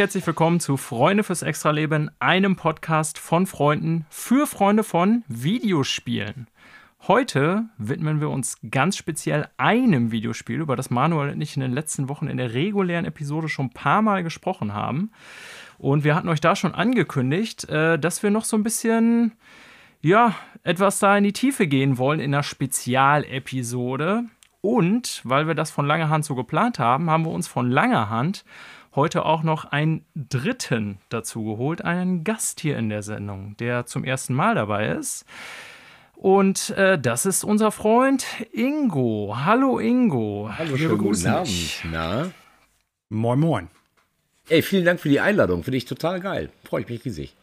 Herzlich willkommen zu Freunde fürs Extraleben, einem Podcast von Freunden für Freunde von Videospielen. Heute widmen wir uns ganz speziell einem Videospiel, über das Manuel und ich in den letzten Wochen in der regulären Episode schon ein paar Mal gesprochen haben. Und wir hatten euch da schon angekündigt, äh, dass wir noch so ein bisschen, ja, etwas da in die Tiefe gehen wollen in einer Spezialepisode. Und weil wir das von langer Hand so geplant haben, haben wir uns von langer Hand heute auch noch einen dritten dazu geholt, einen Gast hier in der Sendung, der zum ersten Mal dabei ist. Und äh, das ist unser Freund Ingo. Hallo Ingo. Hallo, schönen guten Abend. Na? Moin, moin. Ey, vielen Dank für die Einladung. Finde ich total geil. Freue ich mich riesig.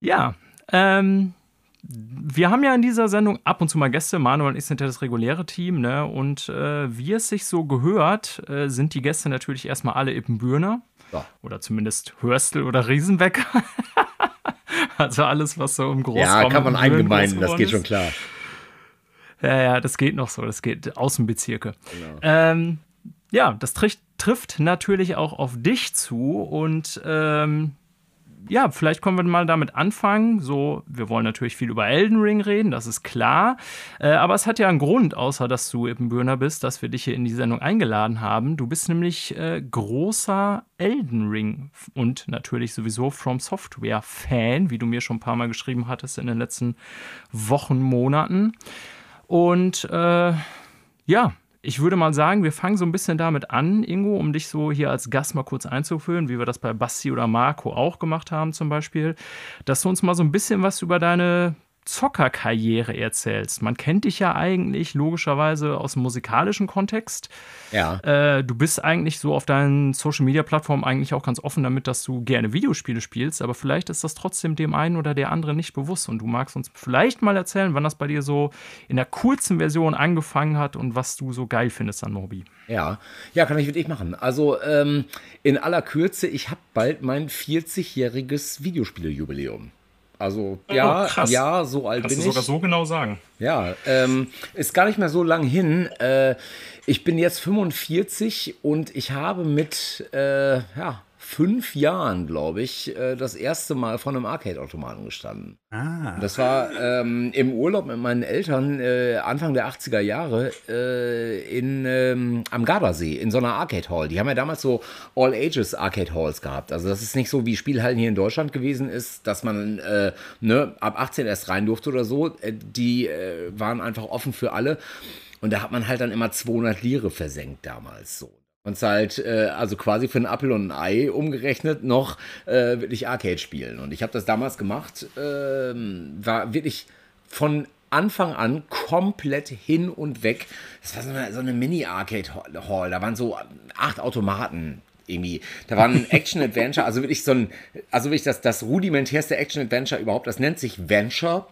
Ja, ähm, wir haben ja in dieser Sendung ab und zu mal Gäste. Manuel und ich sind ja das reguläre Team, ne? Und äh, wie es sich so gehört, äh, sind die Gäste natürlich erstmal alle Ippenbürner. Ja. Oder zumindest Hörstel oder Riesenbecker. also alles, was so im Großraum Ja, kann man eingemeinden, das geht schon klar. Ja, ja, das geht noch so. Das geht Außenbezirke. Genau. Ähm, ja, das trifft, trifft natürlich auch auf dich zu und ähm, ja, vielleicht können wir mal damit anfangen. So, wir wollen natürlich viel über Elden Ring reden, das ist klar. Äh, aber es hat ja einen Grund, außer dass du Ippenbürner bist, dass wir dich hier in die Sendung eingeladen haben. Du bist nämlich äh, großer Elden Ring und natürlich sowieso From Software Fan, wie du mir schon ein paar Mal geschrieben hattest in den letzten Wochen, Monaten. Und äh, ja, ich würde mal sagen, wir fangen so ein bisschen damit an, Ingo, um dich so hier als Gast mal kurz einzuführen, wie wir das bei Basti oder Marco auch gemacht haben zum Beispiel, dass du uns mal so ein bisschen was über deine Zockerkarriere erzählst. Man kennt dich ja eigentlich logischerweise aus dem musikalischen Kontext. Ja. Äh, du bist eigentlich so auf deinen Social Media Plattformen eigentlich auch ganz offen damit, dass du gerne Videospiele spielst, aber vielleicht ist das trotzdem dem einen oder der anderen nicht bewusst und du magst uns vielleicht mal erzählen, wann das bei dir so in der kurzen Version angefangen hat und was du so geil findest an Mobi. Ja, ja, kann ich wirklich machen. Also ähm, in aller Kürze, ich habe bald mein 40-jähriges Videospielejubiläum. Also oh, ja, krass. ja, so alt Kannst bin ich. Kannst du sogar so genau sagen. Ja, ähm, ist gar nicht mehr so lang hin. Äh, ich bin jetzt 45 und ich habe mit äh, ja, fünf Jahren, glaube ich, äh, das erste Mal vor einem Arcade-Automaten gestanden. Ah. Das war ähm, im Urlaub mit meinen Eltern äh, Anfang der 80er Jahre äh, in, ähm, am Gardasee in so einer Arcade-Hall. Die haben ja damals so All-Ages-Arcade-Halls gehabt. Also das ist nicht so wie Spielhallen hier in Deutschland gewesen ist, dass man äh, ne, ab 18 erst rein durfte oder so. Äh, die äh, waren einfach offen für alle. Und da hat man halt dann immer 200 Lire versenkt damals so. Und halt, äh, also quasi für einen Apfel und ein Ei umgerechnet, noch äh, wirklich Arcade spielen. Und ich habe das damals gemacht, äh, war wirklich von Anfang an komplett hin und weg. Das war so eine, so eine Mini-Arcade-Hall. Da waren so acht Automaten irgendwie. Da war ein Action-Adventure, also wirklich so ein, also wirklich das, das rudimentärste Action-Adventure überhaupt. Das nennt sich Venture.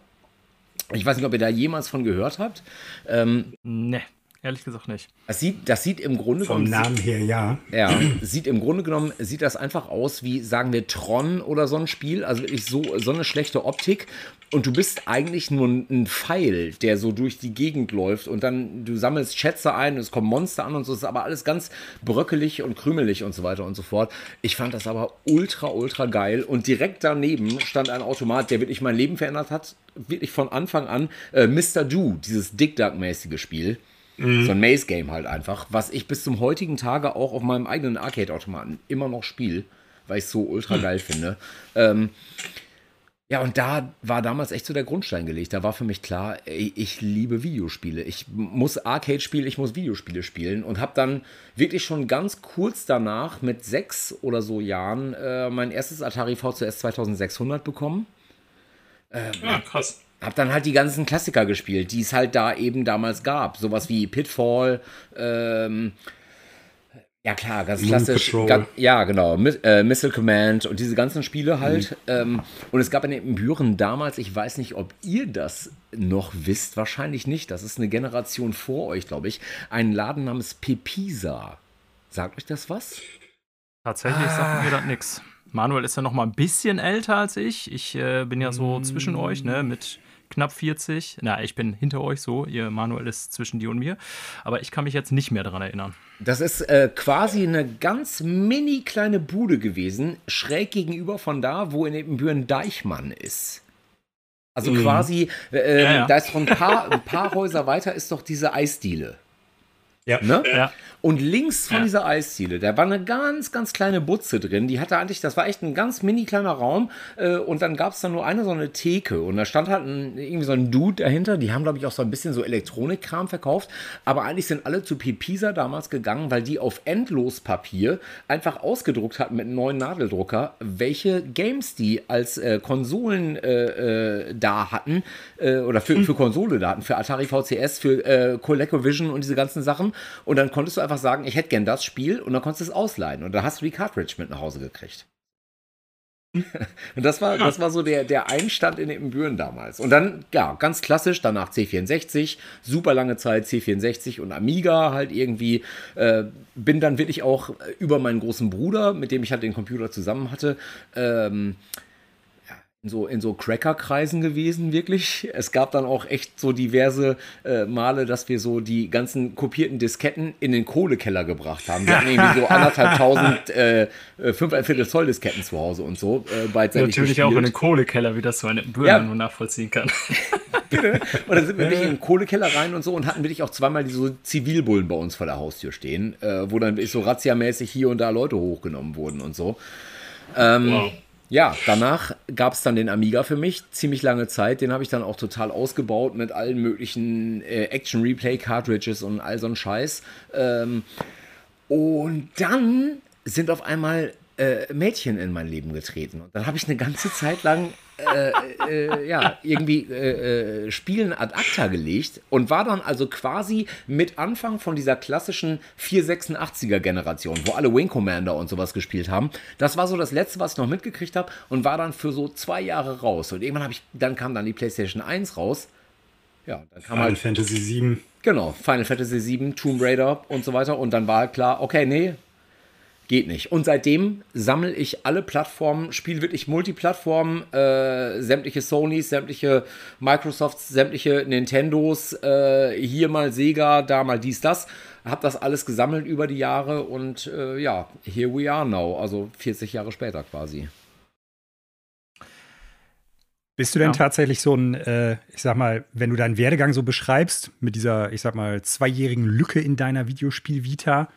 Ich weiß nicht, ob ihr da jemals von gehört habt. Ähm, ne. Ehrlich gesagt nicht. Das sieht, das sieht im Grunde Vom genommen. Vom Namen her, ja. Ja, sieht im Grunde genommen, sieht das einfach aus wie, sagen wir, Tron oder so ein Spiel. Also wirklich so, so eine schlechte Optik. Und du bist eigentlich nur ein Pfeil, der so durch die Gegend läuft. Und dann, du sammelst Schätze ein, es kommen Monster an und so. Es ist aber alles ganz bröckelig und krümelig und so weiter und so fort. Ich fand das aber ultra, ultra geil. Und direkt daneben stand ein Automat, der wirklich mein Leben verändert hat. Wirklich von Anfang an. Äh, Mr. Do, dieses Dick Duck-mäßige Spiel. Mhm. So ein Maze-Game halt einfach, was ich bis zum heutigen Tage auch auf meinem eigenen Arcade-Automaten immer noch spiele, weil ich es so ultra geil finde. Ähm, ja, und da war damals echt so der Grundstein gelegt. Da war für mich klar, ey, ich liebe Videospiele. Ich muss Arcade spielen, ich muss Videospiele spielen. Und habe dann wirklich schon ganz kurz danach, mit sechs oder so Jahren, äh, mein erstes Atari VCS 2600 bekommen. Ähm, ja, krass hab dann halt die ganzen Klassiker gespielt, die es halt da eben damals gab. Sowas wie Pitfall, ähm, ja klar, ganz klassisch. Ganz, ja, genau. Mi äh, Missile Command und diese ganzen Spiele halt. Mhm. Ähm, und es gab in den Büren damals, ich weiß nicht, ob ihr das noch wisst, wahrscheinlich nicht. Das ist eine Generation vor euch, glaube ich. Einen Laden namens Pepisa. Sagt euch das was? Tatsächlich ah. sagt mir das nichts. Manuel ist ja noch mal ein bisschen älter als ich. Ich äh, bin ja so mm. zwischen euch, ne, mit knapp 40. Na, ich bin hinter euch so. Ihr Manuel ist zwischen dir und mir. Aber ich kann mich jetzt nicht mehr daran erinnern. Das ist äh, quasi eine ganz mini kleine Bude gewesen, schräg gegenüber von da, wo in Ebenbüren Deichmann ist. Also mhm. quasi, äh, ja, ja. da ist von ein paar, ein paar Häuser weiter ist doch diese Eisdiele. Ja. Ne? ja. Und links von ja. dieser Eisziele, da war eine ganz, ganz kleine Butze drin. Die hatte eigentlich, das war echt ein ganz mini kleiner Raum. Äh, und dann gab es da nur eine so eine Theke. Und da stand halt ein, irgendwie so ein Dude dahinter. Die haben, glaube ich, auch so ein bisschen so Elektronikkram verkauft. Aber eigentlich sind alle zu Pipisa damals gegangen, weil die auf Endlospapier einfach ausgedruckt hatten mit einem neuen Nadeldrucker, welche Games die als äh, Konsolen äh, äh da hatten. Äh, oder für, für Konsole da hatten. Für Atari VCS, für äh, ColecoVision und diese ganzen Sachen. Und dann konntest du einfach sagen, ich hätte gern das Spiel und dann konntest du es ausleihen. Und dann hast du die Cartridge mit nach Hause gekriegt. und das war, das war so der, der Einstand in den Büren damals. Und dann, ja, ganz klassisch, danach C64, super lange Zeit C64 und Amiga halt irgendwie. Äh, bin dann wirklich auch über meinen großen Bruder, mit dem ich halt den Computer zusammen hatte, ähm, in so, in so Cracker-Kreisen gewesen, wirklich. Es gab dann auch echt so diverse äh, Male, dass wir so die ganzen kopierten Disketten in den Kohlekeller gebracht haben. Wir hatten irgendwie so anderthalb tausend, äh, äh fünfeinviertel Zoll Disketten zu Hause und so. Äh, Natürlich gespielt. auch in den Kohlekeller, wie das so eine Bürger ja. nur nachvollziehen kann. und dann sind wir wirklich in den Kohlekeller rein und so und hatten wirklich auch zweimal diese so Zivilbullen bei uns vor der Haustür stehen, äh, wo dann so razziamäßig hier und da Leute hochgenommen wurden und so. Ähm, wow. Ja, danach gab es dann den Amiga für mich, ziemlich lange Zeit. Den habe ich dann auch total ausgebaut mit allen möglichen äh, Action-Replay-Cartridges und all so ein Scheiß. Ähm, und dann sind auf einmal äh, Mädchen in mein Leben getreten. Und dann habe ich eine ganze Zeit lang äh, äh, ja, irgendwie äh, äh, Spielen ad acta gelegt und war dann also quasi mit Anfang von dieser klassischen 486er Generation, wo alle Wing Commander und sowas gespielt haben. Das war so das letzte, was ich noch mitgekriegt habe und war dann für so zwei Jahre raus. Und irgendwann habe ich, dann kam dann die PlayStation 1 raus. Ja, dann kam Final halt, Fantasy 7. Genau, Final Fantasy 7, Tomb Raider und so weiter. Und dann war klar, okay, nee, Geht nicht. Und seitdem sammle ich alle Plattformen, spiele wirklich Multiplattformen, äh, sämtliche Sonys, sämtliche Microsofts, sämtliche Nintendos, äh, hier mal Sega, da mal dies, das. Hab das alles gesammelt über die Jahre und äh, ja, here we are now, also 40 Jahre später quasi. Bist du denn ja. tatsächlich so ein, äh, ich sag mal, wenn du deinen Werdegang so beschreibst, mit dieser, ich sag mal, zweijährigen Lücke in deiner Videospiel-Vita,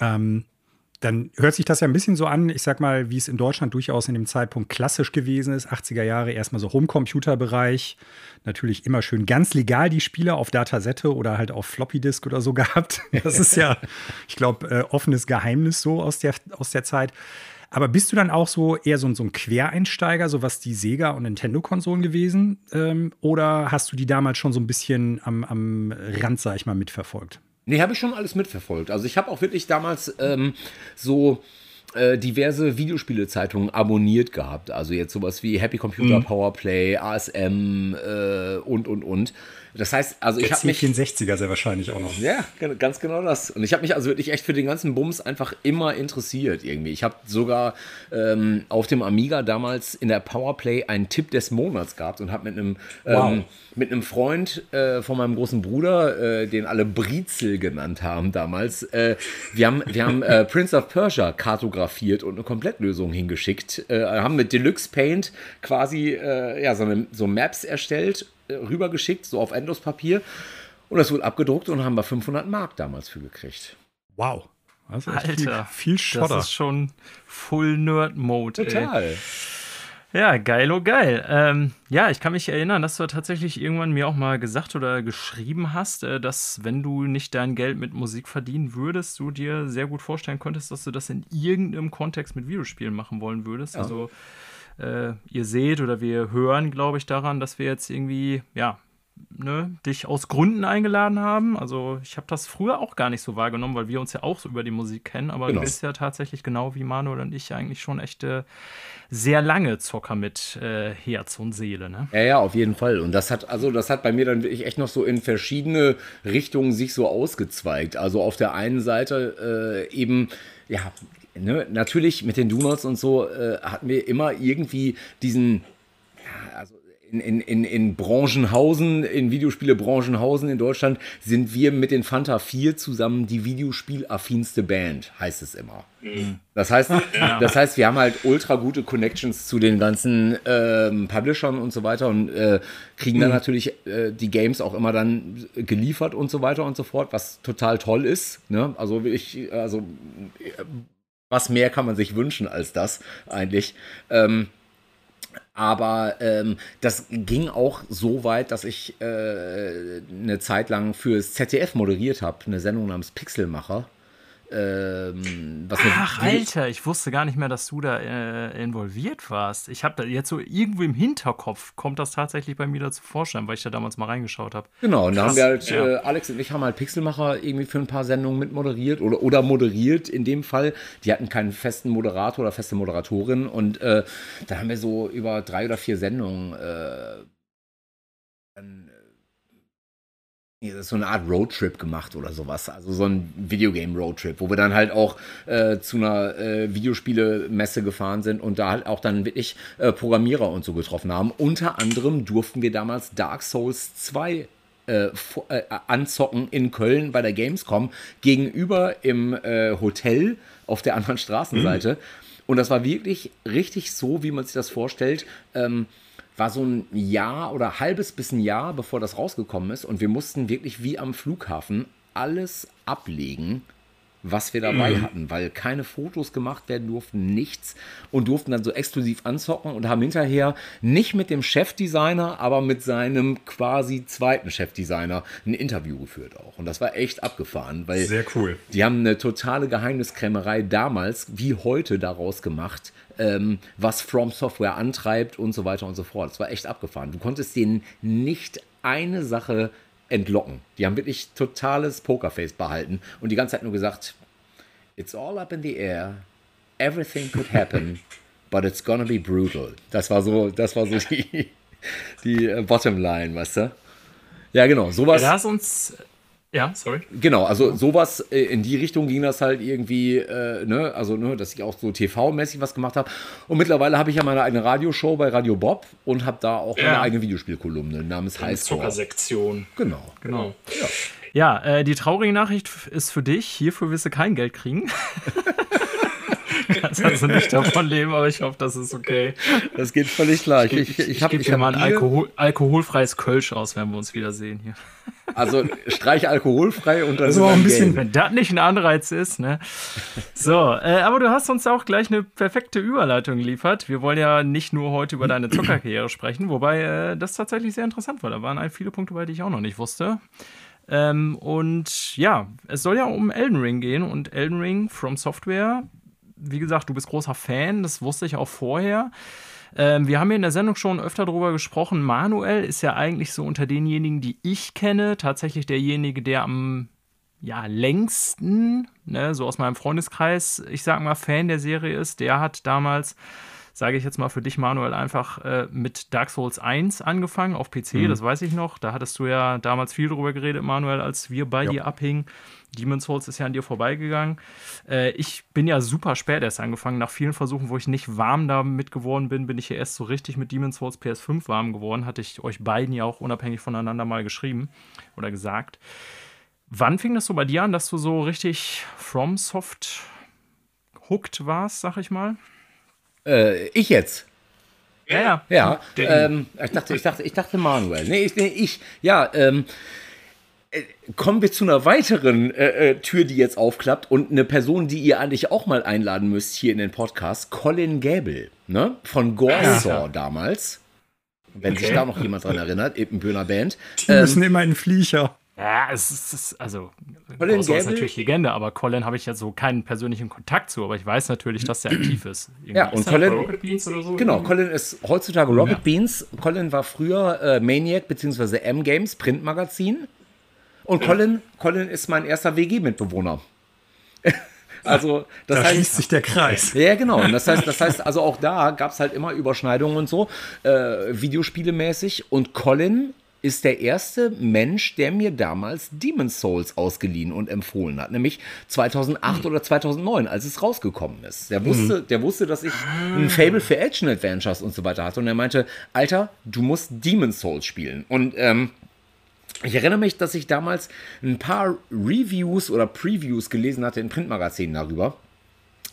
ähm, dann hört sich das ja ein bisschen so an, ich sag mal, wie es in Deutschland durchaus in dem Zeitpunkt klassisch gewesen ist. 80er Jahre erstmal so Homecomputer-Bereich. Natürlich immer schön ganz legal die Spiele auf Datasette oder halt auf Floppy-Disk oder so gehabt. Das ist ja, ich glaube, äh, offenes Geheimnis so aus der, aus der Zeit. Aber bist du dann auch so eher so, so ein Quereinsteiger, so was die Sega- und Nintendo-Konsolen gewesen? Ähm, oder hast du die damals schon so ein bisschen am, am Rand, sag ich mal, mitverfolgt? Nee, habe ich schon alles mitverfolgt. Also ich habe auch wirklich damals ähm, so äh, diverse Videospiele-Zeitungen abonniert gehabt. Also jetzt sowas wie Happy Computer mhm. Powerplay, ASM äh, und, und, und. Das heißt, also ich habe mich. 64er sehr wahrscheinlich auch noch. Ja, ganz genau das. Und ich habe mich also wirklich echt für den ganzen Bums einfach immer interessiert irgendwie. Ich habe sogar ähm, auf dem Amiga damals in der Powerplay einen Tipp des Monats gehabt und habe mit einem wow. ähm, mit einem Freund äh, von meinem großen Bruder, äh, den alle Brizel genannt haben damals, äh, wir haben, wir haben äh, Prince of Persia kartografiert und eine Komplettlösung hingeschickt, äh, haben mit Deluxe Paint quasi äh, ja, so, eine, so Maps erstellt rübergeschickt, so auf Endlospapier. Und das wurde abgedruckt und haben wir 500 Mark damals für gekriegt. Wow. Das ist Alter, viel, viel Schotter. Das ist schon Full Nerd Mode. Total. Ey. Ja, geil, oh geil. Ähm, ja, ich kann mich erinnern, dass du tatsächlich irgendwann mir auch mal gesagt oder geschrieben hast, äh, dass wenn du nicht dein Geld mit Musik verdienen würdest, du dir sehr gut vorstellen könntest, dass du das in irgendeinem Kontext mit Videospielen machen wollen würdest. Ja. Also äh, ihr seht oder wir hören, glaube ich, daran, dass wir jetzt irgendwie, ja, ne, dich aus Gründen eingeladen haben. Also ich habe das früher auch gar nicht so wahrgenommen, weil wir uns ja auch so über die Musik kennen, aber genau. du bist ja tatsächlich genau wie Manuel und ich eigentlich schon echte sehr lange Zocker mit äh, Herz und Seele, ne? Ja, ja, auf jeden Fall. Und das hat, also das hat bei mir dann wirklich echt noch so in verschiedene Richtungen sich so ausgezweigt. Also auf der einen Seite äh, eben, ja, ne, natürlich mit den Donuts und so äh, hatten wir immer irgendwie diesen, ja, also in, in, in Branchenhausen, in Videospiele Branchenhausen in Deutschland, sind wir mit den Fanta 4 zusammen die Videospielaffinste Band, heißt es immer. Mhm. Das heißt, ja. das heißt, wir haben halt ultra gute Connections zu den ganzen ähm, Publishern und so weiter und äh, kriegen dann mhm. natürlich äh, die Games auch immer dann geliefert und so weiter und so fort, was total toll ist. Ne? Also ich, also was mehr kann man sich wünschen als das eigentlich. Ähm, aber ähm, das ging auch so weit, dass ich äh, eine Zeit lang fürs ZDF moderiert habe, eine Sendung namens Pixelmacher. Ähm, Ach, Alter, ich wusste gar nicht mehr, dass du da äh, involviert warst. Ich habe da jetzt so irgendwo im Hinterkopf, kommt das tatsächlich bei mir dazu vorstellen, weil ich da damals mal reingeschaut habe. Genau, und da haben wir halt, ja. äh, Alex und ich haben halt Pixelmacher irgendwie für ein paar Sendungen mit moderiert oder, oder moderiert in dem Fall. Die hatten keinen festen Moderator oder feste Moderatorin und äh, da haben wir so über drei oder vier Sendungen äh, dann so eine Art Roadtrip gemacht oder sowas. Also so ein Videogame-Roadtrip, wo wir dann halt auch äh, zu einer äh, Videospielemesse gefahren sind und da halt auch dann wirklich äh, Programmierer und so getroffen haben. Unter anderem durften wir damals Dark Souls 2 äh, äh, anzocken in Köln bei der Gamescom gegenüber im äh, Hotel auf der anderen Straßenseite. Mhm. Und das war wirklich richtig so, wie man sich das vorstellt. Ähm, war so ein Jahr oder halbes bis ein Jahr, bevor das rausgekommen ist. Und wir mussten wirklich wie am Flughafen alles ablegen, was wir dabei mhm. hatten, weil keine Fotos gemacht werden durften, nichts und durften dann so exklusiv anzocken und haben hinterher nicht mit dem Chefdesigner, aber mit seinem quasi zweiten Chefdesigner ein Interview geführt auch. Und das war echt abgefahren, weil sehr cool. Die haben eine totale Geheimniskrämerei damals wie heute daraus gemacht, ähm, was From Software antreibt und so weiter und so fort. Das war echt abgefahren. Du konntest denen nicht eine Sache entlocken. Die haben wirklich totales Pokerface behalten und die ganze Zeit nur gesagt, it's all up in the air, everything could happen, but it's gonna be brutal. Das war so, das war so die, die äh, Bottomline, weißt du? Ja, genau, sowas. Lass uns ja, sorry. Genau, also sowas äh, in die Richtung ging das halt irgendwie, äh, ne, also ne, dass ich auch so TV-mäßig was gemacht habe. Und mittlerweile habe ich ja meine eigene Radioshow bei Radio Bob und habe da auch ja. meine eigene Videospielkolumne namens Highscore. Zuckersektion. Genau. Genau. Ja, ja äh, die traurige Nachricht ist für dich, hierfür wirst du kein Geld kriegen. kannst also nicht davon leben, aber ich hoffe, das ist okay. Das geht völlig klar. Ich, ich, ich, ich habe dir mal ein Alkohol, alkoholfreies Kölsch aus, wenn wir uns wiedersehen hier. Also streich alkoholfrei und dann so ein bisschen, wenn das nicht ein Anreiz ist, ne? So, äh, aber du hast uns auch gleich eine perfekte Überleitung geliefert. Wir wollen ja nicht nur heute über deine Zuckerkarriere sprechen, wobei äh, das tatsächlich sehr interessant war. Da waren viele Punkte bei, die ich auch noch nicht wusste. Ähm, und ja, es soll ja um Elden Ring gehen und Elden Ring from Software wie gesagt, du bist großer Fan, das wusste ich auch vorher. Ähm, wir haben hier in der Sendung schon öfter darüber gesprochen. Manuel ist ja eigentlich so unter denjenigen, die ich kenne, tatsächlich derjenige, der am ja, längsten, ne, so aus meinem Freundeskreis, ich sag mal, Fan der Serie ist. Der hat damals sage ich jetzt mal für dich, Manuel, einfach äh, mit Dark Souls 1 angefangen auf PC, mhm. das weiß ich noch. Da hattest du ja damals viel drüber geredet, Manuel, als wir bei ja. dir abhingen. Demon's Souls ist ja an dir vorbeigegangen. Äh, ich bin ja super spät erst angefangen. Nach vielen Versuchen, wo ich nicht warm damit geworden bin, bin ich ja erst so richtig mit Demon's Souls PS5 warm geworden. Hatte ich euch beiden ja auch unabhängig voneinander mal geschrieben oder gesagt. Wann fing das so bei dir an, dass du so richtig From Soft hooked warst, sag ich mal? Äh, ich jetzt. Ja, ja. Ja, ähm, ich, dachte, ich, dachte, ich dachte Manuel. Nee, ich, nee, ich ja, ähm, äh, kommen wir zu einer weiteren äh, äh, Tür, die jetzt aufklappt und eine Person, die ihr eigentlich auch mal einladen müsst hier in den Podcast, Colin Gable, ne? Von Gorsaw ja. damals. Wenn okay. sich da noch jemand dran erinnert, Ippenböhner Band. Die ähm, müssen immer in Fliecher. Ja, es ist, es ist also Colin Gable ist natürlich Legende, aber Colin habe ich ja so keinen persönlichen Kontakt zu, aber ich weiß natürlich, dass er aktiv ist. Irgendwie ja, und ist Colin Rocket Beans oder so. Genau, Colin ist heutzutage Rocket ja. Beans. Colin war früher äh, Maniac bzw. M Games Printmagazin und ja. Colin, Colin ist mein erster WG-Mitbewohner. Also, das da heißt, schließt sich der Kreis. Ja, genau. Und das heißt, das heißt, also auch da gab es halt immer Überschneidungen und so, äh, Videospielemäßig. Und Colin ist der erste Mensch, der mir damals Demon's Souls ausgeliehen und empfohlen hat, nämlich 2008 mhm. oder 2009, als es rausgekommen ist. Der wusste, mhm. der wusste, dass ich ein Fable für Action Adventures und so weiter hatte und er meinte, Alter, du musst Demon's Souls spielen. Und ähm, ich erinnere mich, dass ich damals ein paar Reviews oder Previews gelesen hatte in Printmagazinen darüber.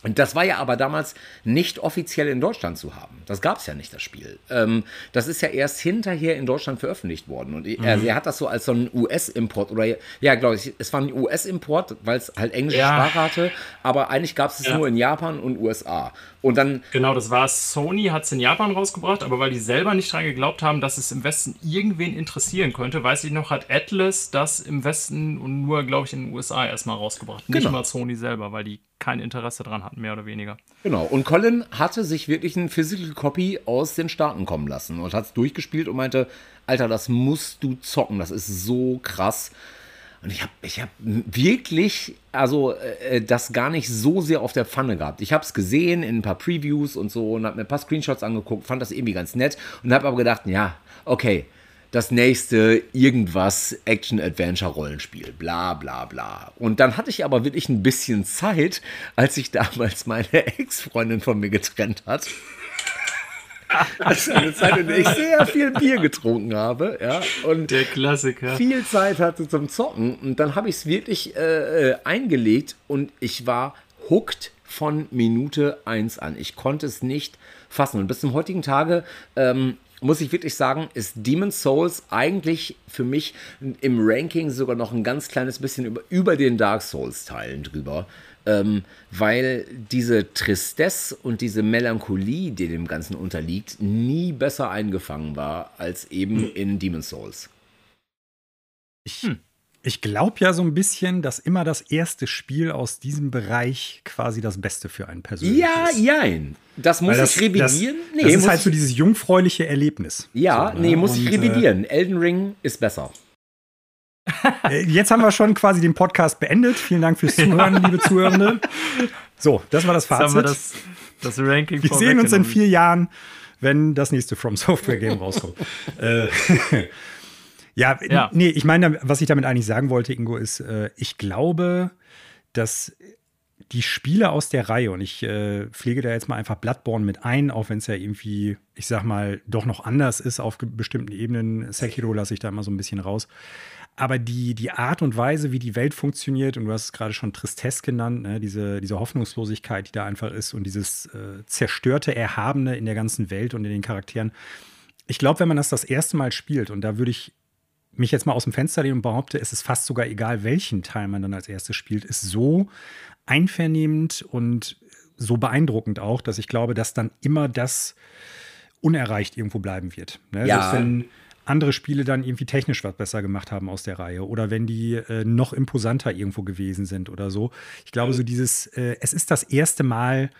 Und das war ja aber damals nicht offiziell in Deutschland zu haben. Das gab es ja nicht, das Spiel. Ähm, das ist ja erst hinterher in Deutschland veröffentlicht worden. Und mhm. er, er, hat das so als so ein US-Import oder ja, glaube ich, es war ein US-Import, weil es halt englische ja. Sprache hatte. Aber eigentlich gab es es ja. nur in Japan und USA. Und dann. Genau, das war Sony, hat es in Japan rausgebracht, aber weil die selber nicht dran geglaubt haben, dass es im Westen irgendwen interessieren könnte, weiß ich noch, hat Atlas das im Westen und nur, glaube ich, in den USA erstmal rausgebracht. Nicht genau. mal Sony selber, weil die kein Interesse dran hatten, mehr oder weniger. Genau. Und Colin hatte sich wirklich ein Physical Copy aus den Staaten kommen lassen und hat es durchgespielt und meinte, Alter, das musst du zocken, das ist so krass. Und ich habe ich hab wirklich, also äh, das gar nicht so sehr auf der Pfanne gehabt. Ich habe es gesehen in ein paar Previews und so und habe mir ein paar Screenshots angeguckt, fand das irgendwie ganz nett und habe aber gedacht, ja, okay, das nächste irgendwas Action-Adventure-Rollenspiel, bla bla bla. Und dann hatte ich aber wirklich ein bisschen Zeit, als sich damals meine Ex-Freundin von mir getrennt hat. Das ist eine Zeit, in der ich sehr viel Bier getrunken habe, ja, und der Klassiker. viel Zeit hatte zum Zocken. Und dann habe ich es wirklich äh, äh, eingelegt und ich war hooked von Minute 1 an. Ich konnte es nicht fassen. Und bis zum heutigen Tage ähm, muss ich wirklich sagen, ist Demon's Souls eigentlich für mich im Ranking sogar noch ein ganz kleines bisschen über, über den Dark Souls-Teilen drüber. Ähm, weil diese Tristesse und diese Melancholie, die dem Ganzen unterliegt, nie besser eingefangen war als eben hm. in Demon's Souls. Ich, hm. Ich glaube ja so ein bisschen, dass immer das erste Spiel aus diesem Bereich quasi das Beste für einen persönlich ja, ist. Ja, jein. Das muss das, ich revidieren. Das, nee, das ist halt so dieses jungfräuliche Erlebnis. Ja, so, nee, ne? muss Und, ich revidieren. Äh, Elden Ring ist besser. Äh, jetzt haben wir schon quasi den Podcast beendet. Vielen Dank fürs Zuhören, liebe Zuhörende. So, das war das Fazit. Wir das, das Ranking wir sehen uns in vier Jahren, wenn das nächste From Software Game rauskommt. äh, Ja, ja. nee, ich meine, was ich damit eigentlich sagen wollte, Ingo, ist, äh, ich glaube, dass die Spiele aus der Reihe, und ich äh, pflege da jetzt mal einfach Bloodborne mit ein, auch wenn es ja irgendwie, ich sag mal, doch noch anders ist auf bestimmten Ebenen. Sekiro lasse ich da immer so ein bisschen raus. Aber die, die Art und Weise, wie die Welt funktioniert, und du hast es gerade schon Tristesse genannt, ne, diese, diese Hoffnungslosigkeit, die da einfach ist, und dieses äh, zerstörte Erhabene in der ganzen Welt und in den Charakteren. Ich glaube, wenn man das das erste Mal spielt, und da würde ich mich jetzt mal aus dem Fenster lehne und behaupte, es ist fast sogar egal, welchen Teil man dann als erstes spielt, ist so einvernehmend und so beeindruckend auch, dass ich glaube, dass dann immer das unerreicht irgendwo bleiben wird. Ne? Ja. Selbst wenn andere Spiele dann irgendwie technisch was besser gemacht haben aus der Reihe oder wenn die äh, noch imposanter irgendwo gewesen sind oder so. Ich glaube, so dieses, äh, es ist das erste Mal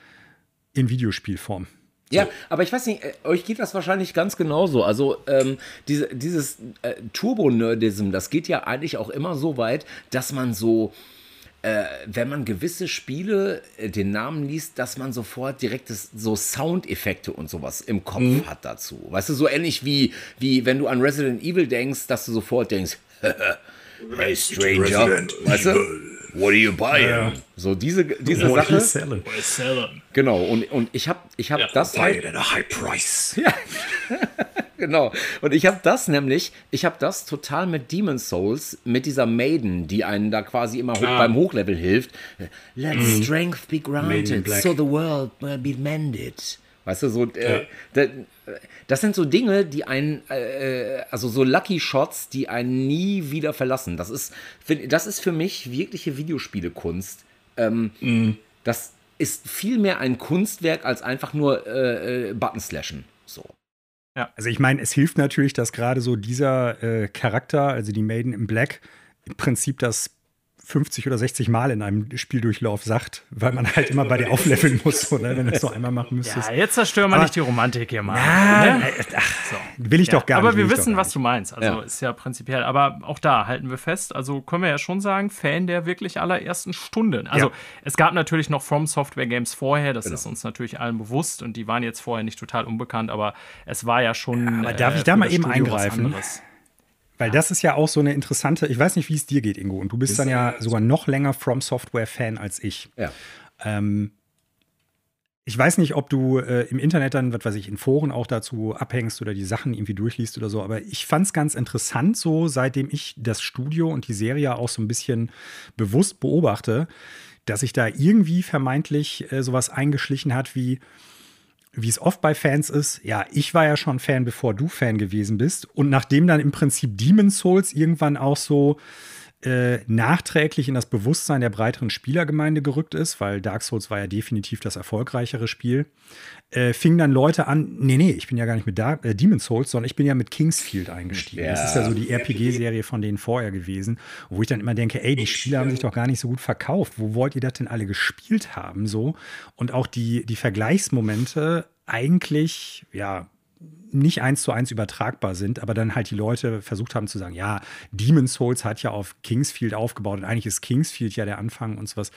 in Videospielform. Ja, aber ich weiß nicht, äh, euch geht das wahrscheinlich ganz genauso. Also ähm, diese, dieses äh, Turbo-Nerdism, das geht ja eigentlich auch immer so weit, dass man so, äh, wenn man gewisse Spiele äh, den Namen liest, dass man sofort direkt das, so Soundeffekte und sowas im Kopf mhm. hat dazu. Weißt du, so ähnlich wie, wie wenn du an Resident Evil denkst, dass du sofort denkst, hey Stranger, Resident weißt du? What are you buying? Ja. So diese, diese What Sache. Selling? What selling? Genau, und, und ich habe ich hab ja, das. Buy it at a high price. Ja. genau. Und ich habe das nämlich, ich habe das total mit Demon's Souls, mit dieser Maiden, die einen da quasi immer ah. beim Hochlevel hilft. Let mm. strength be granted, so the world will be mended. Weißt du, so, äh, ja. das sind so Dinge, die einen, äh, also so Lucky Shots, die einen nie wieder verlassen. Das ist, das ist für mich wirkliche Videospielekunst. Ähm, mhm. Das ist viel mehr ein Kunstwerk als einfach nur äh, äh Button slashen. So. Ja, also ich meine, es hilft natürlich, dass gerade so dieser äh, Charakter, also die Maiden in Black, im Prinzip das 50 oder 60 Mal in einem Spieldurchlauf sagt, weil man halt immer bei dir aufleveln muss, oder, wenn du es noch einmal machen müsstest. Ja, jetzt zerstören wir nicht die Romantik hier mal. Ja, ne? ach, so. Will ich ja, doch gar aber nicht. Aber wir wissen, was du meinst. Also ja. ist ja prinzipiell. Aber auch da halten wir fest, also können wir ja schon sagen, Fan der wirklich allerersten Stunden. Also ja. es gab natürlich noch From Software Games vorher, das genau. ist uns natürlich allen bewusst und die waren jetzt vorher nicht total unbekannt, aber es war ja schon. aber darf äh, ich da mal eben Studio eingreifen? Weil das ist ja auch so eine interessante, ich weiß nicht, wie es dir geht, Ingo, und du bist dann ja sogar noch länger From Software-Fan als ich. Ja. Ähm, ich weiß nicht, ob du äh, im Internet dann, was weiß ich, in Foren auch dazu abhängst oder die Sachen irgendwie durchliest oder so, aber ich fand es ganz interessant, so seitdem ich das Studio und die Serie auch so ein bisschen bewusst beobachte, dass sich da irgendwie vermeintlich äh, sowas eingeschlichen hat wie, wie es oft bei Fans ist, ja, ich war ja schon Fan, bevor du Fan gewesen bist. Und nachdem dann im Prinzip Demon's Souls irgendwann auch so äh, nachträglich in das Bewusstsein der breiteren Spielergemeinde gerückt ist, weil Dark Souls war ja definitiv das erfolgreichere Spiel, äh, fingen dann Leute an, nee, nee, ich bin ja gar nicht mit Dark, äh, Demon's Souls, sondern ich bin ja mit Kingsfield eingestiegen. Ja. Das ist ja so die RPG-Serie von denen vorher gewesen, wo ich dann immer denke, ey, die Spiele haben sich doch gar nicht so gut verkauft. Wo wollt ihr das denn alle gespielt haben? So. Und auch die, die Vergleichsmomente eigentlich, ja, nicht eins zu eins übertragbar sind, aber dann halt die Leute versucht haben zu sagen, ja, Demon's Souls hat ja auf Kingsfield aufgebaut und eigentlich ist Kingsfield ja der Anfang und sowas.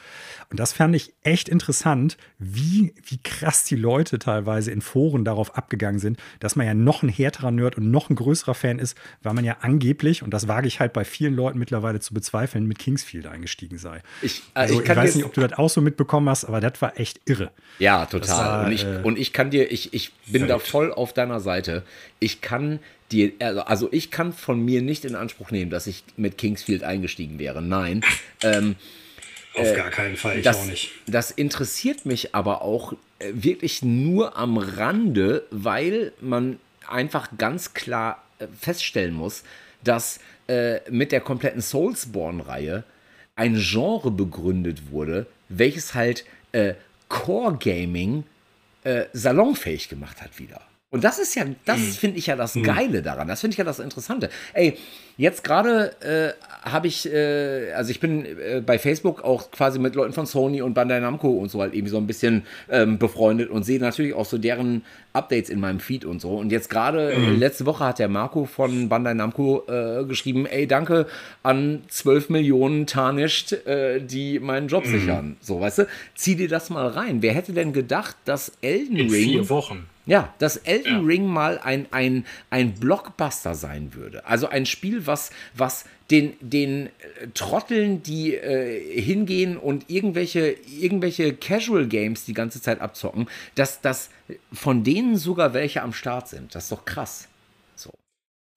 Und das fand ich echt interessant, wie, wie krass die Leute teilweise in Foren darauf abgegangen sind, dass man ja noch ein härterer Nerd und noch ein größerer Fan ist, weil man ja angeblich, und das wage ich halt bei vielen Leuten mittlerweile zu bezweifeln, mit Kingsfield eingestiegen sei. Ich, äh, also, ich, ich weiß nicht, ob du das auch so mitbekommen hast, aber das war echt irre. Ja, total. War, und, ich, äh, und ich kann dir, ich, ich bin da voll auf deiner Seite. Seite. Ich kann dir, also, also ich kann von mir nicht in Anspruch nehmen, dass ich mit Kingsfield eingestiegen wäre. Nein. Ähm, auf äh, gar keinen Fall, ich das, auch nicht. Das interessiert mich aber auch äh, wirklich nur am Rande, weil man einfach ganz klar äh, feststellen muss, dass äh, mit der kompletten Soulsborne-Reihe ein Genre begründet wurde, welches halt äh, Core Gaming äh, salonfähig gemacht hat wieder. Und das ist ja, das mhm. finde ich ja das mhm. Geile daran. Das finde ich ja das Interessante. Ey, jetzt gerade äh, habe ich, äh, also ich bin äh, bei Facebook auch quasi mit Leuten von Sony und Bandai Namco und so halt irgendwie so ein bisschen ähm, befreundet und sehe natürlich auch so deren Updates in meinem Feed und so. Und jetzt gerade mhm. letzte Woche hat der Marco von Bandai Namco äh, geschrieben, ey, danke an 12 Millionen Tarnished, äh, die meinen Job mhm. sichern. So, weißt du, zieh dir das mal rein. Wer hätte denn gedacht, dass Elden in Ring... Vier Wochen ja, dass Elden ja. Ring mal ein, ein, ein Blockbuster sein würde. Also ein Spiel, was, was den, den äh, Trotteln, die äh, hingehen und irgendwelche, irgendwelche Casual Games die ganze Zeit abzocken, dass, dass von denen sogar welche am Start sind. Das ist doch krass. So.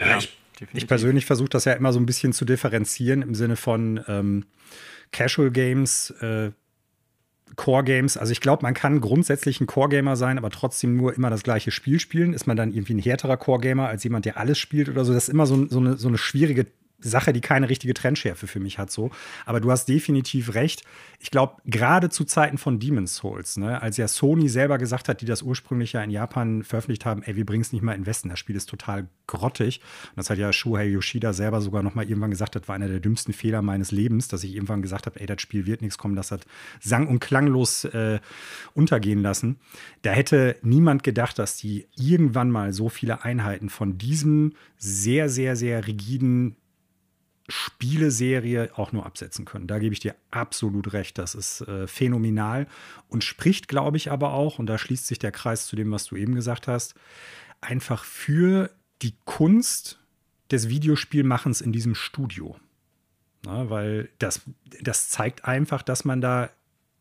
Ja, ich, ich persönlich versuche das ja immer so ein bisschen zu differenzieren im Sinne von ähm, Casual Games. Äh, Core-Games. Also ich glaube, man kann grundsätzlich ein Core-Gamer sein, aber trotzdem nur immer das gleiche Spiel spielen. Ist man dann irgendwie ein härterer Core-Gamer als jemand, der alles spielt oder so? Das ist immer so, so, eine, so eine schwierige Sache, die keine richtige Trendschärfe für mich hat, so. Aber du hast definitiv recht. Ich glaube, gerade zu Zeiten von Demon's Souls, ne, als ja Sony selber gesagt hat, die das ursprünglich ja in Japan veröffentlicht haben, ey, wir bringen es nicht mal in Westen, das Spiel ist total grottig. Und das hat ja Shuhei Yoshida selber sogar noch mal irgendwann gesagt, das war einer der dümmsten Fehler meines Lebens, dass ich irgendwann gesagt habe, ey, das Spiel wird nichts kommen, das hat sang- und klanglos äh, untergehen lassen. Da hätte niemand gedacht, dass die irgendwann mal so viele Einheiten von diesem sehr, sehr, sehr rigiden Spieleserie auch nur absetzen können. Da gebe ich dir absolut recht. Das ist äh, phänomenal und spricht, glaube ich, aber auch, und da schließt sich der Kreis zu dem, was du eben gesagt hast, einfach für die Kunst des Videospielmachens in diesem Studio. Na, weil das, das zeigt einfach, dass man da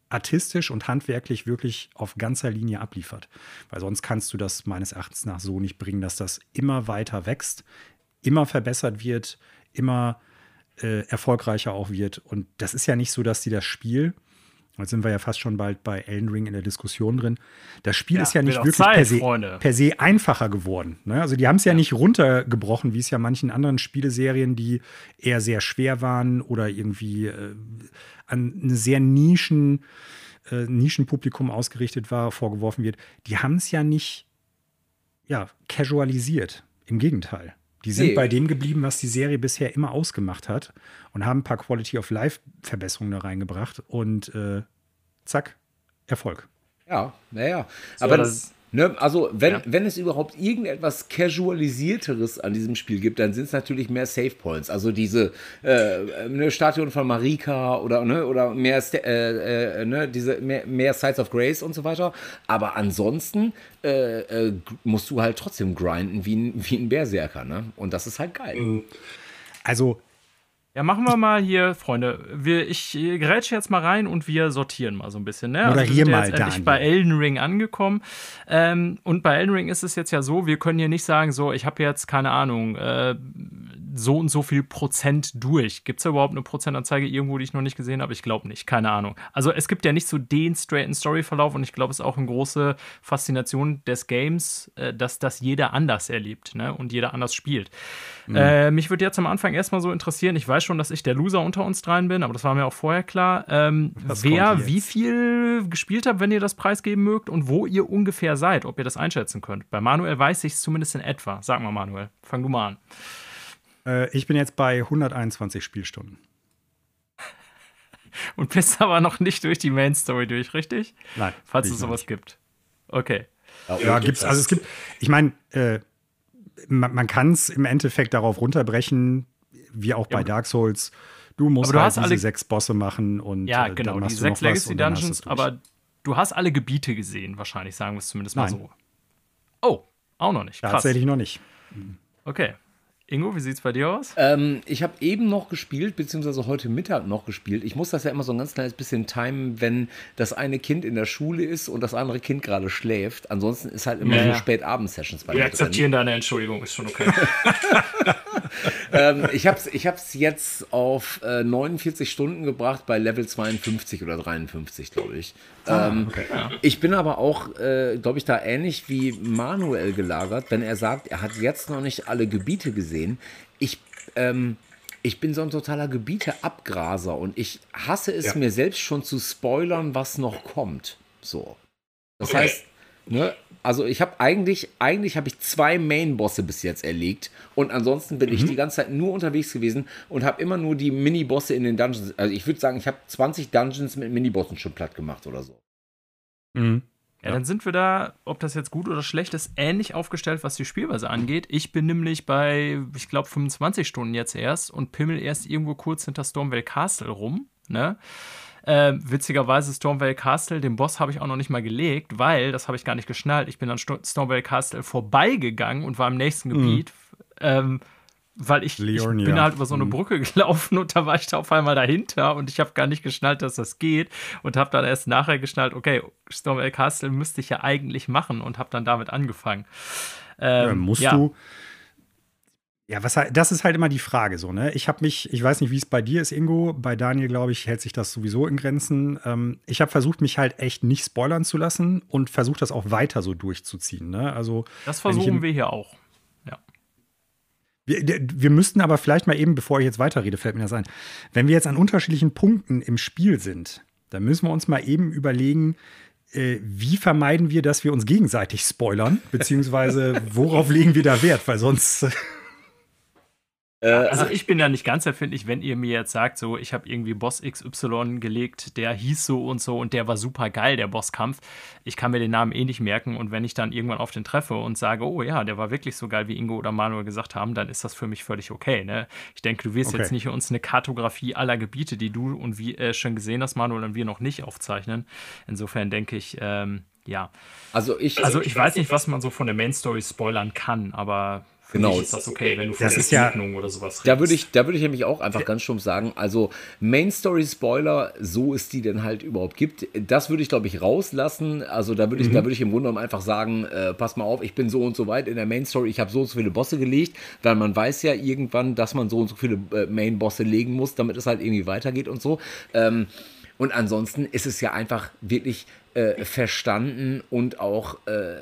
artistisch und handwerklich wirklich auf ganzer Linie abliefert. Weil sonst kannst du das meines Erachtens nach so nicht bringen, dass das immer weiter wächst, immer verbessert wird, immer äh, erfolgreicher auch wird. Und das ist ja nicht so, dass die das Spiel, jetzt sind wir ja fast schon bald bei Elden Ring in der Diskussion drin, das Spiel ja, ist ja nicht wirklich Zeit, per, se, per, se, einfacher geworden. Ne? Also die haben es ja, ja, nicht runtergebrochen, wie es ja manchen anderen Spieleserien, die eher sehr schwer waren oder irgendwie äh, an eine sehr Nischen, äh, Nischenpublikum ausgerichtet war, vorgeworfen wird. Die haben es ja nicht ja, casualisiert. Im Gegenteil. Die sind nee. bei dem geblieben, was die Serie bisher immer ausgemacht hat und haben ein paar Quality of Life Verbesserungen da reingebracht und äh, zack, Erfolg. Ja, naja. So, Aber das, Ne, also, wenn, ja. wenn es überhaupt irgendetwas Casualisierteres an diesem Spiel gibt, dann sind es natürlich mehr Save Points. Also diese äh, ne, Statuen von Marika oder, ne, oder mehr, äh, äh, ne, diese, mehr, mehr Sides of Grace und so weiter. Aber ansonsten äh, äh, musst du halt trotzdem grinden wie ein, wie ein Berserker. Ne? Und das ist halt geil. Mhm. Also ja, machen wir mal hier, Freunde. Wir, ich grätsche jetzt mal rein und wir sortieren mal so ein bisschen. Ne? Moderier also wir sind mal, jetzt endlich Daniel. bei Elden Ring angekommen. Ähm, und bei Elden Ring ist es jetzt ja so, wir können hier nicht sagen, so, ich habe jetzt, keine Ahnung, äh, so und so viel Prozent durch. Gibt es da überhaupt eine Prozentanzeige irgendwo, die ich noch nicht gesehen habe? Ich glaube nicht, keine Ahnung. Also es gibt ja nicht so den straighten Storyverlauf und ich glaube, es ist auch eine große Faszination des Games, äh, dass das jeder anders erlebt ne? und jeder anders spielt. Mhm. Äh, mich würde jetzt am Anfang erstmal so interessieren, ich weiß schon, dass ich der Loser unter uns dreien bin, aber das war mir auch vorher klar. Ähm, wer wie viel gespielt habt, wenn ihr das preisgeben mögt und wo ihr ungefähr seid, ob ihr das einschätzen könnt. Bei Manuel weiß ich es zumindest in etwa. Sag mal, Manuel, fang du mal an. äh, ich bin jetzt bei 121 Spielstunden. Und bist aber noch nicht durch die Main Story durch, richtig? Nein. Falls es sowas nicht. gibt. Okay. Ja, gibt's. Also es gibt, ich meine, äh, man, man kann es im Endeffekt darauf runterbrechen, wie auch bei Dark Souls. Du musst Aber du halt hast diese alle- sechs Bosse machen und Ja, äh, genau, dann die machst du noch sechs Legacy Dungeons, aber du hast alle Gebiete gesehen, wahrscheinlich, sagen wir es zumindest mal Nein. so. Oh, auch noch nicht. Krass. Tatsächlich noch nicht. Okay. Ingo, wie sieht's bei dir aus? Ähm, ich habe eben noch gespielt, beziehungsweise heute Mittag noch gespielt. Ich muss das ja immer so ein ganz kleines bisschen timen, wenn das eine Kind in der Schule ist und das andere Kind gerade schläft. Ansonsten ist halt immer Ja, so ja. Spätabend-Sessions bei Wir mir drin. akzeptieren deine Entschuldigung, ist schon okay. ähm, ich habe es ich hab's jetzt auf äh, 49 Stunden gebracht bei Level 52 oder 53, glaube ich. ähm, Ich bin aber auch, äh, glaube ich, da ähnlich wie Manuel gelagert, wenn er sagt, er hat jetzt noch nicht alle Gebiete gesehen. Ich, ähm, ich bin so ein totaler Gebieteabgraser und ich hasse es mir selbst schon zu spoilern, was noch kommt. So. Das Okay. heißt, ne, also ich habe eigentlich, eigentlich habe ich zwei Main-Bosse bis jetzt erlegt und ansonsten bin ich die ganze Zeit nur unterwegs gewesen und habe immer nur die Mini-Bosse in den Dungeons. Also ich würde sagen, ich habe 20 Dungeons mit Mini-Bossen schon platt gemacht oder so. Mhm. Ja, dann sind wir da, ob das jetzt gut oder schlecht ist, ähnlich aufgestellt, was die Spielweise angeht. Ich bin nämlich bei, ich glaube, 25 Stunden jetzt erst und pimmel erst irgendwo kurz hinter Stormvale Castle rum. Ne? Äh, witzigerweise Stormvale Castle, den Boss habe ich auch noch nicht mal gelegt, weil, das habe ich gar nicht geschnallt, ich bin an Sto- Stormvale Castle vorbeigegangen und war im nächsten Gebiet. Ähm, weil ich, ich bin halt über so eine Brücke gelaufen und da war ich da auf einmal dahinter und ich habe gar nicht geschnallt, dass das geht und habe dann erst nachher geschnallt, okay, Stormvale Castle müsste ich ja eigentlich machen und habe dann damit angefangen. Äh, Ähm, musst ja. du. Ja, was halt- das ist halt immer die Frage so, ne? Ich habe mich, ich weiß nicht, wie es bei dir ist, Ingo. Bei Daniel, glaube ich, hält sich das sowieso in Grenzen. Ähm, ich habe versucht, mich halt echt nicht spoilern zu lassen und versucht, das auch weiter so durchzuziehen. Ne? Also Das versuchen wir hier auch. Ja. Wir, wir müssten aber vielleicht mal eben, bevor ich jetzt weiterrede, fällt mir das ein. Wenn wir jetzt an unterschiedlichen Punkten im Spiel sind, dann müssen wir uns mal eben überlegen, äh, wie vermeiden wir, dass wir uns gegenseitig spoilern, beziehungsweise worauf legen wir da Wert, weil sonst. äh, Also ich bin da nicht ganz erfindlich, wenn ihr mir jetzt sagt, so ich habe irgendwie Boss XY gelegt, der hieß so und so und der war super geil, der Bosskampf. Ich kann mir den Namen eh nicht merken und wenn ich dann irgendwann auf den treffe und sage, oh ja, der war wirklich so geil, wie Ingo oder Manuel gesagt haben, dann ist das für mich völlig okay. Ne? Ich denke, du wirst Okay. jetzt nicht uns eine Kartografie aller Gebiete, die du und wie äh, schon gesehen hast, Manuel und wir noch nicht aufzeichnen. Insofern denke ich, ähm, ja. Also ich, Also ich weiß nicht, was man so von der Main Story spoilern kann, aber Genau. mich ist das okay, wenn du von Das der ist ja- oder sowas redest. Da würde ich, da würde ich nämlich auch einfach ganz stumpf sagen, also Main Story Spoiler, so es die denn halt überhaupt gibt, das würde ich glaube ich rauslassen. Also da würde ich, da würde ich im Grunde genommen einfach sagen, äh, pass mal auf, ich bin so und so weit in der Main Story, ich habe so und so viele Bosse gelegt, weil man weiß ja irgendwann, dass man so und so viele äh, Main Bosse legen muss, damit es halt irgendwie weitergeht und so. Ähm, und ansonsten ist es ja einfach wirklich äh, verstanden und auch äh,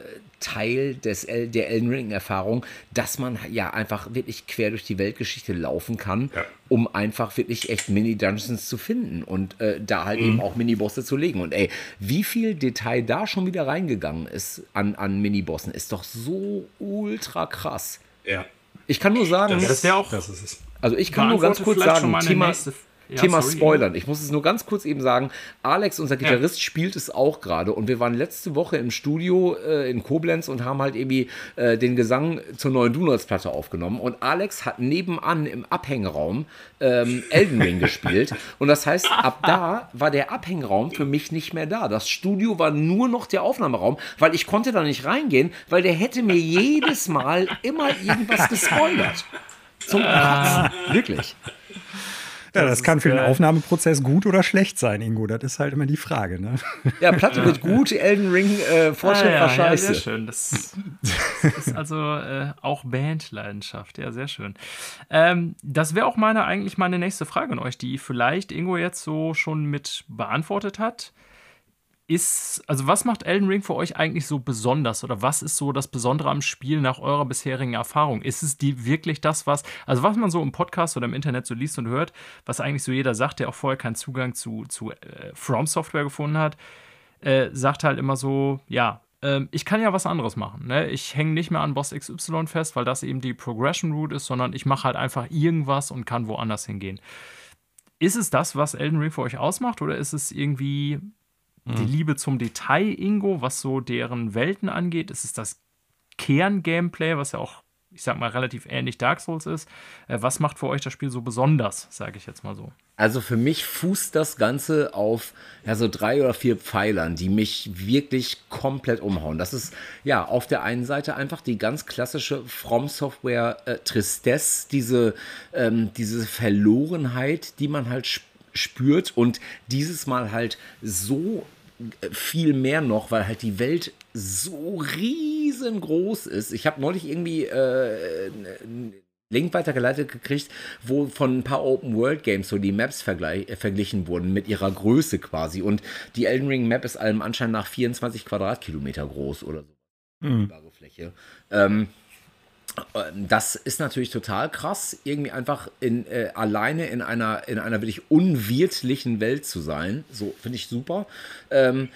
Teil des El der Elden Ring-Erfahrung, dass man ja einfach wirklich quer durch die Weltgeschichte laufen kann, um einfach wirklich echt Mini-Dungeons zu finden und äh, da halt eben auch Mini-Bosse zu legen. Und ey, wie viel Detail da schon wieder reingegangen ist an, an Mini-Bossen, ist doch so ultra krass. Ja. Ich kann nur sagen, Das ist ja auch. Das ist es. also ich kann nur ganz kurz sagen, Thema, nächste- Ja, Thema sorry, Spoilern. Ich muss es nur ganz kurz eben sagen. Alex, unser Gitarrist, spielt es auch gerade. Und wir waren letzte Woche im Studio äh, in Koblenz und haben halt irgendwie äh, den Gesang zur neuen Donuts-Platte aufgenommen. Und Alex hat nebenan im Abhängraum ähm, Elden Ring gespielt. Und das heißt, ab da war der Abhängraum für mich nicht mehr da. Das Studio war nur noch der Aufnahmeraum, weil ich konnte da nicht reingehen, weil der hätte mir jedes Mal immer irgendwas gespoilert. Zum Kotzen. Wirklich. Ja, das, das kann für den Aufnahmeprozess gut oder schlecht sein, Ingo. Das ist halt immer die Frage. Ne? Ja, Platte ja. wird gut, Elden Ring äh, vorstellbar ah, ja, scheiße. Ja, sehr schön. Das, das ist also äh, auch Bandleidenschaft. Ja, sehr schön. Ähm, das wäre auch meine eigentlich meine nächste Frage an euch, die vielleicht Ingo jetzt so schon mit beantwortet hat ist, also was macht Elden Ring für euch eigentlich so besonders oder was ist so das Besondere am Spiel nach eurer bisherigen Erfahrung? Ist es die wirklich das, was, also was man so im Podcast oder im Internet so liest und hört, was eigentlich so jeder sagt, der auch vorher keinen Zugang zu, zu äh, From Software gefunden hat, äh, sagt halt immer so, ja, äh, ich kann ja was anderes machen. Ne? Ich hänge nicht mehr an Boss XY fest, weil das eben die Progression Route ist, sondern ich mache halt einfach irgendwas und kann woanders hingehen. Ist es das, was Elden Ring für euch ausmacht, oder ist es irgendwie die mhm. Liebe zum Detail, Ingo, was so deren Welten angeht. Es ist das Kern-Gameplay, was ja auch, ich sag mal, relativ ähnlich Dark Souls ist. Äh, was macht für euch das Spiel so besonders, sage ich jetzt mal so? Also für mich fußt das Ganze auf ja, so drei oder vier Pfeilern, die mich wirklich komplett umhauen. Das ist ja auf der einen Seite einfach die ganz klassische From Software äh, Tristesse, diese, ähm, diese Verlorenheit, die man halt spürt und dieses Mal halt so viel mehr noch, weil halt die Welt so riesengroß ist. Ich habe neulich irgendwie äh, einen Link weitergeleitet gekriegt, wo von ein paar Open World Games so die Maps äh, verglichen wurden mit ihrer Größe quasi. Und die Elden Ring Map ist allem Anschein nach 24 Quadratkilometer groß oder so. Mhm. Fläche. Ähm, das ist natürlich total krass, irgendwie einfach in, äh, alleine in einer, in einer wirklich unwirtlichen Welt zu sein. So, finde ich super. Ähm,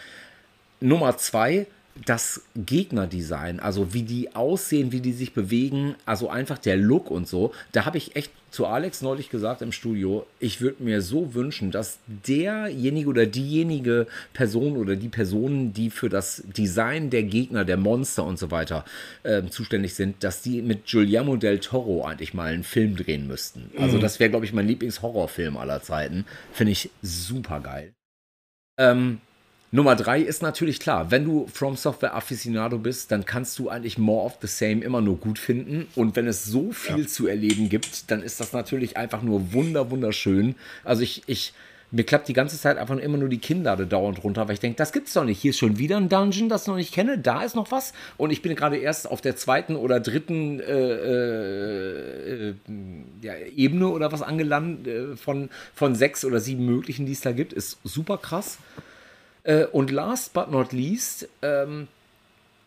Nummer zwei, das Gegnerdesign, also wie die aussehen, wie die sich bewegen, also einfach der Look und so, da habe ich echt zu Alex neulich gesagt im Studio, ich würde mir so wünschen, dass derjenige oder diejenige Person oder die Personen, die für das Design der Gegner, der Monster und so weiter äh, zuständig sind, dass die mit Guillermo del Toro eigentlich mal einen Film drehen müssten. Also mhm. das wäre, glaube ich, mein Lieblingshorrorfilm aller Zeiten. Finde ich super geil. Ähm, Nummer drei ist natürlich klar, wenn du From Software Aficionado bist, dann kannst du eigentlich More of the Same immer nur gut finden. Und wenn es so viel ja. zu erleben gibt, dann ist das natürlich einfach nur wunder, wunderschön. Also ich, ich, mir klappt die ganze Zeit einfach immer nur die Kinnlade dauernd runter, weil ich denke, das gibt's doch nicht. Hier ist schon wieder ein Dungeon, das ich noch nicht kenne. Da ist noch was. Und ich bin gerade erst auf der zweiten oder dritten äh, äh, ja, Ebene oder was angelandet äh, von, von sechs oder sieben möglichen, die es da gibt. Ist super krass. Äh, und last but not least, ähm,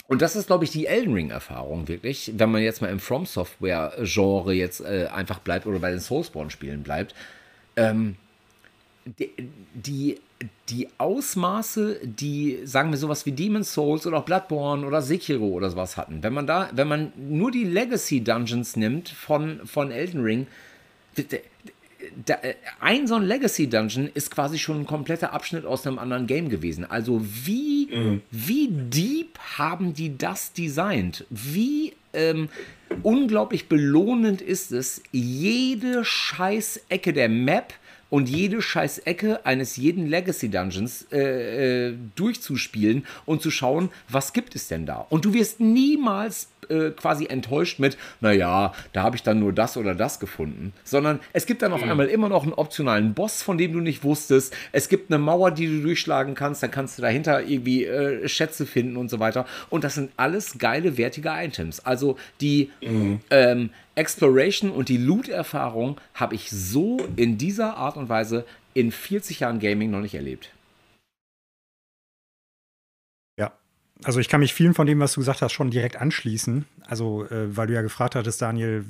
und das ist, glaube ich, die Elden Ring-Erfahrung wirklich, wenn man jetzt mal im From Software-Genre jetzt äh, einfach bleibt oder bei den Soulspawn-Spielen bleibt. Ähm, die, die, die, Ausmaße, die, sagen wir sowas wie Demon's Souls oder auch Bloodborne oder Sekiro oder sowas hatten, wenn man da, wenn man nur die Legacy Dungeons nimmt von, von Elden Ring, da, äh, ein so ein Legacy Dungeon ist quasi schon ein kompletter Abschnitt aus einem anderen Game gewesen. Also wie, mhm. wie deep haben die das designt? Wie ähm, unglaublich belohnend ist es, jede scheiß Ecke der Map und jede scheiß Ecke eines jeden Legacy Dungeons äh, äh, durchzuspielen und zu schauen, was gibt es denn da. Und du wirst niemals äh, quasi enttäuscht mit, naja, da habe ich dann nur das oder das gefunden, sondern es gibt dann auf mhm. einmal immer noch einen optionalen Boss, von dem du nicht wusstest. Es gibt eine Mauer, die du durchschlagen kannst, dann kannst du dahinter irgendwie äh, Schätze finden und so weiter. Und das sind alles geile, wertige Items. Also die mhm. ähm, Exploration und die Loot-Erfahrung habe ich so in dieser Art und Weise in 40 Jahren Gaming noch nicht erlebt. Ja, also ich kann mich vielen von dem, was du gesagt hast, schon direkt anschließen. Also, äh, weil du ja gefragt hattest, Daniel,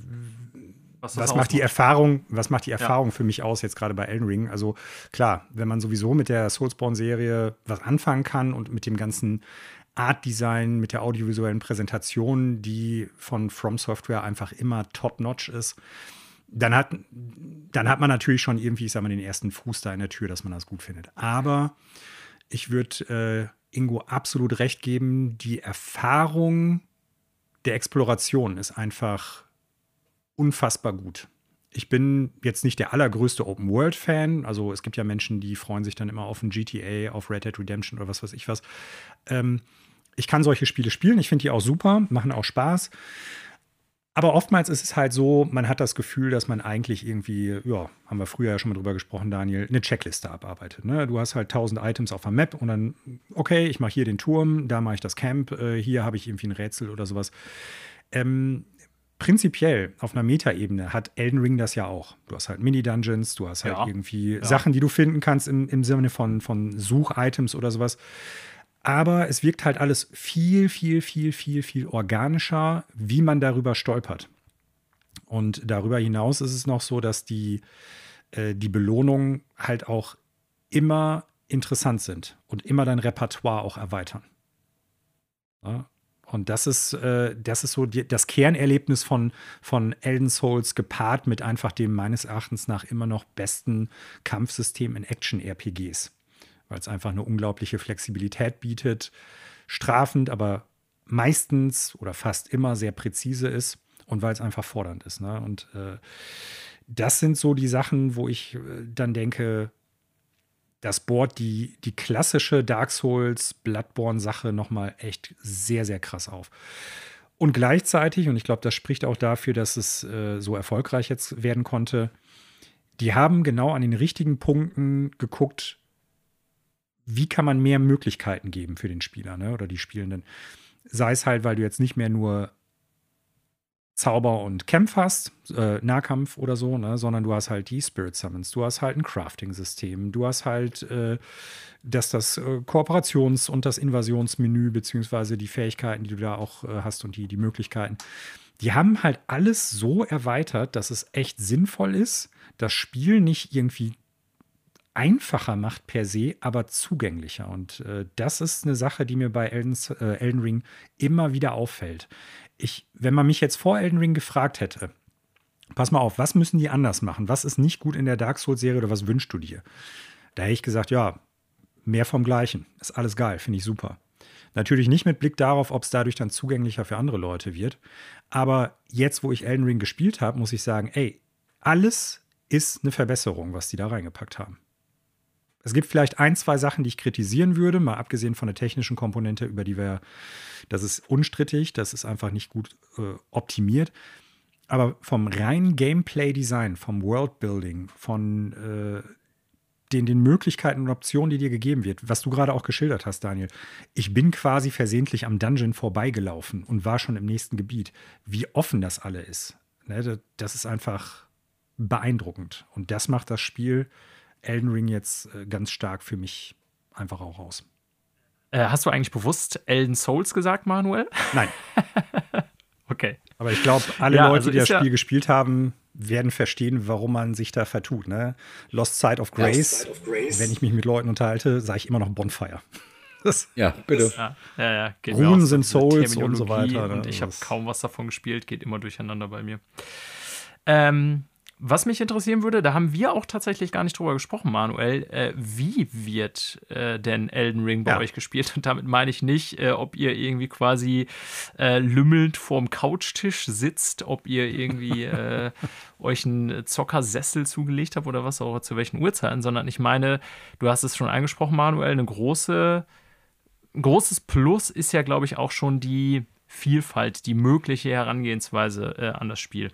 was, was macht die Erfahrung, was macht die Erfahrung ja. für mich aus, jetzt gerade bei Elden Ring? Also klar, wenn man sowieso mit der Soulspawn-Serie was anfangen kann und mit dem ganzen Art Design, mit der audiovisuellen Präsentation, die von From Software einfach immer top-notch ist, dann hat, dann hat man natürlich schon irgendwie, ich sag mal, den ersten Fuß da in der Tür, dass man das gut findet. Aber ich würde äh, Ingo absolut recht geben, die Erfahrung der Exploration ist einfach unfassbar gut. Ich bin jetzt nicht der allergrößte Open-World-Fan. Also es gibt ja Menschen, die freuen sich dann immer auf ein GTA, auf Red Dead Redemption oder was weiß ich was. Ähm, ich kann solche Spiele spielen, ich finde die auch super, machen auch Spaß. Aber oftmals ist es halt so, man hat das Gefühl, dass man eigentlich irgendwie, ja, haben wir früher ja schon mal drüber gesprochen, Daniel, eine Checkliste abarbeitet. Ne? Du hast halt tausend Items auf der Map und dann, okay, ich mache hier den Turm, da mache ich das Camp, äh, hier habe ich irgendwie ein Rätsel oder sowas. Ähm, prinzipiell auf einer Metaebene hat Elden Ring das ja auch. Du hast halt Mini-Dungeons, du hast halt ja. irgendwie ja. Sachen, die du finden kannst im, im Sinne von, von Such-Items oder sowas. Aber es wirkt halt alles viel, viel, viel, viel, viel organischer, wie man darüber stolpert. Und darüber hinaus ist es noch so, dass die, äh, die Belohnungen halt auch immer interessant sind und immer dein Repertoire auch erweitern. Ja? Und das ist, äh, das ist so die, das Kernerlebnis von, von Elden Souls gepaart mit einfach dem meines Erachtens nach immer noch besten Kampfsystem in Action-RPGs weil es einfach eine unglaubliche Flexibilität bietet, strafend, aber meistens oder fast immer sehr präzise ist und weil es einfach fordernd ist. Ne? Und äh, das sind so die Sachen, wo ich äh, dann denke, das bohrt die, die klassische Dark Souls Bloodborne-Sache nochmal echt sehr, sehr krass auf. Und gleichzeitig, und ich glaube, das spricht auch dafür, dass es äh, so erfolgreich jetzt werden konnte, die haben genau an den richtigen Punkten geguckt, wie kann man mehr Möglichkeiten geben für den Spieler ne, oder die Spielenden. Sei es halt, weil du jetzt nicht mehr nur Zauber und Kämpf hast, äh, Nahkampf oder so, ne, sondern du hast halt die Spirit Summons, du hast halt ein Crafting-System, du hast halt äh, dass das äh, Kooperations- und das Invasionsmenü, beziehungsweise die Fähigkeiten, die du da auch äh, hast und die, die Möglichkeiten, die haben halt alles so erweitert, dass es echt sinnvoll ist, das Spiel nicht irgendwie einfacher macht per se, aber zugänglicher. Und äh, das ist eine Sache, die mir bei Elden, äh, Elden Ring immer wieder auffällt. Ich, wenn man mich jetzt vor Elden Ring gefragt hätte, pass mal auf, was müssen die anders machen? Was ist nicht gut in der Dark Souls-Serie oder was wünschst du dir? Da hätte ich gesagt, ja, mehr vom Gleichen. Ist alles geil, finde ich super. Natürlich nicht mit Blick darauf, ob es dadurch dann zugänglicher für andere Leute wird. Aber jetzt, wo ich Elden Ring gespielt habe, muss ich sagen, ey, alles ist eine Verbesserung, was die da reingepackt haben. Es gibt vielleicht ein, zwei Sachen, die ich kritisieren würde, mal abgesehen von der technischen Komponente, über die wir, das ist unstrittig, das ist einfach nicht gut äh, optimiert. Aber vom reinen Gameplay-Design, vom Worldbuilding, von äh, den, den Möglichkeiten und Optionen, die dir gegeben wird, was du gerade auch geschildert hast, Daniel. Ich bin quasi versehentlich am Dungeon vorbeigelaufen und war schon im nächsten Gebiet. Wie offen das alle ist, ne, das ist einfach beeindruckend. Und das macht das Spiel Elden Ring jetzt äh, ganz stark für mich einfach auch aus. Äh, hast du eigentlich bewusst Elden Souls gesagt, Manuel? Nein. okay. Aber ich glaube, alle ja, Leute, also die das Spiel ja gespielt haben, werden verstehen, warum man sich da vertut. Ne? Lost Side of Grace, Side of Grace. wenn ich mich mit Leuten unterhalte, sage ich immer noch Bonfire. Das, ja, bitte. Ja, ja, ja, Runen sind Souls und so weiter. Ne? Und ich habe kaum was davon gespielt, geht immer durcheinander bei mir. Ähm, was mich interessieren würde, da haben wir auch tatsächlich gar nicht drüber gesprochen, Manuel. Äh, wie wird äh, denn Elden Ring bei ja. euch gespielt? Und damit meine ich nicht, äh, ob ihr irgendwie quasi äh, lümmelnd vorm Couchtisch sitzt, ob ihr irgendwie äh, euch einen Zockersessel zugelegt habt oder was auch zu welchen Uhrzeiten, sondern ich meine, du hast es schon angesprochen, Manuel, eine große, ein großes Plus ist ja, glaube ich, auch schon die Vielfalt, die mögliche Herangehensweise äh, an das Spiel.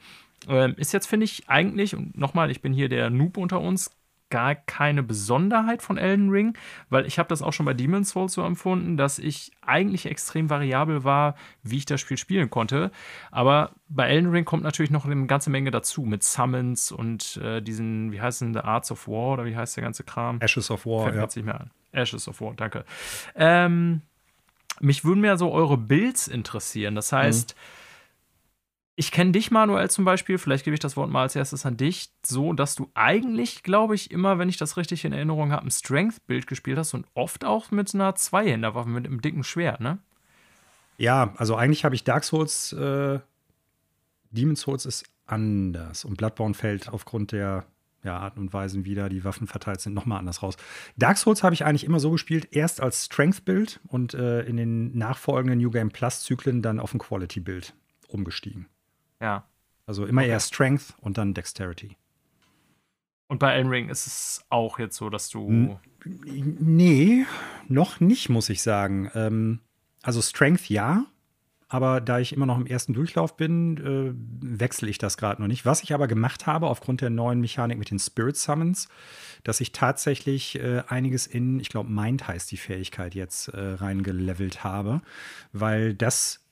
Ähm, ist jetzt, finde ich, eigentlich, und nochmal, ich bin hier der Noob unter uns, gar keine Besonderheit von Elden Ring, weil ich habe das auch schon bei Demon's Souls so empfunden, dass ich eigentlich extrem variabel war, wie ich das Spiel spielen konnte. Aber bei Elden Ring kommt natürlich noch eine ganze Menge dazu mit Summons und äh, diesen, wie heißt denn, The Arts of War oder wie heißt der ganze Kram? Ashes of War, Fällt ja. Nicht mehr an. Ashes of War, danke. Ähm, mich würden mehr so eure Builds interessieren. Das heißt, mhm ich kenne dich, Manuel, zum Beispiel, vielleicht gebe ich das Wort mal als erstes an dich, so, dass du eigentlich, glaube ich, immer, wenn ich das richtig in Erinnerung habe, ein Strength-Bild gespielt hast und oft auch mit einer Zweihänderwaffe, mit einem dicken Schwert, ne? Ja, also eigentlich habe ich Dark Souls, äh, Demon's Souls ist anders und Bloodborne fällt aufgrund der ja, Arten und Weisen, wie da die Waffen verteilt sind, nochmal anders raus. Dark Souls habe ich eigentlich immer so gespielt, erst als Strength-Bild und äh, in den nachfolgenden New Game Plus-Zyklen dann auf ein Quality-Bild umgestiegen. Ja. Also immer okay. eher Strength und dann Dexterity. Und bei Elden Ring ist es auch jetzt so, dass du. nee, noch nicht, muss ich sagen. Ähm, also Strength ja, aber da ich immer noch im ersten Durchlauf bin, äh, wechsle ich das gerade noch nicht. Was ich aber gemacht habe, aufgrund der neuen Mechanik mit den Spirit Summons, dass ich tatsächlich äh, einiges in, ich glaube, Mind heißt die Fähigkeit jetzt äh, reingelevelt habe, weil das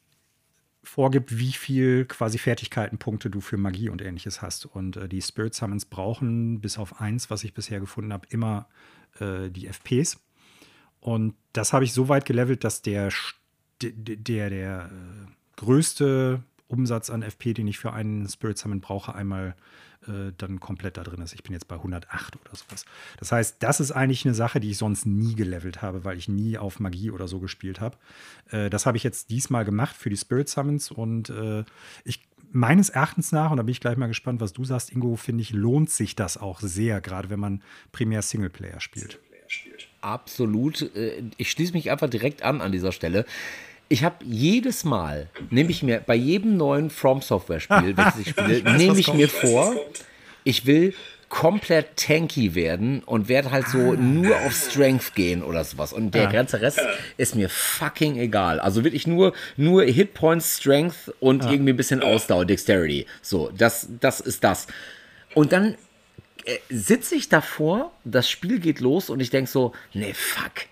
vorgibt, wie viel quasi Fertigkeitenpunkte du für Magie und ähnliches hast. Und äh, die Spirit Summons brauchen bis auf eins, was ich bisher gefunden habe, immer äh, die FPs. Und das habe ich so weit gelevelt, dass der, der, der äh, größte Umsatz an FP, den ich für einen Spirit Summon brauche, einmal äh, dann komplett da drin ist. Ich bin jetzt bei 108 oder sowas. Das heißt, das ist eigentlich eine Sache, die ich sonst nie gelevelt habe, weil ich nie auf Magie oder so gespielt habe. Äh, das habe ich jetzt diesmal gemacht für die Spirit Summons und äh, ich meines Erachtens nach, und da bin ich gleich mal gespannt, was du sagst, Ingo, finde ich, lohnt sich das auch sehr, gerade wenn man primär Singleplayer spielt. Absolut. Äh, ich schließe mich einfach direkt an an dieser Stelle ich habe jedes Mal, nehme ich mir bei jedem neuen From Software Spiel, welches ich spiele, nehme ich mir vor, ich will komplett tanky werden und werde halt so ah. nur auf Strength gehen oder sowas. Und der ganze Rest ist mir fucking egal. Also wirklich nur, nur Hitpoints, Strength und ja. irgendwie ein bisschen Ausdauer, Dexterity. So, das, das ist das. Und dann äh, sitze ich davor, das Spiel geht los und ich denke so, nee, fuck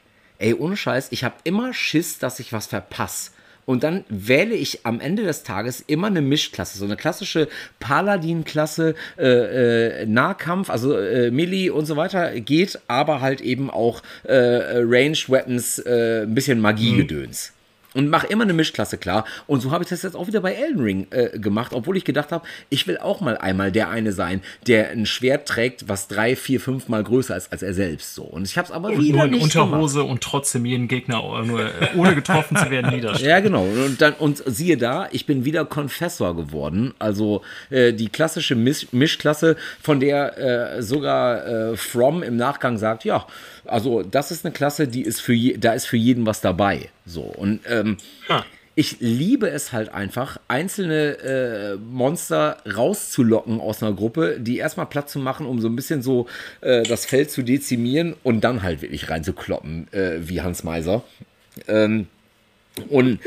ey, ohne Scheiß, ich habe immer Schiss, dass ich was verpasse. Und dann wähle ich am Ende des Tages immer eine Mischklasse, so eine klassische Paladin-Klasse, äh, äh, Nahkampf, also äh, Melee und so weiter geht, aber halt eben auch äh, Ranged Weapons, äh, ein bisschen Magiegedöns. Und mache immer eine Mischklasse klar. Und so habe ich das jetzt auch wieder bei Elden Ring äh, gemacht, obwohl ich gedacht habe, ich will auch mal einmal der eine sein, der ein Schwert trägt, was drei, vier, fünf Mal größer ist als er selbst. So. Und ich habe es aber und wieder nur in nicht Unterhose gemacht. und trotzdem jeden Gegner nur, äh, ohne getroffen zu werden niederstellen. Ja, genau. Und dann und siehe da, ich bin wieder Confessor geworden. Also äh, die klassische Misch Mischklasse, von der äh, sogar äh, From im Nachgang sagt, ja, also das ist eine Klasse, die ist für je, da ist für jeden was dabei. So und ähm, ich liebe es halt einfach, einzelne äh, Monster rauszulocken aus einer Gruppe, die erstmal Platz zu machen, um so ein bisschen so äh, das Feld zu dezimieren und dann halt wirklich reinzukloppen, äh, wie Hans Meiser. Ähm, und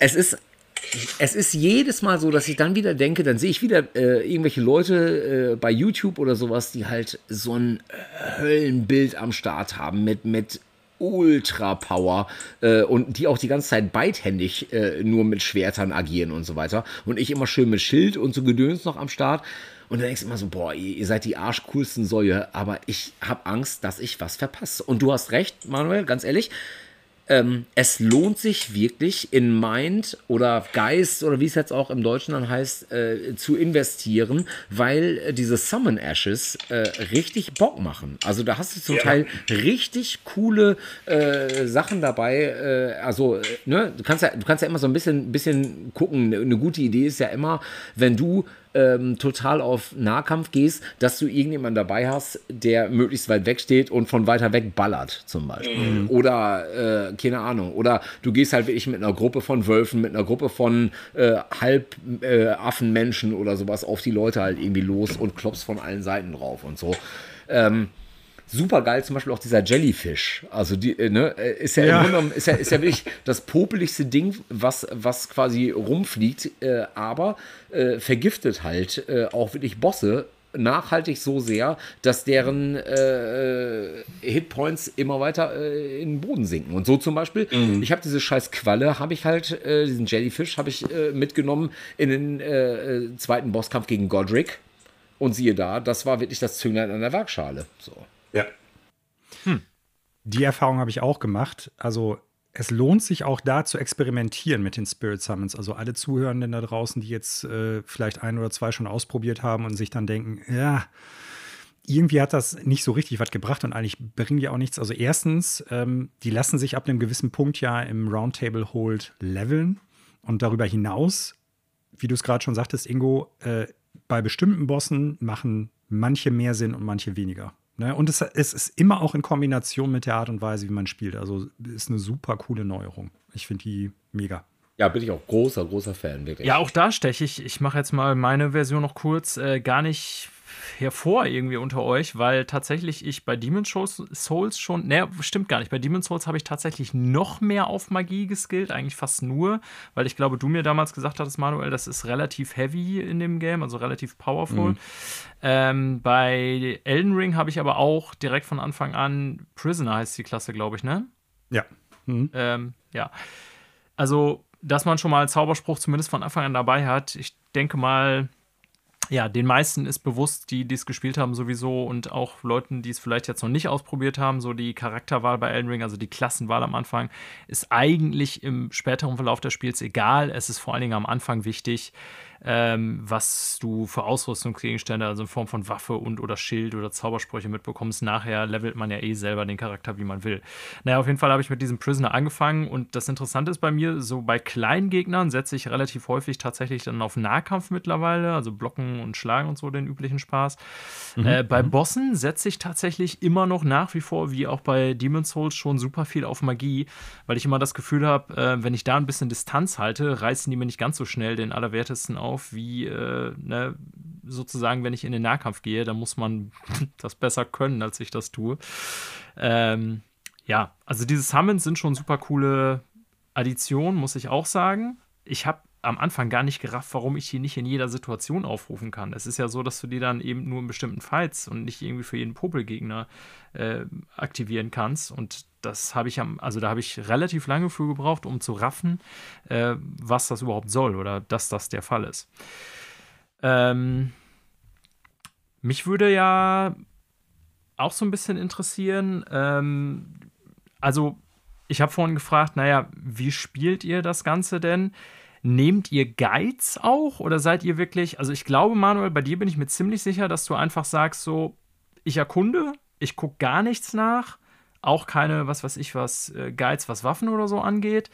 es ist es ist jedes Mal so, dass ich dann wieder denke, dann sehe ich wieder äh, irgendwelche Leute äh, bei YouTube oder sowas, die halt so ein Höllenbild am Start haben mit, mit Ultra-Power äh, und die auch die ganze Zeit beidhändig äh, nur mit Schwertern agieren und so weiter. Und ich immer schön mit Schild und so Gedöns noch am Start. Und dann denkst du immer so, boah, ihr, ihr seid die arschcoolsten Säue, aber ich habe Angst, dass ich was verpasse. Und du hast recht, Manuel, ganz ehrlich, ähm, es lohnt sich wirklich in Mind oder Geist oder wie es jetzt auch im Deutschen dann heißt, äh, zu investieren, weil äh, diese Summon Ashes äh, richtig Bock machen. Also da hast du zum ja. Teil richtig coole äh, Sachen dabei. Äh, also, äh, ne, du kannst ja, du kannst ja immer so ein bisschen, bisschen gucken. Eine gute Idee ist ja immer, wenn du ähm, total auf Nahkampf gehst, dass du irgendjemanden dabei hast, der möglichst weit weg steht und von weiter weg ballert, zum Beispiel. Mhm. Oder, äh, keine Ahnung, oder du gehst halt wirklich mit einer Gruppe von Wölfen, mit einer Gruppe von äh, Halbaffenmenschen äh, oder sowas auf die Leute halt irgendwie los und klopfst von allen Seiten drauf und so. Ähm, super geil, zum Beispiel auch dieser Jellyfish. Also die, äh, ne, äh, ist ja, ja. im Grunde ist ja, ist ja wirklich das popeligste Ding, was, was quasi rumfliegt, äh, aber äh, vergiftet halt äh, auch wirklich Bosse nachhaltig so sehr, dass deren äh, Hitpoints immer weiter äh, in den Boden sinken. Und so zum Beispiel, mhm. ich habe diese scheiß Qualle, habe ich halt, äh, diesen Jellyfish habe ich mitgenommen in den zweiten Bosskampf gegen Godric. Und siehe da, das war wirklich das Zünglein an der Waagschale. So. Ja. Hm. Die Erfahrung habe ich auch gemacht. Also es lohnt sich auch da zu experimentieren mit den Spirit Summons. Also alle Zuhörenden da draußen, die jetzt äh, vielleicht ein oder zwei schon ausprobiert haben und sich dann denken, ja, irgendwie hat das nicht so richtig was gebracht und eigentlich bringen die auch nichts. Also erstens, ähm, die lassen sich ab einem gewissen Punkt ja im Roundtable Hold leveln und darüber hinaus, wie du es gerade schon sagtest, Ingo, äh, bei bestimmten Bossen machen manche mehr Sinn und manche weniger. Ne? Und es, es, ist immer auch in Kombination mit der Art und Weise, wie man spielt. Also ist eine super coole Neuerung. Ich finde die mega. Ja, bin ich auch großer, großer Fan, wirklich. Ja, auch da steche ich. Ich mache jetzt mal meine Version noch kurz. Äh, gar nicht hervor irgendwie unter euch, weil tatsächlich ich bei Demon's Souls schon, ne, stimmt gar nicht. Bei Demon's Souls habe ich tatsächlich noch mehr auf Magie geskillt, eigentlich fast nur, weil ich glaube, du mir damals gesagt hattest, Manuel, das ist relativ heavy in dem Game, also relativ powerful. Mhm. Ähm, bei Elden Ring habe ich aber auch direkt von Anfang an, Prisoner heißt die Klasse, glaube ich, ne? Ja. Mhm. Ähm, ja. Also, dass man schon mal einen Zauberspruch zumindest von Anfang an dabei hat, ich denke mal, ja, den meisten ist bewusst, die es gespielt haben sowieso und auch Leuten, die es vielleicht jetzt noch nicht ausprobiert haben, so die Charakterwahl bei Elden Ring, also die Klassenwahl am Anfang, ist eigentlich im späteren Verlauf des Spiels egal. Es ist vor allen Dingen am Anfang wichtig, ähm, was du für Ausrüstungsgegenstände, also in Form von Waffe und oder Schild oder Zaubersprüche mitbekommst. Nachher levelt man ja eh selber den Charakter, wie man will. Naja, auf jeden Fall habe ich mit diesem Prisoner angefangen und das Interessante ist bei mir, so bei kleinen Gegnern setze ich relativ häufig tatsächlich dann auf Nahkampf mittlerweile, also blocken und schlagen und so den üblichen Spaß. Mhm. Äh, bei mhm. Bossen setze ich tatsächlich immer noch nach wie vor, wie auch bei Demon's Souls, schon super viel auf Magie, weil ich immer das Gefühl habe, äh, wenn ich da ein bisschen Distanz halte, reißen die mir nicht ganz so schnell den Allerwertesten auf auf, wie äh, ne, sozusagen, wenn ich in den Nahkampf gehe, dann muss man das besser können, als ich das tue. Ähm, ja, also diese Summons sind schon super coole Additionen, muss ich auch sagen. Ich habe am Anfang gar nicht gerafft, warum ich die nicht in jeder Situation aufrufen kann. Es ist ja so, dass du die dann eben nur in bestimmten Fights und nicht irgendwie für jeden Popelgegner äh, aktivieren kannst. Und das habe ich am, also da habe ich relativ lange für gebraucht, um zu raffen, äh, was das überhaupt soll oder dass das der Fall ist. Ähm, mich würde ja auch so ein bisschen interessieren, ähm, also ich habe vorhin gefragt, naja, wie spielt ihr das Ganze denn? Nehmt ihr Guides auch oder seid ihr wirklich, also ich glaube, Manuel, bei dir bin ich mir ziemlich sicher, dass du einfach sagst, so, ich erkunde, ich gucke gar nichts nach, auch keine, was weiß ich, was äh, Guides, was Waffen oder so angeht.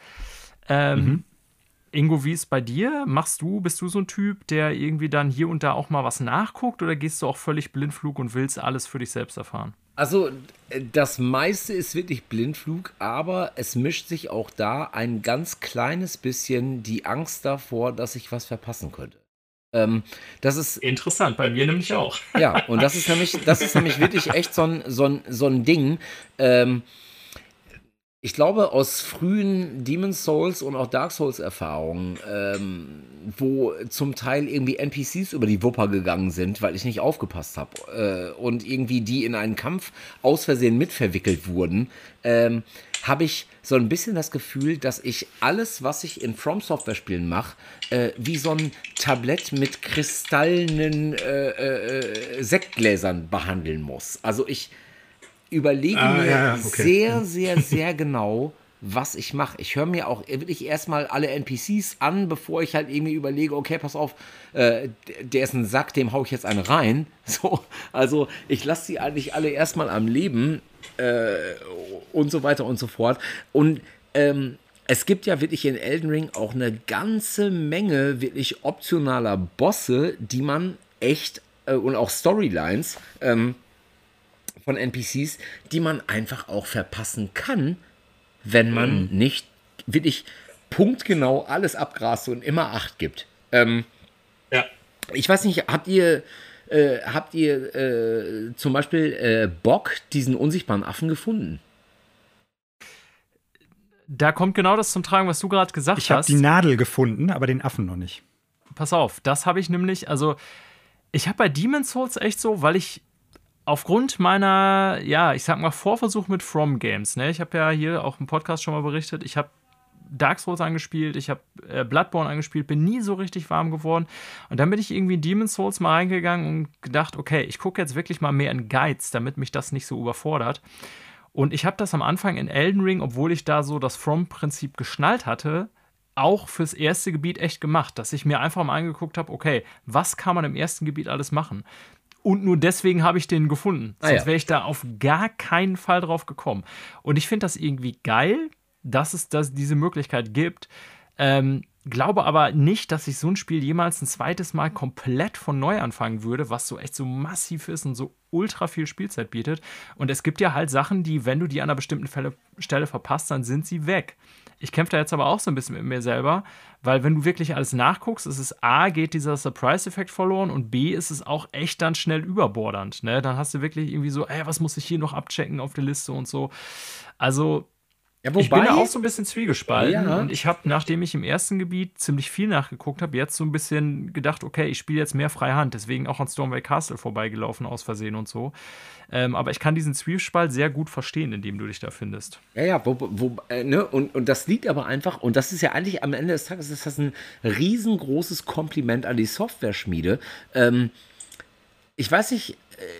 Ähm, mhm. Ingo, wie ist bei dir? Machst du, bist du so ein Typ, der irgendwie dann hier und da auch mal was nachguckt oder gehst du auch völlig blindflug und willst alles für dich selbst erfahren? Also das meiste ist wirklich Blindflug, aber es mischt sich auch da ein ganz kleines bisschen die Angst davor, dass ich was verpassen könnte. Ähm, das ist interessant, bei mir nämlich auch. Ja, und das ist nämlich, das ist nämlich wirklich echt so ein, so ein, so ein Ding. Ähm, ich glaube, aus frühen Demon's Souls und auch Dark Souls Erfahrungen, ähm, wo zum Teil irgendwie NPCs über die Wupper gegangen sind, weil ich nicht aufgepasst habe äh, und irgendwie die in einen Kampf aus Versehen mitverwickelt wurden, ähm, habe ich so ein bisschen das Gefühl, dass ich alles, was ich in From Software Spielen mache, äh, wie so ein Tablett mit kristallenen äh, äh, Sektgläsern behandeln muss. Also ich überlege ah, mir ja, okay. sehr, sehr, sehr genau, was ich mache. Ich höre mir auch wirklich erstmal alle NPCs an, bevor ich halt irgendwie überlege, okay, pass auf, äh, der ist ein Sack, dem hau ich jetzt einen rein. So, also ich lasse sie eigentlich alle erstmal am Leben äh, und so weiter und so fort. Und ähm, es gibt ja wirklich in Elden Ring auch eine ganze Menge wirklich optionaler Bosse, die man echt äh, und auch Storylines, ähm, von NPCs, die man einfach auch verpassen kann, wenn man mhm. nicht wirklich punktgenau alles abgrast und immer Acht gibt. Ähm, ja. Ich weiß nicht, habt ihr, äh, habt ihr äh, zum Beispiel äh, Bock, diesen unsichtbaren Affen gefunden? Da kommt genau das zum Tragen, was du gerade gesagt ich hast. Ich habe die Nadel gefunden, aber den Affen noch nicht. Pass auf, das habe ich nämlich, also ich habe bei Demon's Souls echt so, weil ich aufgrund meiner, ja, ich sag mal, Vorversuch mit From Games, ne? Ich habe ja hier auch im Podcast schon mal berichtet, ich habe Dark Souls angespielt, ich habe äh, Bloodborne angespielt, bin nie so richtig warm geworden. Und dann bin ich irgendwie in Demon's Souls mal reingegangen und gedacht, okay, ich gucke jetzt wirklich mal mehr in Guides, damit mich das nicht so überfordert. Und ich habe das am Anfang in Elden Ring, obwohl ich da so das From-Prinzip geschnallt hatte, auch fürs erste Gebiet echt gemacht, dass ich mir einfach mal angeguckt habe, okay, was kann man im ersten Gebiet alles machen? Und nur deswegen habe ich den gefunden. Ah, Sonst wäre ich da auf gar keinen Fall drauf gekommen. Und ich finde das irgendwie geil, dass es das, diese Möglichkeit gibt. Ähm, glaube aber nicht, dass ich so ein Spiel jemals ein zweites Mal komplett von neu anfangen würde, was so echt so massiv ist und so ultra viel Spielzeit bietet. Und es gibt ja halt Sachen, die, wenn du die an einer bestimmten Stelle verpasst, dann sind sie weg. Ich kämpfe da jetzt aber auch so ein bisschen mit mir selber, weil wenn du wirklich alles nachguckst, ist es A, geht dieser Surprise-Effekt verloren und B, ist es auch echt dann schnell überbordernd. Ne? Dann hast du wirklich irgendwie so, ey, was muss ich hier noch abchecken auf der Liste und so. Also, ja, wobei, ich bin da auch so ein bisschen zwiegespalten. Ja. Und ich habe, nachdem ich im ersten Gebiet ziemlich viel nachgeguckt habe, jetzt so ein bisschen gedacht, okay, ich spiele jetzt mehr Freihand. Deswegen auch an Stormway Castle vorbeigelaufen aus Versehen und so. Ähm, aber ich kann diesen Zwiespalt sehr gut verstehen, in dem du dich da findest. Ja, ja, wo, wo, äh, ne? und, und das liegt aber einfach, und das ist ja eigentlich am Ende des Tages ist das ein riesengroßes Kompliment an die Software-Schmiede. Ähm, ich weiß nicht,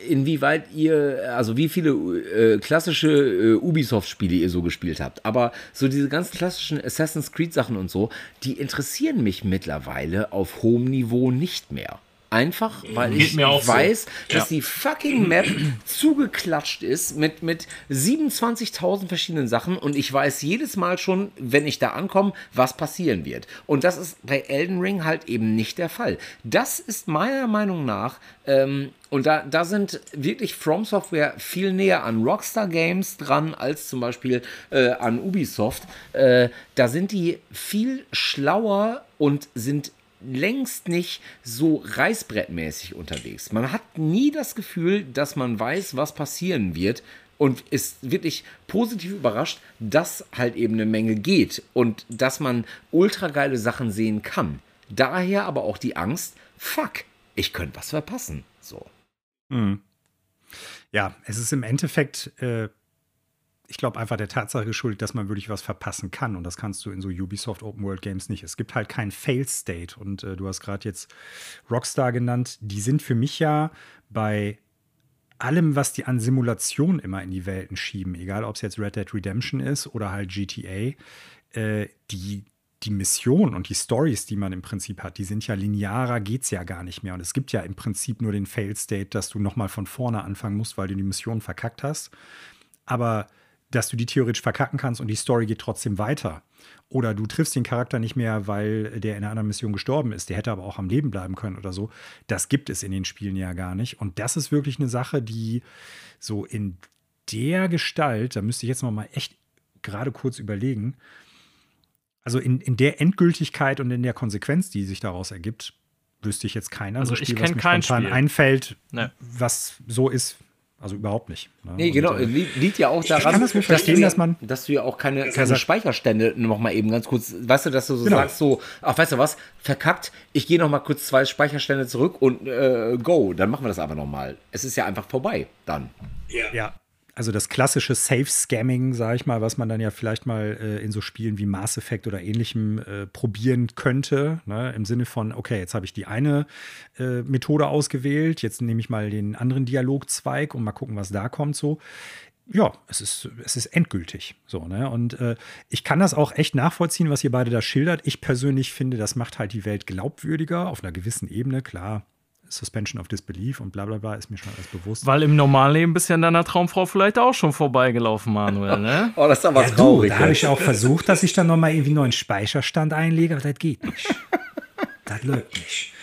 inwieweit ihr, also wie viele äh, klassische äh, Ubisoft-Spiele ihr so gespielt habt. Aber so diese ganz klassischen Assassin's Creed-Sachen und so, die interessieren mich mittlerweile auf hohem Niveau nicht mehr. Einfach, weil Geht ich weiß, so. dass ja. die fucking Map zugeklatscht ist mit, mit 27.000 verschiedenen Sachen und ich weiß jedes Mal schon, wenn ich da ankomme, was passieren wird. Und das ist bei Elden Ring halt eben nicht der Fall. Das ist meiner Meinung nach, ähm, und da, da sind wirklich From Software viel näher an Rockstar Games dran als zum Beispiel äh, an Ubisoft. Äh, da sind die viel schlauer und sind längst nicht so reißbrettmäßig unterwegs. Man hat nie das Gefühl, dass man weiß, was passieren wird und ist wirklich positiv überrascht, dass halt eben eine Menge geht und dass man ultra geile Sachen sehen kann. Daher aber auch die Angst, fuck, ich könnte was verpassen. So. Mhm. Ja, es ist im Endeffekt äh, ich glaube, einfach der Tatsache geschuldet, dass man wirklich was verpassen kann. Und das kannst du in so Ubisoft Open World Games nicht. Es gibt halt kein Fail State. Und äh, du hast gerade jetzt Rockstar genannt. Die sind für mich ja bei allem, was die an Simulation immer in die Welten schieben, egal ob es jetzt Red Dead Redemption ist oder halt GTA, äh, die, die Mission und die Stories, die man im Prinzip hat, die sind ja linearer, geht es ja gar nicht mehr. Und es gibt ja im Prinzip nur den Fail State, dass du nochmal von vorne anfangen musst, weil du die Mission verkackt hast. Aber dass du die theoretisch verkacken kannst und die Story geht trotzdem weiter. Oder du triffst den Charakter nicht mehr, weil der in einer anderen Mission gestorben ist. Der hätte aber auch am Leben bleiben können oder so. Das gibt es in den Spielen ja gar nicht. Und das ist wirklich eine Sache, die so in der Gestalt, da müsste ich jetzt noch mal echt gerade kurz überlegen, also in, in der Endgültigkeit und in der Konsequenz, die sich daraus ergibt, wüsste ich jetzt keiner. Also ich kenne kein Spiel einfällt, nee. was so ist also überhaupt nicht. Ne? Nee, genau. Und, äh, liegt ja auch daran, das dass, du, dass, man, dass du ja auch keine, keine Speicherstände noch mal eben ganz kurz, weißt du, dass du so genau. sagst, so, ach, weißt du was, verkackt, ich gehe noch mal kurz zwei Speicherstände zurück und äh, go, dann machen wir das einfach noch mal. Es ist ja einfach vorbei dann. Ja. ja also das klassische Safe-Scamming, sage ich mal, was man dann ja vielleicht mal äh, in so Spielen wie Mass Effect oder ähnlichem äh, probieren könnte. Ne? Im Sinne von, okay, jetzt habe ich die eine äh, Methode ausgewählt, jetzt nehme ich mal den anderen Dialogzweig und mal gucken, was da kommt so. Ja, es ist, es ist endgültig. So, ne? Und äh, ich kann das auch echt nachvollziehen, was ihr beide da schildert. Ich persönlich finde, das macht halt die Welt glaubwürdiger auf einer gewissen Ebene. Klar, Suspension of Disbelief und bla bla bla, ist mir schon alles bewusst. Weil im Normalleben bist du an deiner Traumfrau vielleicht auch schon vorbeigelaufen, Manuel, ne? oh, das ist aber ja, traurig. Du, da habe ich auch versucht, dass ich dann nochmal irgendwie einen neuen Speicherstand einlege, aber das geht nicht. das läuft nicht.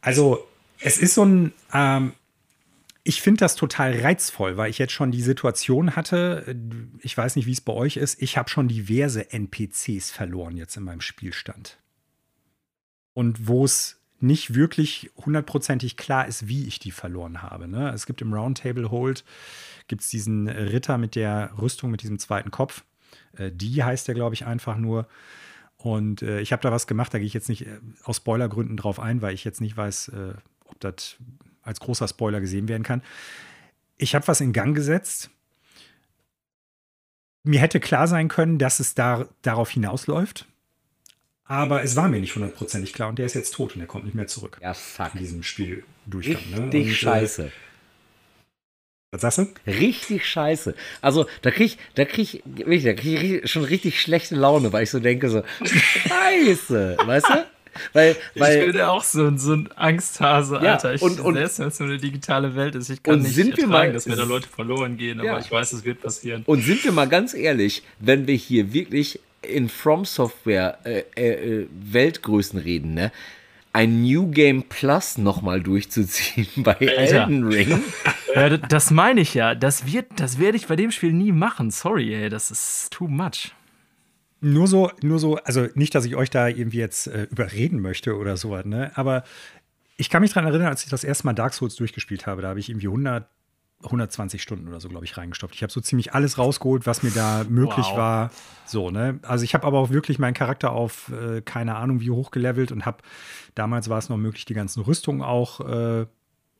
Also, es ist so ein, ähm, ich finde das total reizvoll, weil ich jetzt schon die Situation hatte, ich weiß nicht, wie es bei euch ist, ich habe schon diverse NPCs verloren jetzt in meinem Spielstand. Und wo es nicht wirklich hundertprozentig klar ist, wie ich die verloren habe. Ne? Es gibt im Roundtable Hold gibt es diesen Ritter mit der Rüstung, mit diesem zweiten Kopf. Äh, die heißt der, glaube ich, einfach nur. Und äh, ich habe da was gemacht, da gehe ich jetzt nicht äh, aus Spoilergründen drauf ein, weil ich jetzt nicht weiß, äh, ob das als großer Spoiler gesehen werden kann. Ich habe was in Gang gesetzt. Mir hätte klar sein können, dass es da, darauf hinausläuft. Aber es war mir nicht hundertprozentig klar und der ist jetzt tot und er kommt nicht mehr zurück. Ja, fuck. In diesem Spiel Durchgang. Richtig ne? und, äh, scheiße. Äh, was sagst du? Richtig scheiße. Also da krieg ich, da krieg ich, da krieg ich schon richtig schlechte Laune, weil ich so denke so, scheiße, weißt du? Weil, weil, ich bin ja auch so, so ein Angsthase, Alter. Ja, und, und, selbst wenn es so eine digitale Welt ist, ich kann nicht sind ertragen, mal, dass mir da Leute verloren gehen, aber ja. ich weiß, es wird passieren. Und sind wir mal ganz ehrlich, wenn wir hier wirklich in From Software äh, äh, Weltgrößen reden, ne? Ein New Game Plus nochmal durchzuziehen bei Alter. Elden Ring. Ja, das meine ich ja. Das, wird, das werde ich bei dem Spiel nie machen. Sorry, ey, das ist too much. nur so, nur so, also nicht, dass ich euch da irgendwie jetzt äh, überreden möchte oder sowas, ne? Aber ich kann mich daran erinnern, als ich das erste Mal Dark Souls durchgespielt habe, da habe ich irgendwie 100, 120 Stunden oder so, glaube ich, reingestopft. Ich habe so ziemlich alles rausgeholt, was mir da möglich wow. war. So, ne? Also ich habe aber auch wirklich meinen Charakter auf äh, keine Ahnung wie hoch gelevelt und habe, damals war es noch möglich, die ganzen Rüstungen auch äh,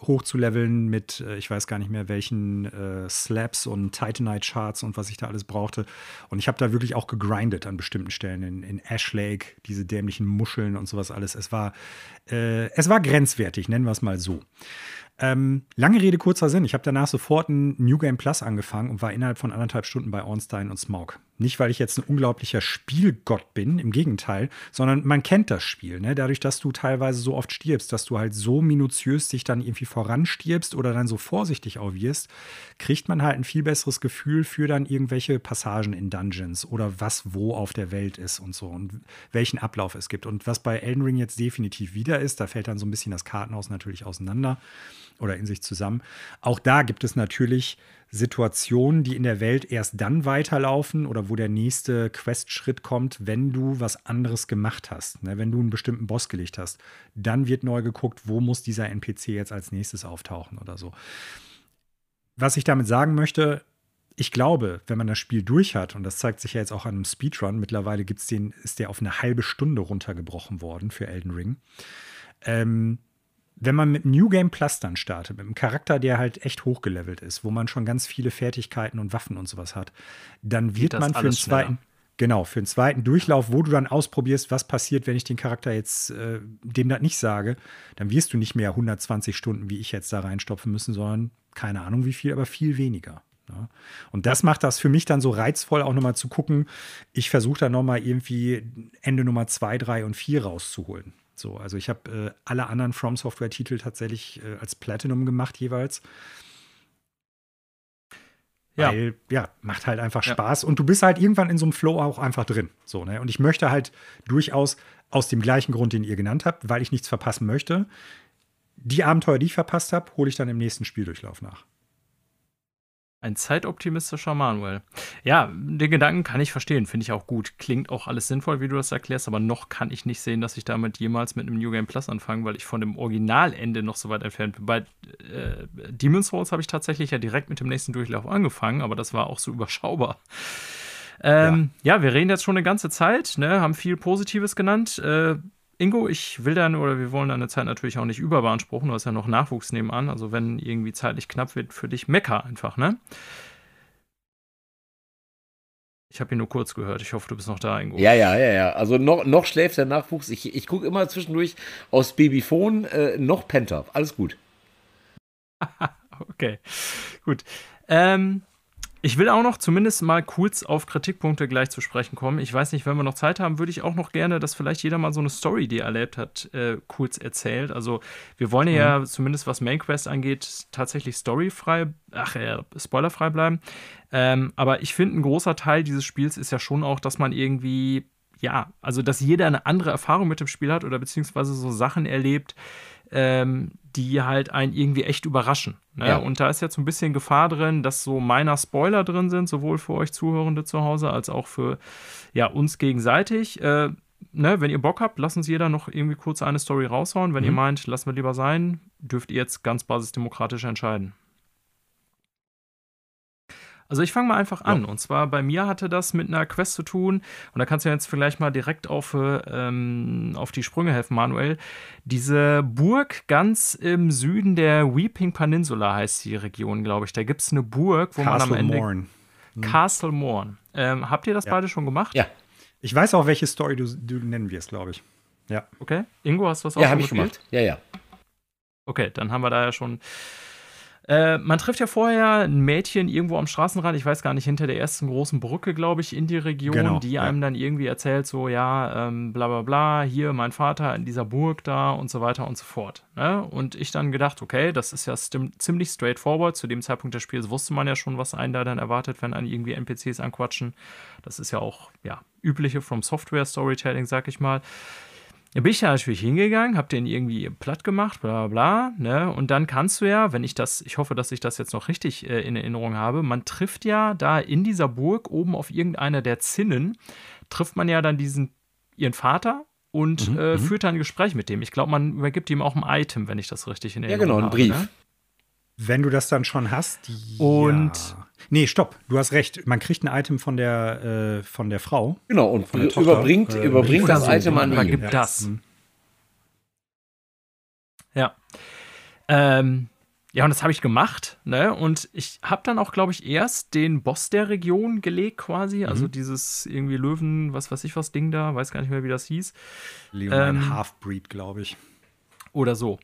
hochzuleveln mit, äh, ich weiß gar nicht mehr, welchen äh, Slaps und Titanite Charts und was ich da alles brauchte. Und ich habe da wirklich auch gegrindet an bestimmten Stellen in, in Ash Lake, diese dämlichen Muscheln und sowas alles. Es war, äh, es war grenzwertig, nennen wir es mal so. Ähm, lange Rede, kurzer Sinn. Ich habe danach sofort ein New Game Plus angefangen und war innerhalb von anderthalb Stunden bei Ornstein und Smaug. Nicht, weil ich jetzt ein unglaublicher Spielgott bin, im Gegenteil, sondern man kennt das Spiel. Ne? Dadurch, dass du teilweise so oft stirbst, dass du halt so minutiös dich dann irgendwie voranstirbst oder dann so vorsichtig auch wirst, kriegt man halt ein viel besseres Gefühl für dann irgendwelche Passagen in Dungeons oder was wo auf der Welt ist und so und welchen Ablauf es gibt. Und was bei Elden Ring jetzt definitiv wieder ist, da fällt dann so ein bisschen das Kartenhaus natürlich auseinander oder in sich zusammen. Auch da gibt es natürlich Situationen, die in der Welt erst dann weiterlaufen oder wo der nächste Quest-Schritt kommt, wenn du was anderes gemacht hast. Ne? Wenn du einen bestimmten Boss gelegt hast, dann wird neu geguckt, wo muss dieser NPC jetzt als nächstes auftauchen oder so. Was ich damit sagen möchte, ich glaube, wenn man das Spiel durch hat, und das zeigt sich ja jetzt auch an einem Speedrun, mittlerweile gibt's den, ist der auf eine halbe Stunde runtergebrochen worden für Elden Ring. Ähm, wenn man mit New Game Plus dann startet, mit einem Charakter, der halt echt hochgelevelt ist, wo man schon ganz viele Fertigkeiten und Waffen und sowas hat, dann wird man für einen zweiten, genau, für einen zweiten Durchlauf, wo du dann ausprobierst, was passiert, wenn ich den Charakter jetzt äh, dem das nicht sage, dann wirst du nicht mehr 120 Stunden, wie ich jetzt da reinstopfen müssen, sondern keine Ahnung wie viel, aber viel weniger. Ja. Ne? Und das macht das für mich dann so reizvoll, auch nochmal zu gucken. Ich versuche da nochmal irgendwie Ende Nummer 2, 3 und 4 rauszuholen. So, also ich habe äh, alle anderen From Software-Titel tatsächlich äh, als Platinum gemacht jeweils. Ja. Weil, ja, macht halt einfach ja. Spaß und du bist halt irgendwann in so einem Flow auch einfach drin. So, ne? Und ich möchte halt durchaus aus dem gleichen Grund, den ihr genannt habt, weil ich nichts verpassen möchte, die Abenteuer, die ich verpasst habe, hole ich dann im nächsten Spieldurchlauf nach. Ein zeitoptimistischer Manuel. Ja, den Gedanken kann ich verstehen, finde ich auch gut. Klingt auch alles sinnvoll, wie du das erklärst, aber noch kann ich nicht sehen, dass ich damit jemals mit einem New Game Plus anfange, weil ich von dem Originalende noch so weit entfernt bin. Bei äh, Demon's Souls habe ich tatsächlich ja direkt mit dem nächsten Durchlauf angefangen, aber das war auch so überschaubar. Ähm, ja. ja. wir reden jetzt schon eine ganze Zeit, ne, haben viel Positives genannt. Äh, Ingo, ich will dann oder wir wollen deine Zeit natürlich auch nicht überbeanspruchen, du hast ja noch Nachwuchs nebenan. Also wenn irgendwie zeitlich knapp wird für dich, mecker einfach, ne? Ich habe ihn nur kurz gehört. Ich hoffe, du bist noch da, Ingo. Ja, ja, ja, ja. Also noch, noch schläft der Nachwuchs. Ich, ich gucke immer zwischendurch aus Babyphone, äh, noch Penta. Alles gut. okay, gut. Ähm, ich will auch noch zumindest mal kurz auf Kritikpunkte gleich zu sprechen kommen. Ich weiß nicht, wenn wir noch Zeit haben, würde ich auch noch gerne, dass vielleicht jeder mal so eine Story, die er erlebt hat, äh, kurz erzählt. Also wir wollen ja mhm. zumindest was Main Quest angeht, tatsächlich storyfrei, ach ja, äh, spoilerfrei bleiben. Ähm, aber ich finde, ein großer Teil dieses Spiels ist ja schon auch, dass man irgendwie, ja, also dass jeder eine andere Erfahrung mit dem Spiel hat oder beziehungsweise so Sachen erlebt, ähm, die halt einen irgendwie echt überraschen. Ne? Ja. Und da ist jetzt so ein bisschen Gefahr drin, dass so meiner Spoiler drin sind, sowohl für euch Zuhörende zu Hause als auch für ja, uns gegenseitig. Äh, ne, wenn ihr Bock habt, lasst uns jeder noch irgendwie kurz eine Story raushauen. Wenn mhm. ihr meint, lassen wir lieber sein, dürft ihr jetzt ganz basisdemokratisch entscheiden. Also ich fange mal einfach an. Ja. Und zwar bei mir hatte das mit einer Quest zu tun. Und da kannst du jetzt vielleicht mal direkt auf, ähm, auf die Sprünge helfen, Manuel. Diese Burg ganz im Süden der Weeping Peninsula heißt die Region, glaube ich. Da gibt es eine Burg, wo Castle man am Ende. Morn. Hm. Castle Morn. Ähm, habt ihr das ja. beide schon gemacht? Ja. Ich weiß auch, welche Story du, du nennen wirst, glaube ich. Ja. Okay. Ingo, hast du das auch ja, schon hab ich gemacht? Ja, ja. Okay, dann haben wir da ja schon äh, man trifft ja vorher ein Mädchen irgendwo am Straßenrand, ich weiß gar nicht, hinter der ersten großen Brücke, glaube ich, in die Region, genau, die einem ja. dann irgendwie erzählt, so, ja, ähm, bla bla bla, hier mein Vater in dieser Burg da und so weiter und so fort. Ne? Und ich dann gedacht, okay, das ist ja ziemlich straightforward. Zu dem Zeitpunkt des Spiels wusste man ja schon, was einen da dann erwartet, wenn einen irgendwie NPCs anquatschen. Das ist ja auch, ja, übliche From Software Storytelling, sag ich mal. Da bin ich ja natürlich hingegangen, hab den irgendwie platt gemacht, bla bla, ne? Und dann kannst du ja, wenn ich das, ich hoffe, dass ich das jetzt noch richtig äh, in Erinnerung habe, man trifft ja da in dieser Burg oben auf irgendeiner der Zinnen, trifft man ja dann diesen, ihren Vater und mhm, äh, mhm. führt dann ein Gespräch mit dem. Ich glaube, man übergibt ihm auch ein Item, wenn ich das richtig in Erinnerung habe. Ja, genau, einen Brief. Ne? Wenn du das dann schon hast. Und. Ja. Nee, stopp, du hast recht. Man kriegt ein Item von der, äh, von der Frau. Genau, und überbringt, äh, überbringt das Item an ihn. Übergibt ja. das. Mhm. Ja. Ähm, ja, und das habe ich gemacht, ne? Und ich habe dann auch, glaube ich, erst den Boss der Region gelegt, quasi. Also mhm. dieses irgendwie Löwen, was weiß ich was Ding da, weiß gar nicht mehr, wie das hieß. Leonine ähm, Halfbreed, glaube ich. Oder so.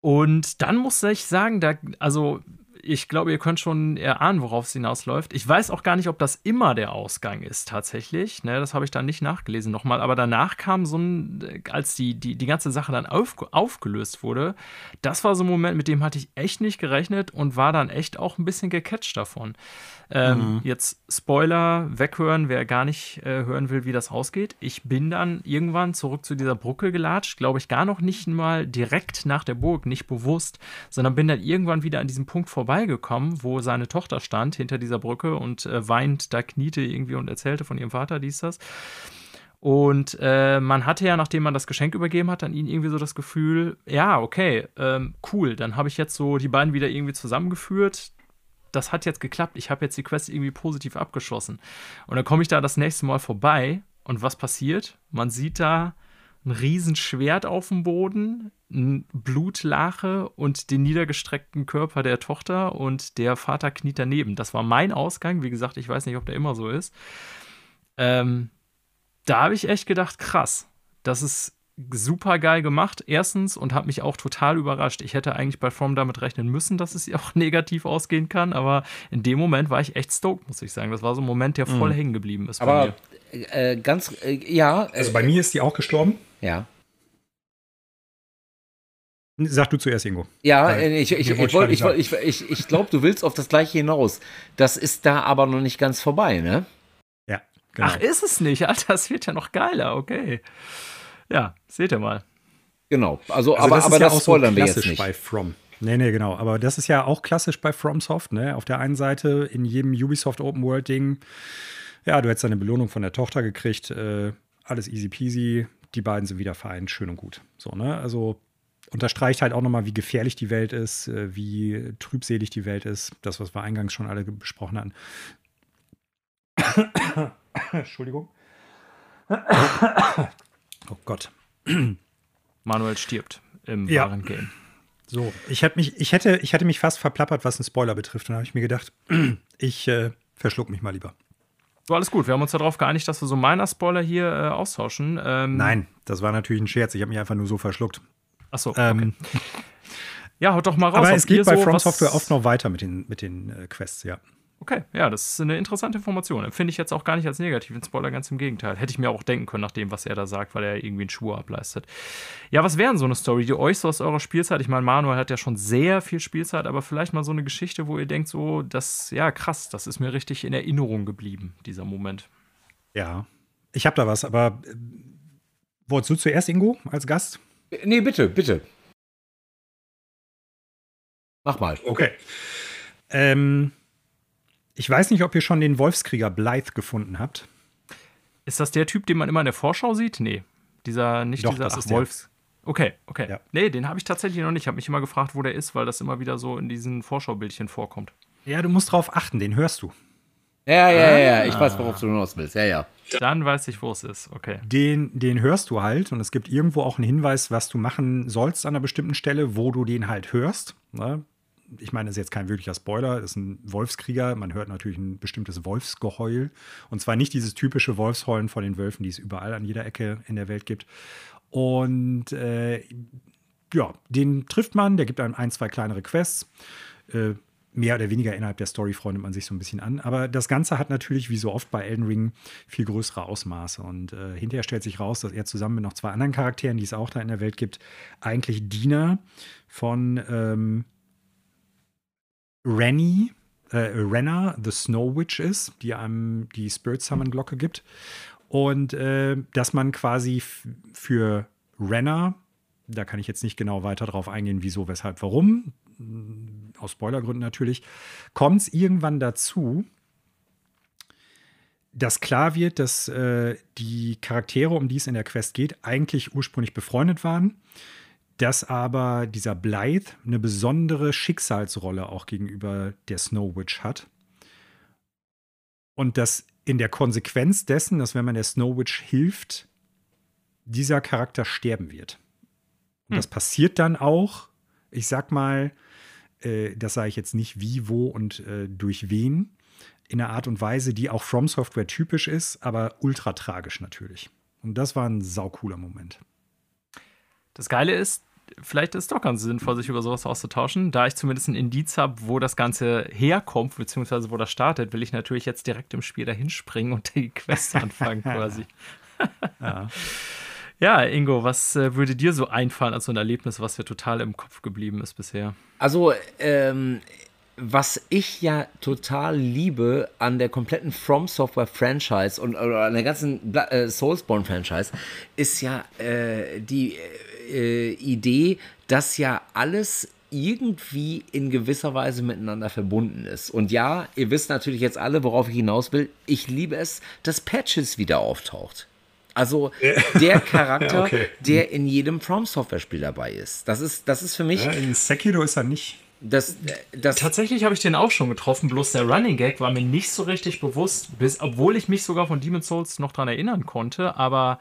Und dann muss ich sagen, da, also ich glaube, ihr könnt schon erahnen, worauf es hinausläuft. Ich weiß auch gar nicht, ob das immer der Ausgang ist, tatsächlich. Ne, das habe ich dann nicht nachgelesen nochmal. Aber danach kam so ein, als die, die, die ganze Sache dann auf, aufgelöst wurde, das war so ein Moment, mit dem hatte ich echt nicht gerechnet und war dann echt auch ein bisschen gecatcht davon. Ähm, mhm. Jetzt Spoiler weghören, wer gar nicht äh, hören will, wie das ausgeht. Ich bin dann irgendwann zurück zu dieser Brücke gelatscht, glaube ich, gar noch nicht mal direkt nach der Burg, nicht bewusst, sondern bin dann irgendwann wieder an diesem Punkt vorbeigekommen, wo seine Tochter stand hinter dieser Brücke und äh, weint, da kniete irgendwie und erzählte von ihrem Vater dies, das. Und äh, man hatte ja, nachdem man das Geschenk übergeben hat, an ihn irgendwie so das Gefühl, ja, okay, ähm, cool, dann habe ich jetzt so die beiden wieder irgendwie zusammengeführt das hat jetzt geklappt, ich habe jetzt die Quest irgendwie positiv abgeschossen. Und dann komme ich da das nächste Mal vorbei und was passiert? Man sieht da ein Riesenschwert auf dem Boden, Blutlache und den niedergestreckten Körper der Tochter und der Vater kniet daneben. Das war mein Ausgang. Wie gesagt, ich weiß nicht, ob der immer so ist. Ähm, da habe ich echt gedacht, krass, das ist super geil gemacht, erstens, und habe mich auch total überrascht. Ich hätte eigentlich bei From damit rechnen müssen, dass es auch negativ ausgehen kann, aber in dem Moment war ich echt stoked, muss ich sagen. Das war so ein Moment, der voll mhm. hängen geblieben ist. Aber äh, ganz, äh, ja. Also bei mir ist die auch gestorben. Ja. Sag du zuerst, Ingo. Ja, äh, ich, ich, ich, ich, ich, ich, ich glaube, du willst auf das Gleiche hinaus. Das ist da aber noch nicht ganz vorbei, ne? Ja, genau. Ach, ist es nicht? Alter, das wird ja noch geiler, okay. Ja, seht ihr mal. Genau, also, also aber das, aber das ja spoilern so wir jetzt nicht. bei From. Nee, nee, genau. Aber das ist ja auch klassisch bei FromSoft, ne? Auf der einen Seite in jedem Ubisoft Open World Ding, ja, du hättest eine Belohnung von der Tochter gekriegt, äh, alles easy peasy, die beiden sind wieder vereint, schön und gut. So, ne? Also unterstreicht halt auch nochmal, wie gefährlich die Welt ist, äh, wie trübselig die Welt ist. Das, was wir eingangs schon alle besprochen hatten. Entschuldigung. Oh Gott. Manuel stirbt im ja. wahren Game. So, ich, mich, ich, hätte, ich hätte mich fast verplappert, was einen Spoiler betrifft. Und da habe ich mir gedacht, ich äh, verschluck mich mal lieber. So, alles gut. Wir haben uns darauf geeinigt, dass wir so meiner Spoiler hier äh, austauschen. Ähm, Nein, das war natürlich ein Scherz. Ich habe mich einfach nur so verschluckt. Achso. Ähm, okay. ja, haut doch mal raus. Aber es geht bei so From Software oft noch weiter mit den, mit den äh, Quests, ja. Okay, ja, das ist eine interessante Information. Empfinde ich jetzt auch gar nicht als negativen Spoiler, ganz im Gegenteil. Hätte ich mir auch denken können, nach dem, was er da sagt, weil er irgendwie einen Schwur ableistet. Ja, was wären so eine Story, die euch so aus eurer Spielzeit, ich meine, Manuel hat ja schon sehr viel Spielzeit, aber vielleicht mal so eine Geschichte, wo ihr denkt, so, das, ja, krass, das ist mir richtig in Erinnerung geblieben, dieser Moment. Ja, ich habe da was, aber äh, wolltest du zuerst, Ingo, als Gast? Nee, bitte, bitte. Mach mal. Okay. Ähm, ich weiß nicht, ob ihr schon den Wolfskrieger Blythe gefunden habt. Ist das der Typ, den man immer in der Vorschau sieht? Nee. Dieser, nicht Doch, dieser das ach, Wolfs. Okay, okay. Ja. Nee, den habe ich tatsächlich noch nicht. Ich habe mich immer gefragt, wo der ist, weil das immer wieder so in diesen Vorschaubildchen vorkommt. Ja, du musst drauf achten, den hörst du. Ja, ja, ja, ja. ich weiß, worauf du hinaus willst. Ja, ja. Dann weiß ich, wo es ist. Okay. Den, den hörst du halt und es gibt irgendwo auch einen Hinweis, was du machen sollst an einer bestimmten Stelle, wo du den halt hörst. Ne? ich meine, das ist jetzt kein wirklicher Spoiler, das ist ein Wolfskrieger. Man hört natürlich ein bestimmtes Wolfsgeheul. Und zwar nicht dieses typische Wolfsheulen von den Wölfen, die es überall an jeder Ecke in der Welt gibt. Und äh, ja, den trifft man, der gibt einem ein, zwei kleinere Quests. Äh, mehr oder weniger innerhalb der Story freundet man sich so ein bisschen an. Aber das Ganze hat natürlich, wie so oft bei Elden Ring, viel größere Ausmaße. Und äh, hinterher stellt sich raus, dass er zusammen mit noch zwei anderen Charakteren, die es auch da in der Welt gibt, eigentlich Diener von ähm, Rennie, äh, Renna, the Snow Witch ist, die einem die Spirit Summon Glocke gibt. Und äh, dass man quasi für Renna, da kann ich jetzt nicht genau weiter drauf eingehen, wieso, weshalb, warum, aus Spoilergründen natürlich, kommt es irgendwann dazu, dass klar wird, dass äh, die Charaktere, um die es in der Quest geht, eigentlich ursprünglich befreundet waren, dass aber dieser Blythe eine besondere Schicksalsrolle auch gegenüber der Snow Witch hat. Und dass in der Konsequenz dessen, dass wenn man der Snow Witch hilft, dieser Charakter sterben wird. Und hm. das passiert dann auch, ich sag mal, äh, das sage ich jetzt nicht wie, wo und äh, durch wen, in einer Art und Weise, die auch From Software typisch ist, aber ultra tragisch natürlich. Und das war ein saucooler Moment. Das Geile ist, vielleicht ist es doch ganz sinnvoll, sich über sowas auszutauschen. Da ich zumindest ein Indiz habe, wo das Ganze herkommt, beziehungsweise wo das startet, will ich natürlich jetzt direkt im Spiel dahin springen und die Quest anfangen quasi. ja. Ja. Ingo, was äh, würde dir so einfallen als so ein Erlebnis, was dir total im Kopf geblieben ist bisher? Also, ähm, was ich ja total liebe an der kompletten From Software Franchise und oder an der ganzen äh, Soulsborne Franchise ist ja äh, die äh, Idee, dass ja alles irgendwie in gewisser Weise miteinander verbunden ist. Und ja, ihr wisst natürlich jetzt alle, worauf ich hinaus will. Ich liebe es, dass Patches wieder auftaucht. Also der Charakter, okay. der in jedem From Software Spiel dabei ist. Das ist, das ist für mich. Ja, in Sekiro ist er nicht. Das, das Tatsächlich habe ich den auch schon getroffen, bloß der Running Gag war mir nicht so richtig bewusst, bis, obwohl ich mich sogar von Demon's Souls noch daran erinnern konnte, aber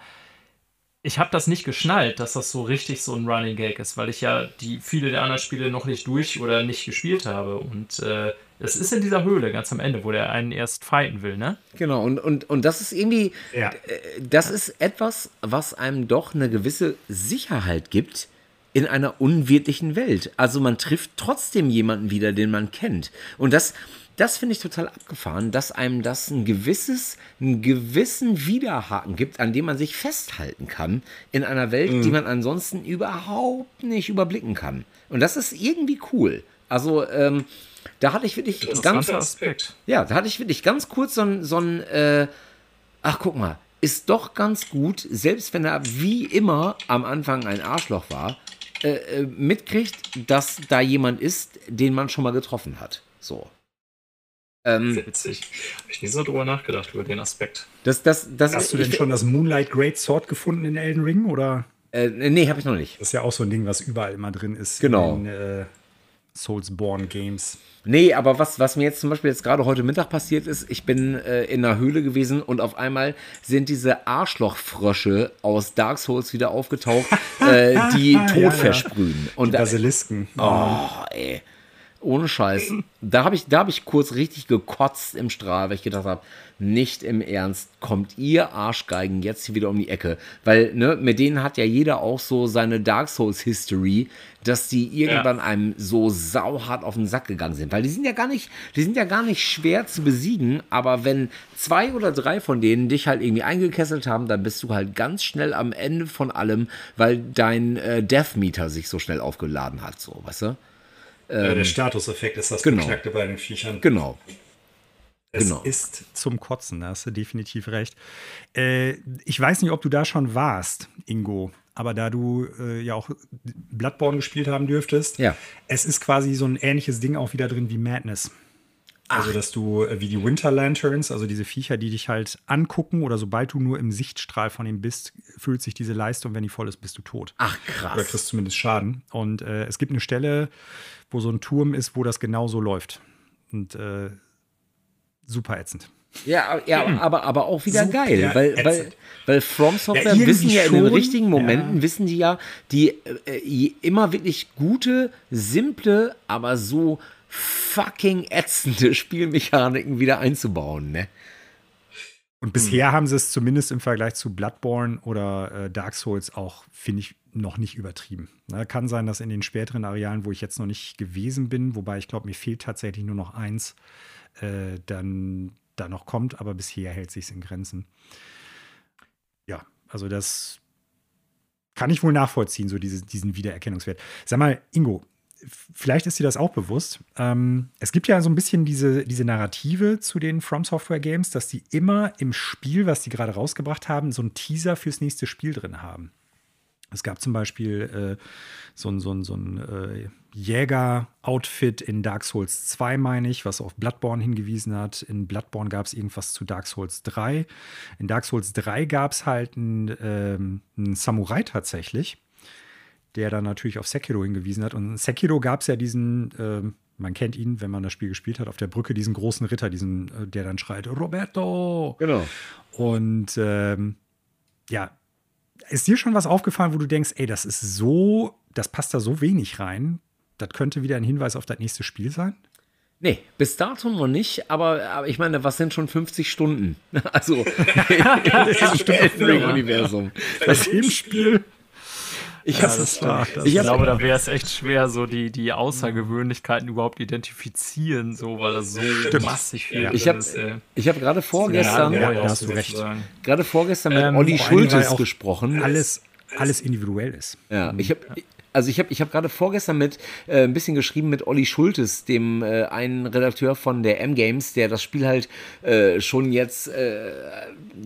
ich habe das nicht geschnallt, dass das so richtig so ein Running Gag ist, weil ich ja die viele der anderen Spiele noch nicht durch oder nicht gespielt habe. Und äh, es ist in dieser Höhle ganz am Ende, wo der einen erst fighten will, ne? Genau, und, und, und das ist irgendwie, ja. Äh, das ist etwas, was einem doch eine gewisse Sicherheit gibt in einer unwirtlichen Welt. Also man trifft trotzdem jemanden wieder, den man kennt. Und das, das finde ich total abgefahren, dass einem das ein gewisses, einen gewissen Widerhaken gibt, an dem man sich festhalten kann in einer Welt, mhm. die man ansonsten überhaupt nicht überblicken kann. Und das ist irgendwie cool. Also, ähm, da hatte ich wirklich ganz. Aspekt. Ja, da hatte ich wirklich ganz kurz so ein, so ein äh, ach guck mal, ist doch ganz gut, selbst wenn er wie immer am Anfang ein Arschloch war, äh, äh, mitkriegt, dass da jemand ist, den man schon mal getroffen hat. So. Ähm, Witzig. Habe ich nie so drüber nachgedacht, über den Aspekt. Das, das, das Hast du denn schon das Moonlight Great Sword gefunden in Elden Ring? Oder? Äh, nee, habe ich noch nicht. Das ist ja auch so ein Ding, was überall immer drin ist. Genau. In, äh, Soulsborne Games. Nee, aber was, was mir jetzt zum Beispiel jetzt gerade heute Mittag passiert ist, ich bin äh, in einer Höhle gewesen und auf einmal sind diese Arschlochfrösche aus Dark Souls wieder aufgetaucht, äh, die Tod ja, versprühen. Und die Basilisken. Oh, ey. Ohne Scheiß. Da habe ich, hab ich kurz richtig gekotzt im Strahl, weil ich gedacht habe, nicht im Ernst, kommt ihr Arschgeigen jetzt hier wieder um die Ecke? Weil, ne, mit denen hat ja jeder auch so seine Dark Souls History, dass die irgendwann ja. einem so sauhart auf den Sack gegangen sind. Weil die sind ja gar nicht, die sind ja gar nicht schwer zu besiegen, aber wenn zwei oder drei von denen dich halt irgendwie eingekesselt haben, dann bist du halt ganz schnell am Ende von allem, weil dein äh, Death Meter sich so schnell aufgeladen hat, so, weißt du? Ähm, der Statuseffekt ist das genau. Beknackte bei den Viechern. Genau. Es genau. ist zum Kotzen, da hast du definitiv recht. Äh, ich weiß nicht, ob du da schon warst, Ingo, aber da du äh, ja auch Bloodborne gespielt haben dürftest, ja. es ist quasi so ein ähnliches Ding auch wieder drin wie Madness. Also, dass du äh, wie die Winter Lanterns, also diese Viecher, die dich halt angucken oder sobald du nur im Sichtstrahl von ihm bist, fühlt sich diese Leistung, wenn die voll ist, bist du tot. Ach, krass. Oder kriegst zumindest Schaden. Und äh, es gibt eine Stelle, wo so ein Turm ist, wo das genauso läuft. Und äh, super ätzend. Ja, ja hm. aber, aber auch wieder Super geil, weil, weil, weil From Software ja, wissen ja in den richtigen Momenten, ja. wissen die ja, die äh, immer wirklich gute, simple, aber so fucking ätzende Spielmechaniken wieder einzubauen, ne? Und bisher hm. haben sie es zumindest im Vergleich zu Bloodborne oder äh, Dark Souls auch, finde ich, noch nicht übertrieben. Ne, kann sein, dass in den späteren Arealen, wo ich jetzt noch nicht gewesen bin, wobei ich glaube, mir fehlt tatsächlich nur noch eins, äh, dann da noch kommt, aber bisher hält sich in Grenzen. Ja, also das kann ich wohl nachvollziehen, so diese, diesen Wiedererkennungswert. Sag mal, Ingo, vielleicht ist dir das auch bewusst. Ähm, es gibt ja so ein bisschen diese, diese Narrative zu den From Software Games, dass die immer im Spiel, was die gerade rausgebracht haben, so einen Teaser fürs nächste Spiel drin haben. Es gab zum Beispiel äh, so ein, so ein, so ein äh, Jäger-Outfit in Dark Souls 2, meine ich, was auf Bloodborne hingewiesen hat. In Bloodborne gab es irgendwas zu Dark Souls 3. In Dark Souls 3 gab es halt einen, ähm, einen Samurai tatsächlich, der dann natürlich auf Sekiro hingewiesen hat. Und in Sekiro gab es ja diesen, ähm, man kennt ihn, wenn man das Spiel gespielt hat, auf der Brücke diesen großen Ritter, diesen, äh, der dann schreit, Roberto! Genau. Und ähm, ja, ist dir schon was aufgefallen, wo du denkst, ey, das ist so, das passt da so wenig rein? Das könnte wieder ein Hinweis auf das nächste Spiel sein? Nee, bis dato noch nicht, aber, aber ich meine, was sind schon 50 Stunden? Also im Universum. Das im Spiel. Ich, ja, das war, das ich glaube, da wäre es echt schwer, so die, die Außergewöhnlichkeiten überhaupt identifizieren, so, weil das so Stimmt. massig viel ja. Ich habe hab gerade vorgestern, ja, ja, hast du recht. gerade vorgestern mit ähm, Olli Schultes gesprochen. Alles, alles individuell ist. Ja, ich habe also ich habe ich hab gerade vorgestern mit äh, ein bisschen geschrieben mit Olli Schultes, dem äh, einen Redakteur von der M-Games, der das Spiel halt äh, schon jetzt äh,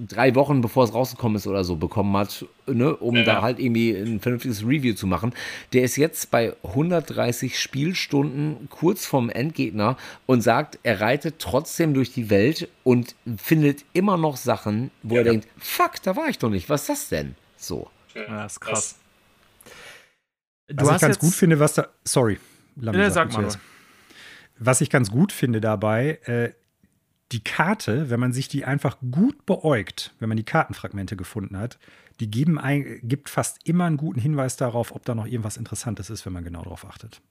drei Wochen bevor es rausgekommen ist oder so bekommen hat, ne, um ja. da halt irgendwie ein vernünftiges Review zu machen. Der ist jetzt bei 130 Spielstunden kurz vorm Endgegner und sagt, er reitet trotzdem durch die Welt und findet immer noch Sachen, wo ja, er ja. denkt, fuck, da war ich doch nicht, was ist das denn? So. Ja, das ist krass. Du was ich ganz gut finde, was da. Sorry, Lamisa, ja, sag mal. Was ich ganz gut finde dabei, äh, die Karte, wenn man sich die einfach gut beäugt, wenn man die Kartenfragmente gefunden hat, die geben ein, gibt fast immer einen guten Hinweis darauf, ob da noch irgendwas Interessantes ist, wenn man genau darauf achtet.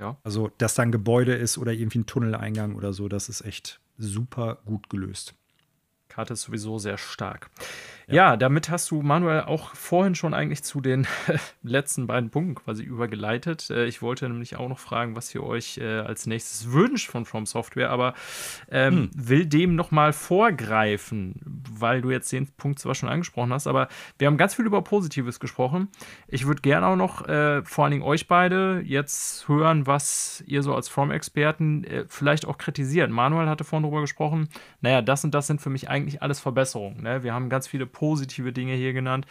Ja. Also, dass da ein Gebäude ist oder irgendwie ein Tunneleingang oder so, das ist echt super gut gelöst. Karte ist sowieso sehr stark. Ja. ja. damit hast du, Manuel, auch vorhin schon eigentlich zu den letzten beiden Punkten quasi übergeleitet. Äh, ich wollte nämlich auch noch fragen, was ihr euch äh, als nächstes wünscht von From Software, aber ähm, hm. will dem nochmal vorgreifen, weil du jetzt den Punkt zwar schon angesprochen hast, aber wir haben ganz viel über Positives gesprochen. Ich würde gerne auch noch äh, vor allen Dingen euch beide jetzt hören, was ihr so als From-Experten äh, vielleicht auch kritisiert. Manuel hatte vorhin darüber gesprochen, naja, das und das sind für mich eigentlich alles Verbesserungen. Ne? Wir haben ganz viele positive Dinge hier genannt.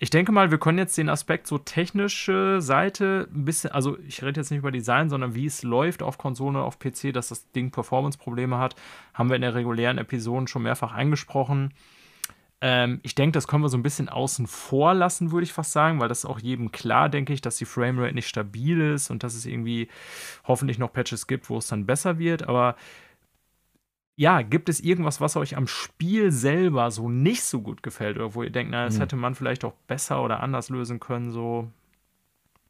Ich denke mal, wir können jetzt den Aspekt so technische Seite ein bisschen, also ich rede jetzt nicht über Design, sondern wie es läuft auf Konsole auf PC, dass das Ding Performance-Probleme hat, haben wir in der regulären Episode schon mehrfach angesprochen. Ähm, ich denke, das können wir so ein bisschen außen vor lassen, würde ich fast sagen, weil das ist auch jedem klar, denke ich, dass die Framerate nicht stabil ist und dass es irgendwie hoffentlich noch Patches gibt, wo es dann besser wird. Aber ja, gibt es irgendwas, was euch am Spiel selber so nicht so gut gefällt oder wo ihr denkt, na, das hm. hätte man vielleicht auch besser oder anders lösen können, so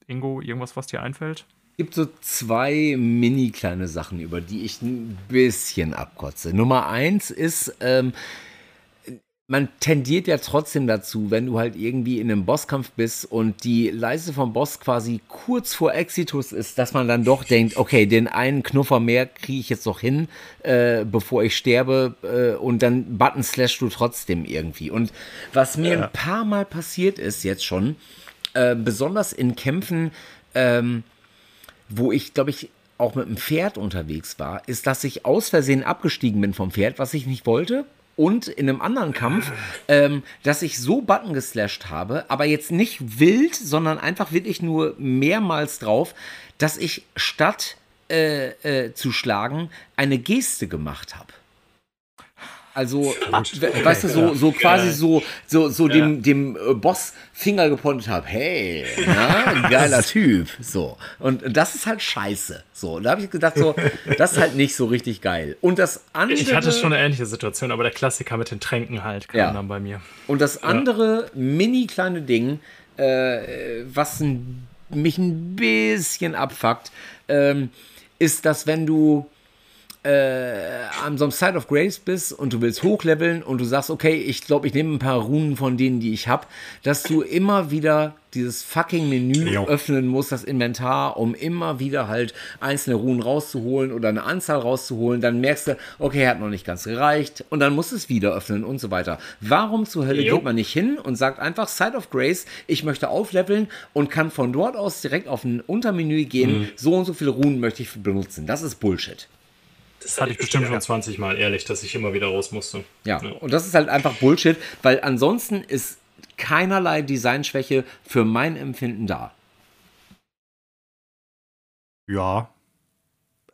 Ingo, irgendwas, was dir einfällt? Es gibt so zwei mini kleine Sachen, über die ich ein bisschen abkotze. Nummer eins ist, ähm, man tendiert ja trotzdem dazu, wenn du halt irgendwie in einem Bosskampf bist und die Leiste vom Boss quasi kurz vor Exitus ist, dass man dann doch denkt, okay, den einen Knuffer mehr kriege ich jetzt doch hin, äh, bevor ich sterbe äh, und dann Button slash du trotzdem irgendwie. Und was mir ja. ein paar Mal passiert ist jetzt schon, äh, besonders in Kämpfen, ähm, wo ich, glaube ich, auch mit dem Pferd unterwegs war, ist, dass ich aus Versehen abgestiegen bin vom Pferd, was ich nicht wollte und in einem anderen Kampf, ähm, dass ich so Button geslasht habe, aber jetzt nicht wild, sondern einfach wirklich nur mehrmals drauf, dass ich statt äh, äh, zu schlagen eine Geste gemacht habe. Also, weißt du, so, so quasi ja. so, so, so ja. dem, dem äh, Boss Finger gepointet habe. Hey, na, geiler Typ. So. Und das ist halt scheiße. So. Und da habe ich gedacht, so, das ist halt nicht so richtig geil. Und das andere. Ich hatte schon eine ähnliche Situation, aber der Klassiker mit den Tränken halt kam ja. dann bei mir. Und das andere mini kleine Ding, äh, was ein, mich ein bisschen abfuckt, ähm, ist, dass wenn du äh, an so einem Side of Grace bist und du willst hochleveln und du sagst, okay, ich glaube, ich nehme ein paar Runen von denen, die ich habe, dass du immer wieder dieses fucking Menü jo. öffnen musst, das Inventar, um immer wieder halt einzelne Runen rauszuholen oder eine Anzahl rauszuholen. Dann merkst du, okay, hat noch nicht ganz gereicht und dann musst du es wieder öffnen und so weiter. Warum zur Hölle jo. geht man nicht hin und sagt einfach Side of Grace, ich möchte aufleveln und kann von dort aus direkt auf ein Untermenü gehen, mhm. so und so viele Runen möchte ich benutzen. Das ist Bullshit. Das hatte ich bestimmt schon 20 Mal, ehrlich, dass ich immer wieder raus musste. Ja, ja, und das ist halt einfach Bullshit, weil ansonsten ist keinerlei Designschwäche für mein Empfinden da. Ja,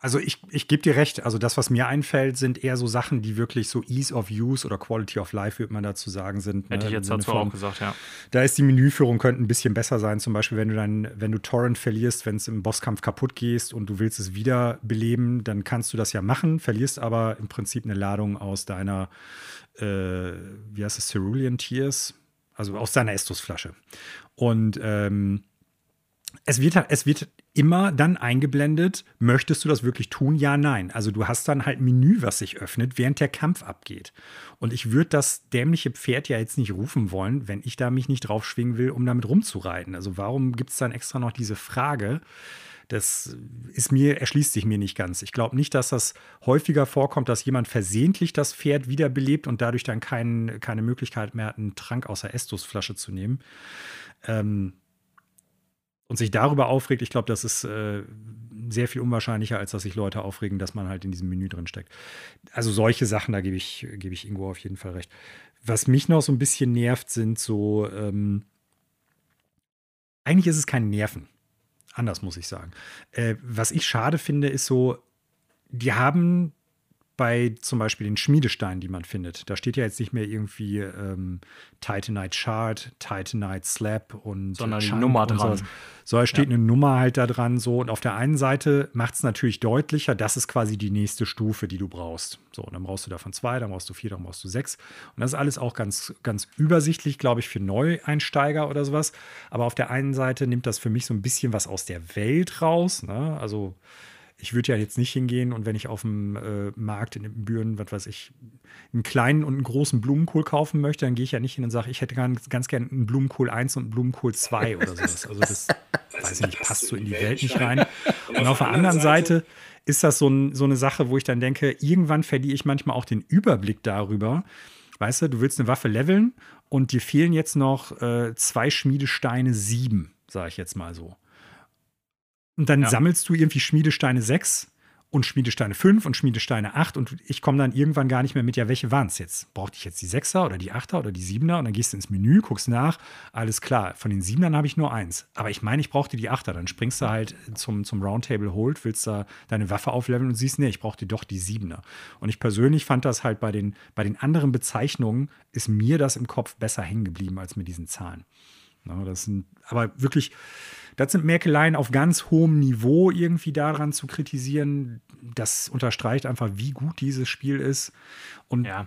also ich, ich gebe dir recht. Also das, was mir einfällt, sind eher so Sachen, die wirklich so Ease of Use oder Quality of Life, würde man dazu sagen, sind. Hätte ne? ich jetzt dazu auch gesagt, ja. Da ist die Menüführung könnte ein bisschen besser sein. Zum Beispiel, wenn du dann, wenn du Torrent verlierst, wenn es im Bosskampf kaputt gehst und du willst es wieder beleben, dann kannst du das ja machen, verlierst aber im Prinzip eine Ladung aus deiner, äh, wie heißt es, Cerulean Tears, also aus deiner Estusflasche. Und ähm, es wird, es wird immer dann eingeblendet, möchtest du das wirklich tun? Ja, nein. Also du hast dann halt ein Menü, was sich öffnet, während der Kampf abgeht. Und ich würde das dämliche Pferd ja jetzt nicht rufen wollen, wenn ich da mich nicht drauf schwingen will, um damit rumzureiten. Also warum gibt es dann extra noch diese Frage? Das ist mir, erschließt sich mir nicht ganz. Ich glaube nicht, dass das häufiger vorkommt, dass jemand versehentlich das Pferd wiederbelebt und dadurch dann kein, keine Möglichkeit mehr hat, einen Trank aus der Estusflasche zu nehmen. Ähm, und sich darüber aufregt, ich glaube, das ist äh, sehr viel unwahrscheinlicher, als dass sich Leute aufregen, dass man halt in diesem Menü drin steckt. Also solche Sachen, da gebe ich, gebe ich Ingo auf jeden Fall recht. Was mich noch so ein bisschen nervt, sind so, ähm, eigentlich ist es kein Nerven. Anders muss ich sagen. Äh, was ich schade finde, ist so, die haben bei zum Beispiel den Schmiedesteinen, die man findet. Da steht ja jetzt nicht mehr irgendwie ähm, Titanite Shard, Titanite Slab und sondern die Nummer dran. So, da steht ja. eine Nummer halt da dran. So, und auf der einen Seite macht es natürlich deutlicher, das ist quasi die nächste Stufe, die du brauchst. So, und dann brauchst du davon zwei, dann brauchst du vier, dann brauchst du sechs. Und das ist alles auch ganz, ganz übersichtlich, glaube ich, für Neueinsteiger oder sowas. Aber auf der einen Seite nimmt das für mich so ein bisschen was aus der Welt raus. Ne? Also ich würde ja jetzt nicht hingehen und wenn ich auf dem äh, Markt in Büren, was weiß ich, einen kleinen und einen großen Blumenkohl kaufen möchte, dann gehe ich ja nicht hin und sage, ich hätte ganz, ganz gerne einen Blumenkohl 1 und einen Blumenkohl 2 oder sowas. Also das, weiß ich nicht, passt so in die Welt nicht rein. Und auf der anderen Seite ist das so, ein, so eine Sache, wo ich dann denke, irgendwann verliere ich manchmal auch den Überblick darüber. Weißt du, du willst eine Waffe leveln und dir fehlen jetzt noch äh, zwei Schmiedesteine sieben, sage ich jetzt mal so. Und dann ja. sammelst du irgendwie Schmiedesteine 6 und Schmiedesteine 5 und Schmiedesteine 8 und ich komme dann irgendwann gar nicht mehr mit, ja, welche waren es jetzt? Brauchte ich jetzt die 6er oder die 8er oder die 7er? Und dann gehst du ins Menü, guckst nach, alles klar, von den 7ern habe ich nur eins. Aber ich meine, ich brauchte die 8er. Dann springst du halt zum, zum Roundtable Hold, willst da deine Waffe aufleveln und siehst, nee, ich brauchte doch die 7er. Und ich persönlich fand das halt bei den, bei den anderen Bezeichnungen, ist mir das im Kopf besser hängen geblieben als mit diesen Zahlen. Ja, das sind aber wirklich das sind Merkeleien auf ganz hohem Niveau irgendwie daran zu kritisieren. Das unterstreicht einfach, wie gut dieses Spiel ist. Und ja.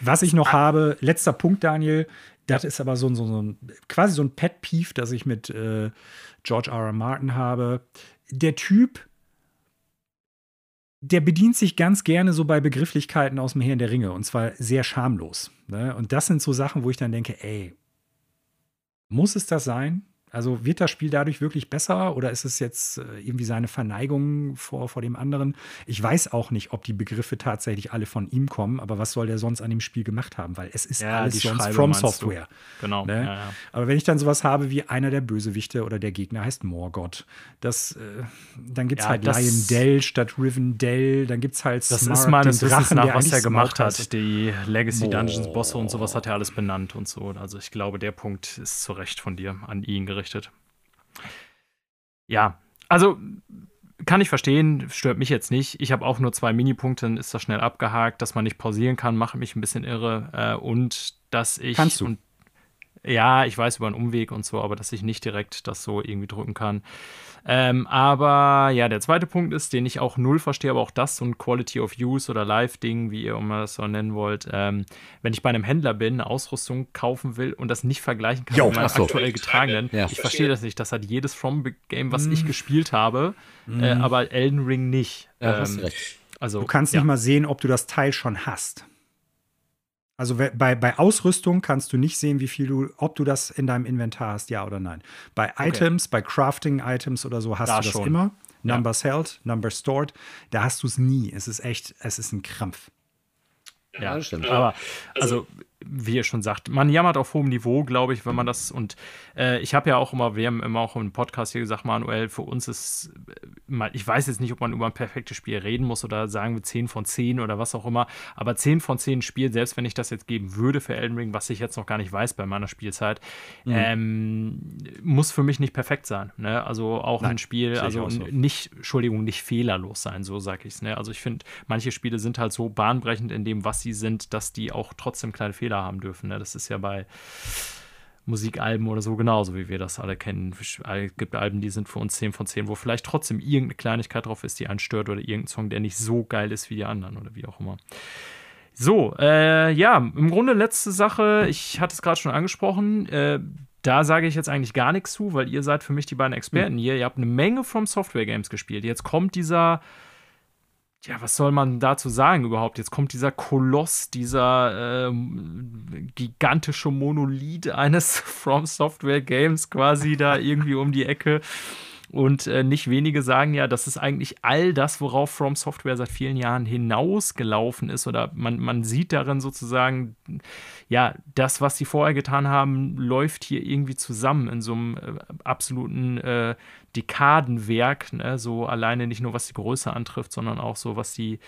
was ich noch habe, letzter Punkt, Daniel, das ist aber so, so, so ein, quasi so ein Pet Peeve, das ich mit äh, George R. R. Martin habe. Der Typ, der bedient sich ganz gerne so bei Begrifflichkeiten aus dem Herrn der Ringe und zwar sehr schamlos. Ne? Und das sind so Sachen, wo ich dann denke, ey, muss es das sein? Also wird das Spiel dadurch wirklich besser oder ist es jetzt äh, irgendwie seine Verneigung vor, vor dem anderen? Ich weiß auch nicht, ob die Begriffe tatsächlich alle von ihm kommen, aber was soll der sonst an dem Spiel gemacht haben? Weil es ist ja, alles sonst Schreibe From Software. Du. Genau. Ne? Ja, ja. Aber wenn ich dann sowas habe wie einer der Bösewichte oder der Gegner heißt Morgott, das, äh, dann gibt es halt Lion Dell statt Riven Dell, dann gibt es halt Das Smart, ist meines Wissens nach, was er gemacht hat. Die Legacy Dungeons Bosse und sowas hat er alles benannt und so. Also ich glaube, der Punkt ist zu Recht von dir an ihn gerichtet gerichtet. Ja, also kann ich verstehen, stört mich jetzt nicht. Ich habe auch nur zwei Minipunkte, dann ist das schnell abgehakt, dass man nicht pausieren kann, macht mich ein bisschen irre. Äh, und dass ich. Kannst du? Und, ja, ich weiß über einen Umweg und so, aber dass ich nicht direkt das so irgendwie drücken kann. Ähm, aber ja, der zweite Punkt ist, den ich auch null verstehe, aber auch das so ein Quality of Use oder Live-Ding, wie ihr immer das so nennen wollt. Ähm, wenn ich bei einem Händler bin, eine Ausrüstung kaufen will und das nicht vergleichen kann jo, mit meinem so. aktuell getragenen, ja. ich verstehe das nicht. Das hat jedes From-Game, was mm. ich gespielt habe, mm. äh, aber Elden Ring nicht. Ja, ähm, also, du kannst ja. nicht mal sehen, ob du das Teil schon hast. Also bei, bei Ausrüstung kannst du nicht sehen, wie viel du, ob du das in deinem Inventar hast, ja oder nein. Bei okay. Items, bei Crafting-Items oder so hast da du das schon. immer. Numbers ja. held, Numbers stored. Da hast du es nie. Es ist echt, es ist ein Krampf. Ja, das stimmt. Aber also wie ihr schon sagt, man jammert auf hohem Niveau, glaube ich, wenn man das und äh, ich habe ja auch immer, wir haben immer auch im Podcast hier gesagt, Manuel, für uns ist, äh, ich weiß jetzt nicht, ob man über ein perfektes Spiel reden muss oder sagen wir 10 von 10 oder was auch immer, aber 10 von 10 Spiel, selbst wenn ich das jetzt geben würde für Elden Ring, was ich jetzt noch gar nicht weiß bei meiner Spielzeit, mhm. ähm, muss für mich nicht perfekt sein. Ne? Also auch Nein, ein Spiel, also so. nicht, Entschuldigung, nicht fehlerlos sein, so sage ich es. Ne? Also ich finde, manche Spiele sind halt so bahnbrechend in dem, was sie sind, dass die auch trotzdem kleine Fehler haben dürfen. Ne? Das ist ja bei Musikalben oder so genauso, wie wir das alle kennen. Es gibt Alben, die sind für uns 10 von 10, wo vielleicht trotzdem irgendeine Kleinigkeit drauf ist, die einen stört oder irgendein Song, der nicht so geil ist wie die anderen oder wie auch immer. So, äh, ja, im Grunde letzte Sache, ich hatte es gerade schon angesprochen, äh, da sage ich jetzt eigentlich gar nichts zu, weil ihr seid für mich die beiden Experten mhm. hier. Ihr habt eine Menge From Software Games gespielt. Jetzt kommt dieser ja, was soll man dazu sagen überhaupt? Jetzt kommt dieser Koloss, dieser ähm, gigantische Monolith eines From Software Games quasi da irgendwie um die Ecke. Und äh, nicht wenige sagen ja, das ist eigentlich all das, worauf From Software seit vielen Jahren hinausgelaufen ist. Oder man, man sieht darin sozusagen, ja, das, was sie vorher getan haben, läuft hier irgendwie zusammen in so einem äh, absoluten äh, Dekadenwerk. Ne? So alleine nicht nur was die Größe antrifft, sondern auch so, was die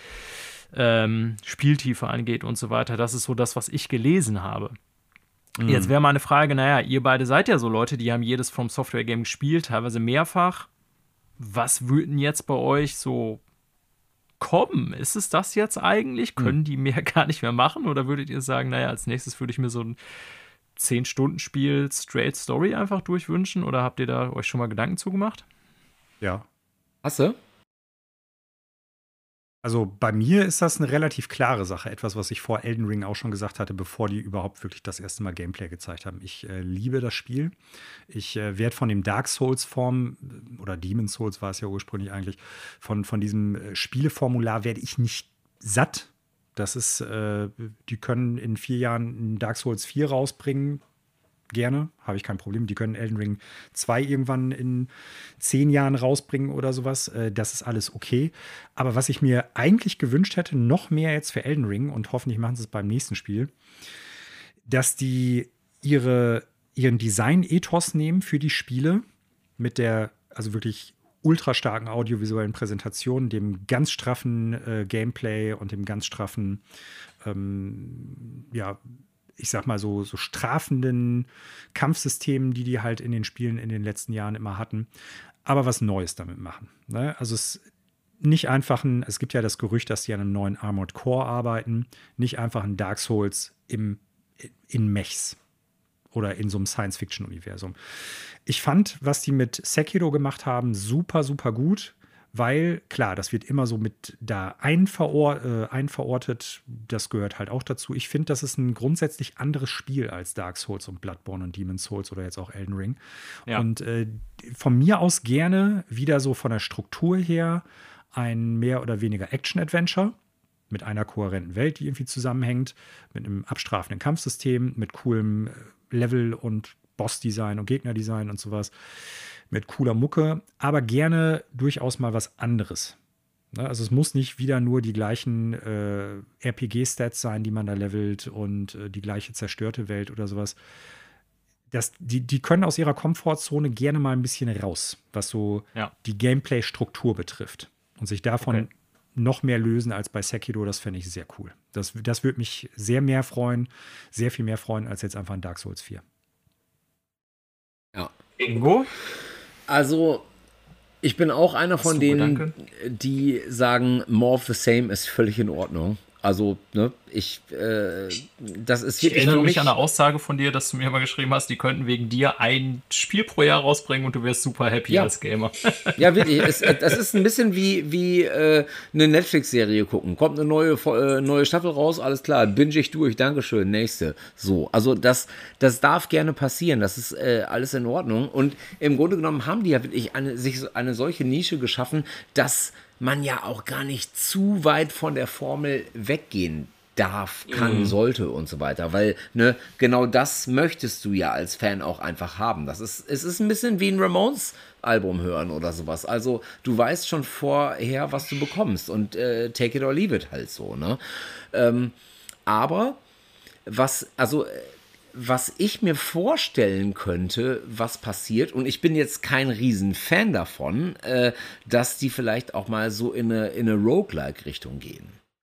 ähm, Spieltiefe angeht und so weiter. Das ist so das, was ich gelesen habe. Mhm. Jetzt wäre meine Frage, naja, ihr beide seid ja so Leute, die haben jedes From Software Game gespielt, teilweise mehrfach. Was würden jetzt bei euch so kommen? Ist es das jetzt eigentlich? Mhm. Können die mehr gar nicht mehr machen? Oder würdet ihr sagen, naja, als nächstes würde ich mir so ein 10-Stunden-Spiel Straight Story einfach durchwünschen? Oder habt ihr da euch schon mal Gedanken zugemacht? Ja. Hast du? Also bei mir ist das eine relativ klare Sache. Etwas, was ich vor Elden Ring auch schon gesagt hatte, bevor die überhaupt wirklich das erste Mal Gameplay gezeigt haben. Ich äh, liebe das Spiel. Ich äh, werde von dem Dark Souls-Form, äh, oder Demon Souls war es ja ursprünglich eigentlich, von, von diesem äh, Spieleformular werde ich nicht satt. Das ist, äh, die können in vier Jahren Dark Souls 4 rausbringen gerne, habe ich kein Problem. Die können Elden Ring 2 irgendwann in zehn Jahren rausbringen oder sowas. Äh, das ist alles okay. Aber was ich mir eigentlich gewünscht hätte, noch mehr jetzt für Elden Ring und hoffentlich machen sie es beim nächsten Spiel, dass die ihre, ihren Design-Ethos nehmen für die Spiele mit der, also wirklich ultra starken audiovisuellen Präsentation, dem ganz straffen äh, Gameplay und dem ganz straffen ähm, ja, ich sag mal, so, so strafenden Kampfsystemen, die die halt in den Spielen in den letzten Jahren immer hatten, aber was Neues damit machen. Ne? Also es nicht einfach ein, es gibt ja das Gerücht, dass die an einem neuen Armored Core arbeiten, nicht einfach ein Dark Souls im, in Mechs oder in so einem Science-Fiction-Universum. Ich fand, was die mit Sekiro gemacht haben, super, super gut weil klar, das wird immer so mit da einveror äh, einverortet. Das gehört halt auch dazu. Ich finde, das ist ein grundsätzlich anderes Spiel als Dark Souls und Bloodborne und Demon's Souls oder jetzt auch Elden Ring. Ja. Und äh, von mir aus gerne wieder so von der Struktur her ein mehr oder weniger Action-Adventure mit einer kohärenten Welt, die irgendwie zusammenhängt, mit einem abstrafenden Kampfsystem, mit coolem äh, Level- und Boss-Design und Gegner-Design und sowas mit cooler Mucke, aber gerne durchaus mal was anderes. Ne? Also es muss nicht wieder nur die gleichen äh, RPG-Stats sein, die man da levelt und äh, die gleiche zerstörte Welt oder sowas. Das, die, die können aus ihrer Komfortzone gerne mal ein bisschen raus, was so ja. die Gameplay-Struktur betrifft. Und sich davon okay. Noch mehr lösen als bei Sekiro, das fände ich sehr cool. Das, das würde mich sehr mehr freuen, sehr viel mehr freuen als jetzt einfach ein Dark Souls 4. Ja. Ingo? Also, ich bin auch einer von denen, die sagen, more of the same ist völlig in Ordnung. Also, ne, ich, äh, das ist wirklich. Ich erinnere mich an eine Aussage von dir, dass du mir mal geschrieben hast, die könnten wegen dir ein Spiel pro Jahr rausbringen und du wärst super happy ja. als Gamer. Ja, wirklich. es, das ist ein bisschen wie, wie äh, eine Netflix-Serie gucken. Kommt eine neue, äh, neue Staffel raus, alles klar, binge ich durch, Dankeschön, nächste. So, also das, das darf gerne passieren, das ist äh, alles in Ordnung. Und im Grunde genommen haben die ja wirklich eine, sich eine solche Nische geschaffen, dass man ja auch gar nicht zu weit von der Formel weggehen darf, kann, mhm. sollte und so weiter. Weil, ne, genau das möchtest du ja als Fan auch einfach haben. Das ist, es ist ein bisschen wie ein Ramones Album hören oder sowas. Also du weißt schon vorher, was du bekommst und äh, take it or leave it halt so, ne? Ähm, aber was, also was ich mir vorstellen könnte, was passiert, und ich bin jetzt kein Riesenfan davon, äh, dass die vielleicht auch mal so in eine, in eine Roguelike-Richtung gehen.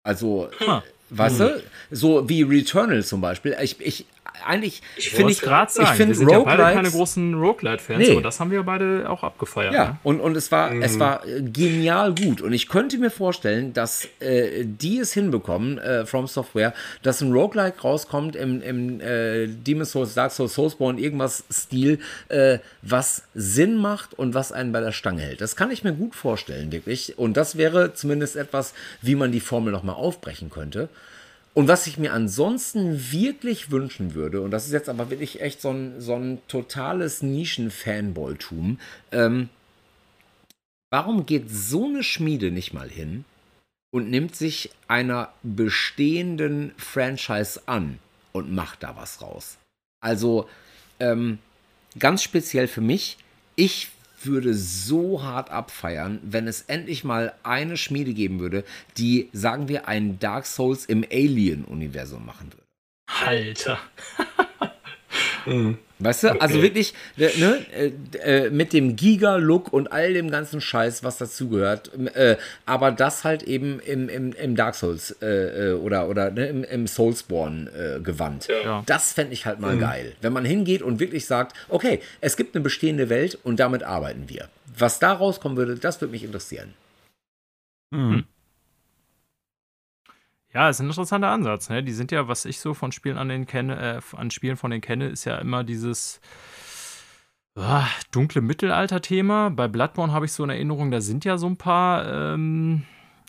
Also, huh. weißt hm. du, so wie Returnal zum Beispiel. Ich, ich, eigentlich finde ich gerade sagen, ich finde wir ja beide keine großen Roguelite-Fans, nee. aber das haben wir beide auch abgefeiert. Ja, ne? und, und es war mhm. es war äh, genial gut und ich könnte mir vorstellen, dass äh, die es hinbekommen, äh, From Software, dass ein Roguelike rauskommt im, im äh, Demon's Souls, Dark Souls, Soulsborne, irgendwas Stil, äh, was Sinn macht und was einen bei der Stange hält. Das kann ich mir gut vorstellen, wirklich. Und das wäre zumindest etwas, wie man die Formel nochmal aufbrechen könnte. Und was ich mir ansonsten wirklich wünschen würde, und das ist jetzt aber wirklich echt so ein, so ein totales Nischen-Fanboy-Tum, ähm, warum geht so eine Schmiede nicht mal hin und nimmt sich einer bestehenden Franchise an und macht da was raus? Also, ähm, ganz speziell für mich, ich würde so hart abfeiern, wenn es endlich mal eine Schmiede geben würde, die, sagen wir, einen Dark Souls im Alien-Universum machen würde. Alter. mhm. Weißt du, also okay. also wirklich ne, äh, äh, mit dem Giga-Look und all dem ganzen Scheiß, was dazugehört. Äh, aber das halt eben im, im, im Dark Souls oder, oder ne, im, im Soulsborne-Gewand. Ja. Das fände ich halt mal mhm. geil. Wenn man hingeht und wirklich sagt, okay, es gibt eine bestehende Welt und damit arbeiten wir. Was da rauskommen würde, das würde mich interessieren. Mhm. Ja, ist ein interessanter Ansatz. Ne? Die sind ja, was ich so von Spielen an den kenne, äh, an Spielen von denen kenne, ist ja immer dieses äh, dunkle Mittelalter-Thema. Bei Bloodborne habe ich so eine Erinnerung, da sind ja so ein paar ähm,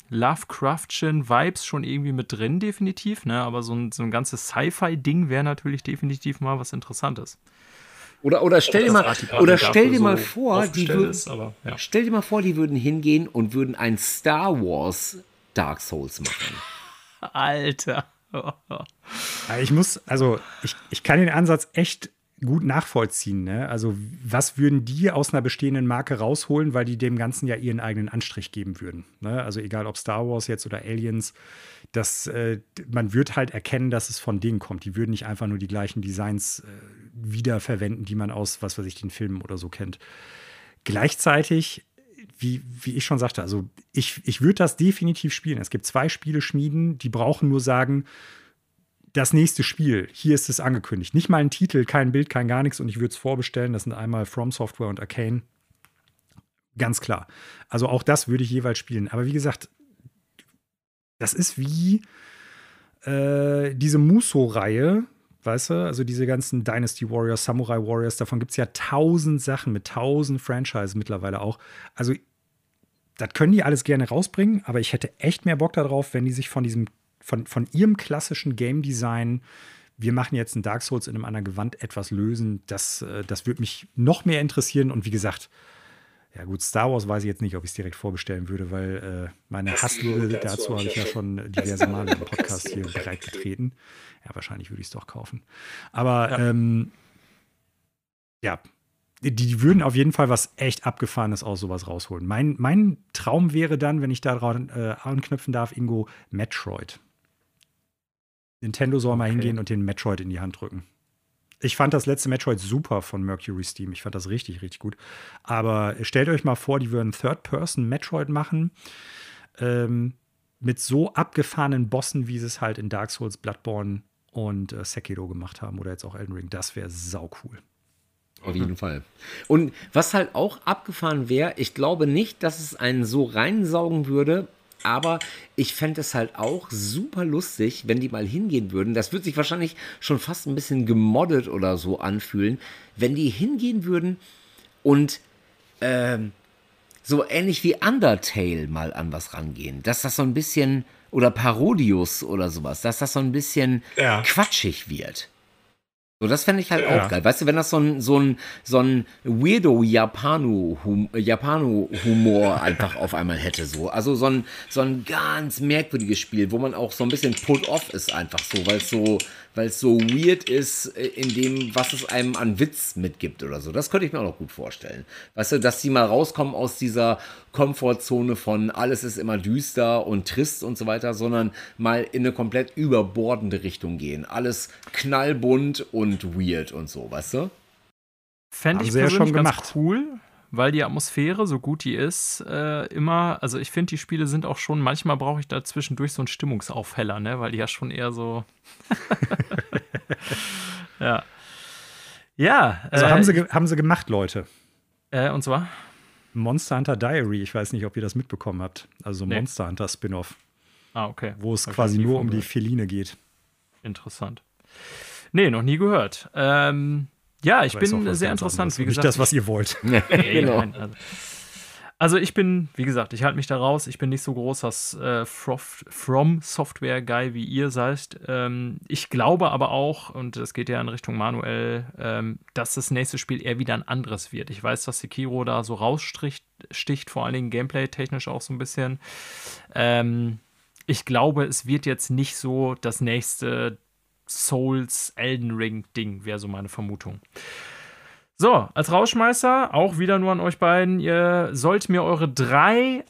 Lovecraftchen Vibes schon irgendwie mit drin, definitiv. Ne? Aber so ein, so ein ganzes Sci-Fi-Ding wäre natürlich definitiv mal was Interessantes. Oder, oder stell dir mal, oder stell dir mal so vor, die würden, ist, aber, ja. stell dir mal vor, die würden hingehen und würden ein Star Wars Dark Souls machen. Alter. ich muss, also ich, ich kann den Ansatz echt gut nachvollziehen. Ne? Also, was würden die aus einer bestehenden Marke rausholen, weil die dem Ganzen ja ihren eigenen Anstrich geben würden? Ne? Also, egal ob Star Wars jetzt oder Aliens, das, äh, man wird halt erkennen, dass es von denen kommt. Die würden nicht einfach nur die gleichen Designs äh, wiederverwenden, die man aus, was weiß ich, den Filmen oder so kennt. Gleichzeitig wie, wie ich schon sagte, also ich, ich würde das definitiv spielen. Es gibt zwei Spiele schmieden, die brauchen nur sagen, das nächste Spiel, hier ist es angekündigt. Nicht mal ein Titel, kein Bild, kein gar nichts und ich würde es vorbestellen. Das sind einmal From Software und Arcane. Ganz klar. Also auch das würde ich jeweils spielen. Aber wie gesagt, das ist wie äh, diese Muso-Reihe, weißt du? Also diese ganzen Dynasty Warriors, Samurai Warriors, davon gibt es ja tausend Sachen mit tausend Franchises mittlerweile auch. Also das können die alles gerne rausbringen, aber ich hätte echt mehr Bock darauf, wenn die sich von diesem, von, von ihrem klassischen Game Design, wir machen jetzt ein Dark Souls in einem anderen Gewand etwas lösen. Das, äh, das würde mich noch mehr interessieren. Und wie gesagt, ja gut, Star Wars weiß ich jetzt nicht, ob ich es direkt vorbestellen würde, weil äh, meine Hassliebe dazu habe ich ja schon diverse Male im Podcast hier bereitgetreten. Ja, wahrscheinlich würde ich es doch kaufen. Aber ja, ähm, ja die, die, würden auf jeden Fall was echt Abgefahrenes aus sowas rausholen. Mein, mein Traum wäre dann, wenn ich da dran äh, anknüpfen darf, Ingo, Metroid. Nintendo soll okay. mal hingehen und den Metroid in die Hand drücken. Ich fand das letzte Metroid super von Mercury Steam. Ich fand das richtig, richtig gut. Aber stellt euch mal vor, die würden Third-Person-Metroid machen. Ähm, mit so abgefahrenen Bossen, wie sie es halt in Dark Souls, Bloodborne und äh, Sekiro gemacht haben. Oder jetzt auch Elden Ring. Das wäre sau cool. Auf jeden mhm. Fall. Und was halt auch abgefahren wäre, ich glaube nicht, dass es einen so reinsaugen würde, aber ich fände es halt auch super lustig, wenn die mal hingehen würden. Das würde sich wahrscheinlich schon fast ein bisschen gemoddet oder so anfühlen, wenn die hingehen würden und ähm, so ähnlich wie Undertale mal an was rangehen. Dass das so ein bisschen, oder Parodius oder sowas, dass das so ein bisschen ja. quatschig wird. So, das fände ich halt ja. auch geil. Weißt du, wenn das so ein, so ein, so ein weirdo Japano-Humor Japano einfach auf einmal hätte, so. Also so ein, so ein ganz merkwürdiges Spiel, wo man auch so ein bisschen put off ist, einfach so, weil es so, weil es so weird ist äh, in dem, was es einem an Witz mitgibt oder so. Das könnte ich mir auch noch gut vorstellen. Weißt du, dass die mal rauskommen aus dieser Komfortzone von alles ist immer düster und trist und so weiter, sondern mal in eine komplett überbordende Richtung gehen. Alles knallbunt und weird und so, weißt du? Fände ich persönlich schon ganz gemacht. cool weil die Atmosphäre, so gut die ist, äh, immer, also ich finde, die Spiele sind auch schon, manchmal brauche ich da zwischendurch so einen Stimmungsaufheller, ne? weil die ja schon eher so. ja. Ja. Also äh, haben, sie, haben sie gemacht, Leute. Äh, und zwar? Monster Hunter Diary. Ich weiß nicht, ob ihr das mitbekommen habt. Also nee. Monster Hunter Spin-off. Ah, okay. Wo es Hab quasi nur um die Feline geht. Interessant. Nee, noch nie gehört. Ähm, ja, ich, bin sehr interessant. Wie gesagt, nicht das, was ihr wollt. genau. Also, also, ich bin, wie gesagt, ich halte mich da raus. Ich bin nicht so groß als äh, From Software Guy wie ihr seid. Ähm, ich glaube aber auch, und das geht ja in Richtung Manuel, ähm, dass das nächste Spiel eher wieder ein anderes wird. Ich weiß, dass Sekiro da so raussticht, sticht, vor allen Dingen gameplay-technisch auch so ein bisschen. Ähm, ich glaube, es wird jetzt nicht so das nächste Souls Elden Ring Ding, wäre so meine Vermutung. So, als Rauschmeißer, auch wieder nur an euch beiden. Ihr sollt mir eure drei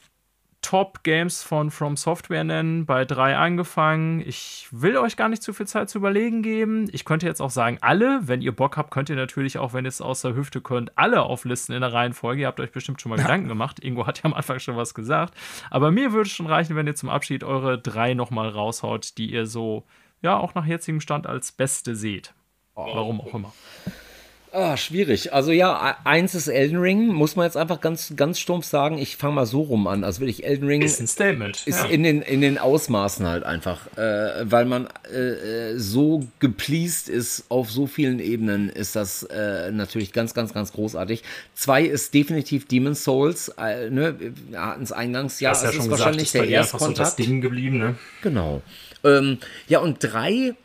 Top-Games von From Software nennen, bei drei angefangen. Ich will euch gar nicht zu viel Zeit zu überlegen geben. Ich könnte jetzt auch sagen, alle. Wenn ihr Bock habt, könnt ihr natürlich auch, wenn ihr es aus der Hüfte könnt, alle auflisten in der Reihenfolge. Ihr habt euch bestimmt schon mal ja. Gedanken gemacht. Ingo hat ja am Anfang schon was gesagt. Aber mir würde es schon reichen, wenn ihr zum Abschied eure drei nochmal raushaut, die ihr so ja auch nach jetzigem Stand als beste seht. Oh. Warum auch immer. Ah, schwierig. Also ja, eins ist Elden Ring, muss man jetzt einfach ganz, ganz stumpf sagen. Ich fange mal so rum an. Also wirklich Elden Ring ist ein Statement. Ist ja. in, den, in den Ausmaßen halt einfach, äh, weil man äh, äh, so gepleased ist auf so vielen Ebenen, ist das äh, natürlich ganz, ganz, ganz großartig. Zwei ist definitiv Demon's Souls. Äh, ne? Wir hatten es eingangs, ja, es ja ist wahrscheinlich der erste Kontakt. So das Ding geblieben, ne? Genau. Ähm, ja, und drei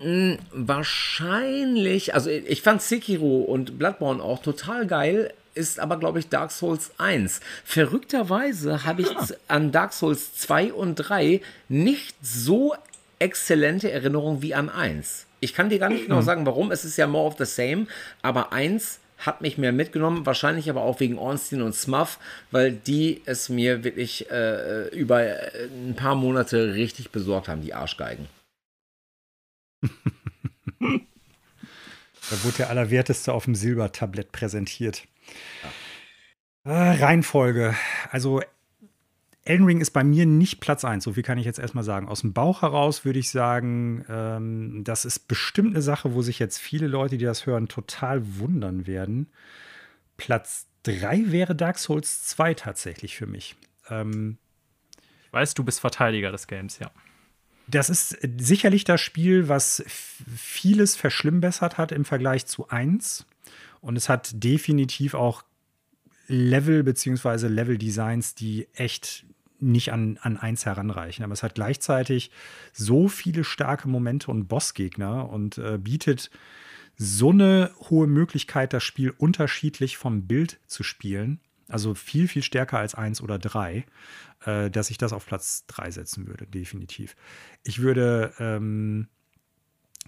mh, hm, wahrscheinlich, also ich fand Sekiro und Bloodborne auch total geil, ist aber, glaube ich, Dark Souls 1. Verrückterweise habe ich ah. an Dark Souls 2 und 3 nicht so exzellente Erinnerungen wie an 1. Ich kann dir gar nicht genau hm. sagen, warum. Es ist ja more of the same. Aber 1 hat mich mehr mitgenommen, wahrscheinlich aber auch wegen Ornstein und Smuff, weil die es mir wirklich äh, über äh, ein paar Monate richtig besorgt haben, die Arschgeigen. da wurde der Allerwerteste auf dem Silbertablett präsentiert. Ja. Äh, Reihenfolge. Also Elden Ring ist bei mir nicht Platz 1, so viel kann ich jetzt erstmal sagen. Aus dem Bauch heraus würde ich sagen, ähm, das ist bestimmt eine Sache, wo sich jetzt viele Leute, die das hören, total wundern werden. Platz 3 wäre Dark Souls 2 tatsächlich für mich. Ähm, ich weiß, du bist Verteidiger des Games, ja. Das ist sicherlich das Spiel, was vieles verschlimmbessert hat im Vergleich zu 1. Und es hat definitiv auch Level bzw. Level-Designs, die echt nicht an, an eins heranreichen. Aber es hat gleichzeitig so viele starke Momente und Bossgegner und äh, bietet so eine hohe Möglichkeit, das Spiel unterschiedlich vom Bild zu spielen. Also viel, viel stärker als eins oder drei, äh, dass ich das auf Platz drei setzen würde, definitiv. Ich würde ähm,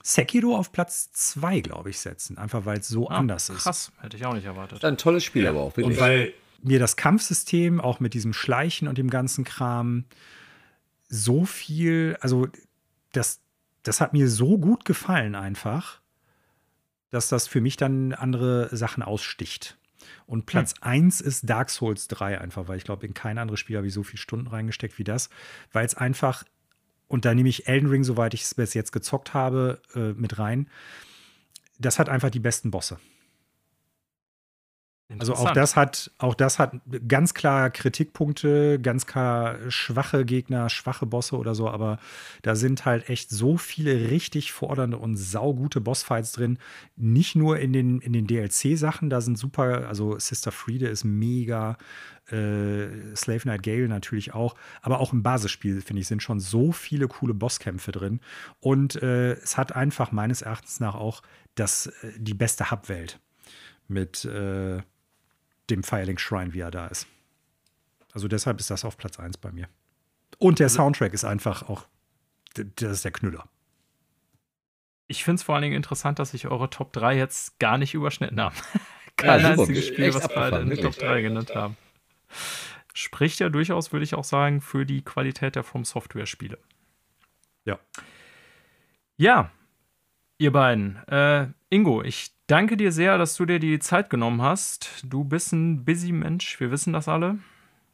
Sekiro auf Platz zwei, glaube ich, setzen, einfach weil es so ah, anders krass. ist. Krass, hätte ich auch nicht erwartet. Ein tolles Spiel ja. aber auch. Wirklich. Und weil mir das Kampfsystem, auch mit diesem Schleichen und dem ganzen Kram, so viel, also das, das hat mir so gut gefallen einfach, dass das für mich dann andere Sachen aussticht. Und Platz hm. 1 ist Dark Souls 3 einfach, weil ich glaube, in kein anderes Spiel habe ich so viele Stunden reingesteckt wie das, weil es einfach, und da nehme ich Elden Ring, soweit ich es bis jetzt gezockt habe, äh, mit rein, das hat einfach die besten Bosse. Also auch das hat, auch das hat ganz klar Kritikpunkte, ganz klar schwache Gegner, schwache Bosse oder so, aber da sind halt echt so viele richtig fordernde und saugute Bossfights drin. Nicht nur in den, in den DLC-Sachen, da sind super, also Sister Friede ist mega, äh, Slave Knight Gale natürlich auch, aber auch im Basisspiel, finde ich, sind schon so viele coole Bosskämpfe drin. Und äh, es hat einfach meines Erachtens nach auch das, äh, die beste Hub-Welt mit äh, dem Firelink Shrine, wie er da ist. Also deshalb ist das auf Platz 1 bei mir. Und der also Soundtrack ist einfach auch, das ist der Knüller. Ich finde es vor allen Dingen interessant, dass sich eure Top 3 jetzt gar nicht überschnitten haben. Kein ja, einziges Spiel, was beide in die Top 3 genannt haben. Spricht ja durchaus, würde ich auch sagen, für die Qualität der From Software Spiele. Ja. Ja, ihr beiden. Äh, Ingo, ich danke dir sehr, dass du dir die Zeit genommen hast. Du bist ein busy Mensch, wir wissen das alle.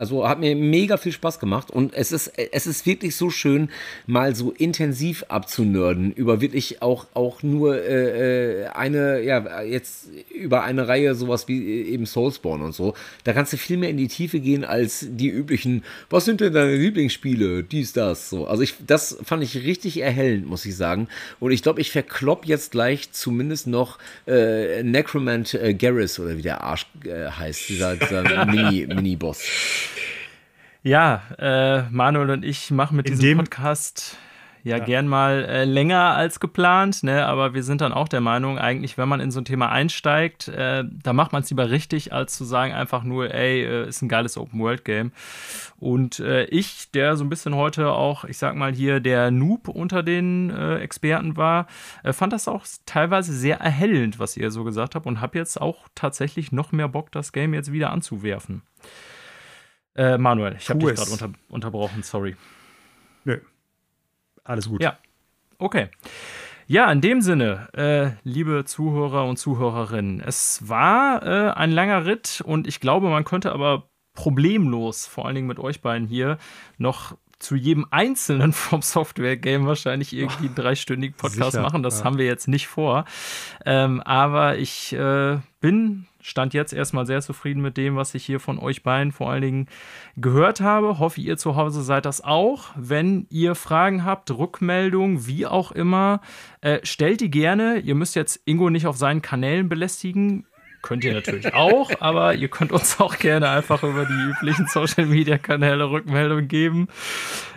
Also hat mir mega viel Spaß gemacht und es ist, es ist wirklich so schön, mal so intensiv abzunörden über wirklich auch, auch nur äh, äh eine, ja, jetzt über eine Reihe sowas wie äh, eben Soulspawn und so. Da kannst du viel mehr in die Tiefe gehen als die üblichen, was sind denn deine Lieblingsspiele? Dies, das, so. Also ich, das fand ich richtig erhellend, muss ich sagen. Und ich glaube, ich verklopp jetzt gleich zumindest noch äh, Necromant äh, Garrus oder wie der Arsch äh, heißt, dieser, dieser Mini-Boss. Mini ja, äh, Manuel und ich machen mit In diesem Podcast ja, ja, gern mal äh, länger als geplant, ne? aber wir sind dann auch der Meinung, eigentlich, wenn man in so ein Thema einsteigt, äh, da macht man es lieber richtig, als zu sagen einfach nur, ey, äh, ist ein geiles Open-World-Game. Und äh, ich, der so ein bisschen heute auch, ich sag mal hier, der Noob unter den äh, Experten war, äh, fand das auch teilweise sehr erhellend, was ihr so gesagt habt und habe jetzt auch tatsächlich noch mehr Bock, das Game jetzt wieder anzuwerfen. Äh, Manuel, ich habe dich gerade unter, unterbrochen, sorry. Nö. Alles gut. Ja. Okay. Ja, in dem Sinne, äh, liebe Zuhörer und Zuhörerinnen, es war äh, ein langer Ritt und ich glaube, man könnte aber problemlos, vor allen Dingen mit euch beiden hier, noch zu jedem einzelnen vom Software-Game wahrscheinlich irgendwie einen dreistündigen Podcast Sicher, machen. Das ja. haben wir jetzt nicht vor. Ähm, aber ich äh, bin Stand jetzt erstmal sehr zufrieden mit dem, was ich hier von euch beiden vor allen Dingen gehört habe. Hoffe, ihr zu Hause seid das auch. Wenn ihr Fragen habt, Rückmeldungen, wie auch immer, äh, stellt die gerne. Ihr müsst jetzt Ingo nicht auf seinen Kanälen belästigen. Könnt ihr natürlich auch, aber ihr könnt uns auch gerne einfach über die üblichen Social Media Kanäle Rückmeldungen geben.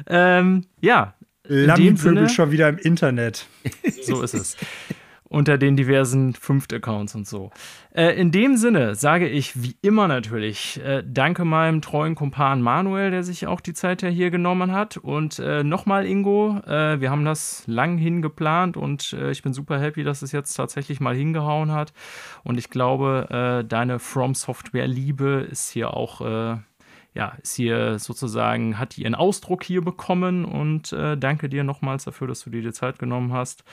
Ähm, ja. Lampenvögel schon wieder im Internet. So ist es unter den diversen Fünft-Accounts und so. Äh, in dem Sinne sage ich wie immer natürlich äh, danke meinem treuen Kumpan Manuel, der sich auch die Zeit ja hier genommen hat. Und äh, nochmal Ingo, äh, wir haben das lang hingeplant und äh, ich bin super happy, dass es jetzt tatsächlich mal hingehauen hat. Und ich glaube, äh, deine From Software Liebe ist hier auch ja, ist hier sozusagen, hat ihren Ausdruck hier bekommen und äh, danke dir nochmals dafür, dass du dir die Zeit genommen hast.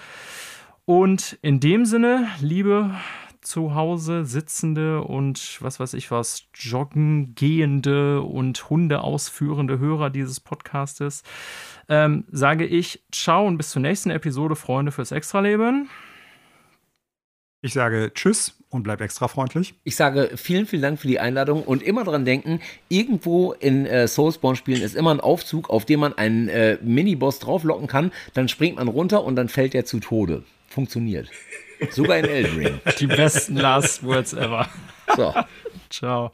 Und in dem Sinne, liebe zu Hause sitzende und was weiß ich was, joggen gehende und Hunde ausführende Hörer dieses Podcastes, ähm, sage ich ciao und bis zur nächsten Episode, Freunde fürs Extraleben. Ich sage Tschüss und bleib extra freundlich. Ich sage vielen, vielen Dank für die Einladung und immer dran denken, irgendwo in äh, Soulspawn-Spielen ist immer ein Aufzug, auf dem man einen äh, Miniboss drauflocken kann, dann springt man runter und dann fällt er zu Tode funktioniert. Sogar in Elden Ring. Die besten Last Words ever. So. Ciao.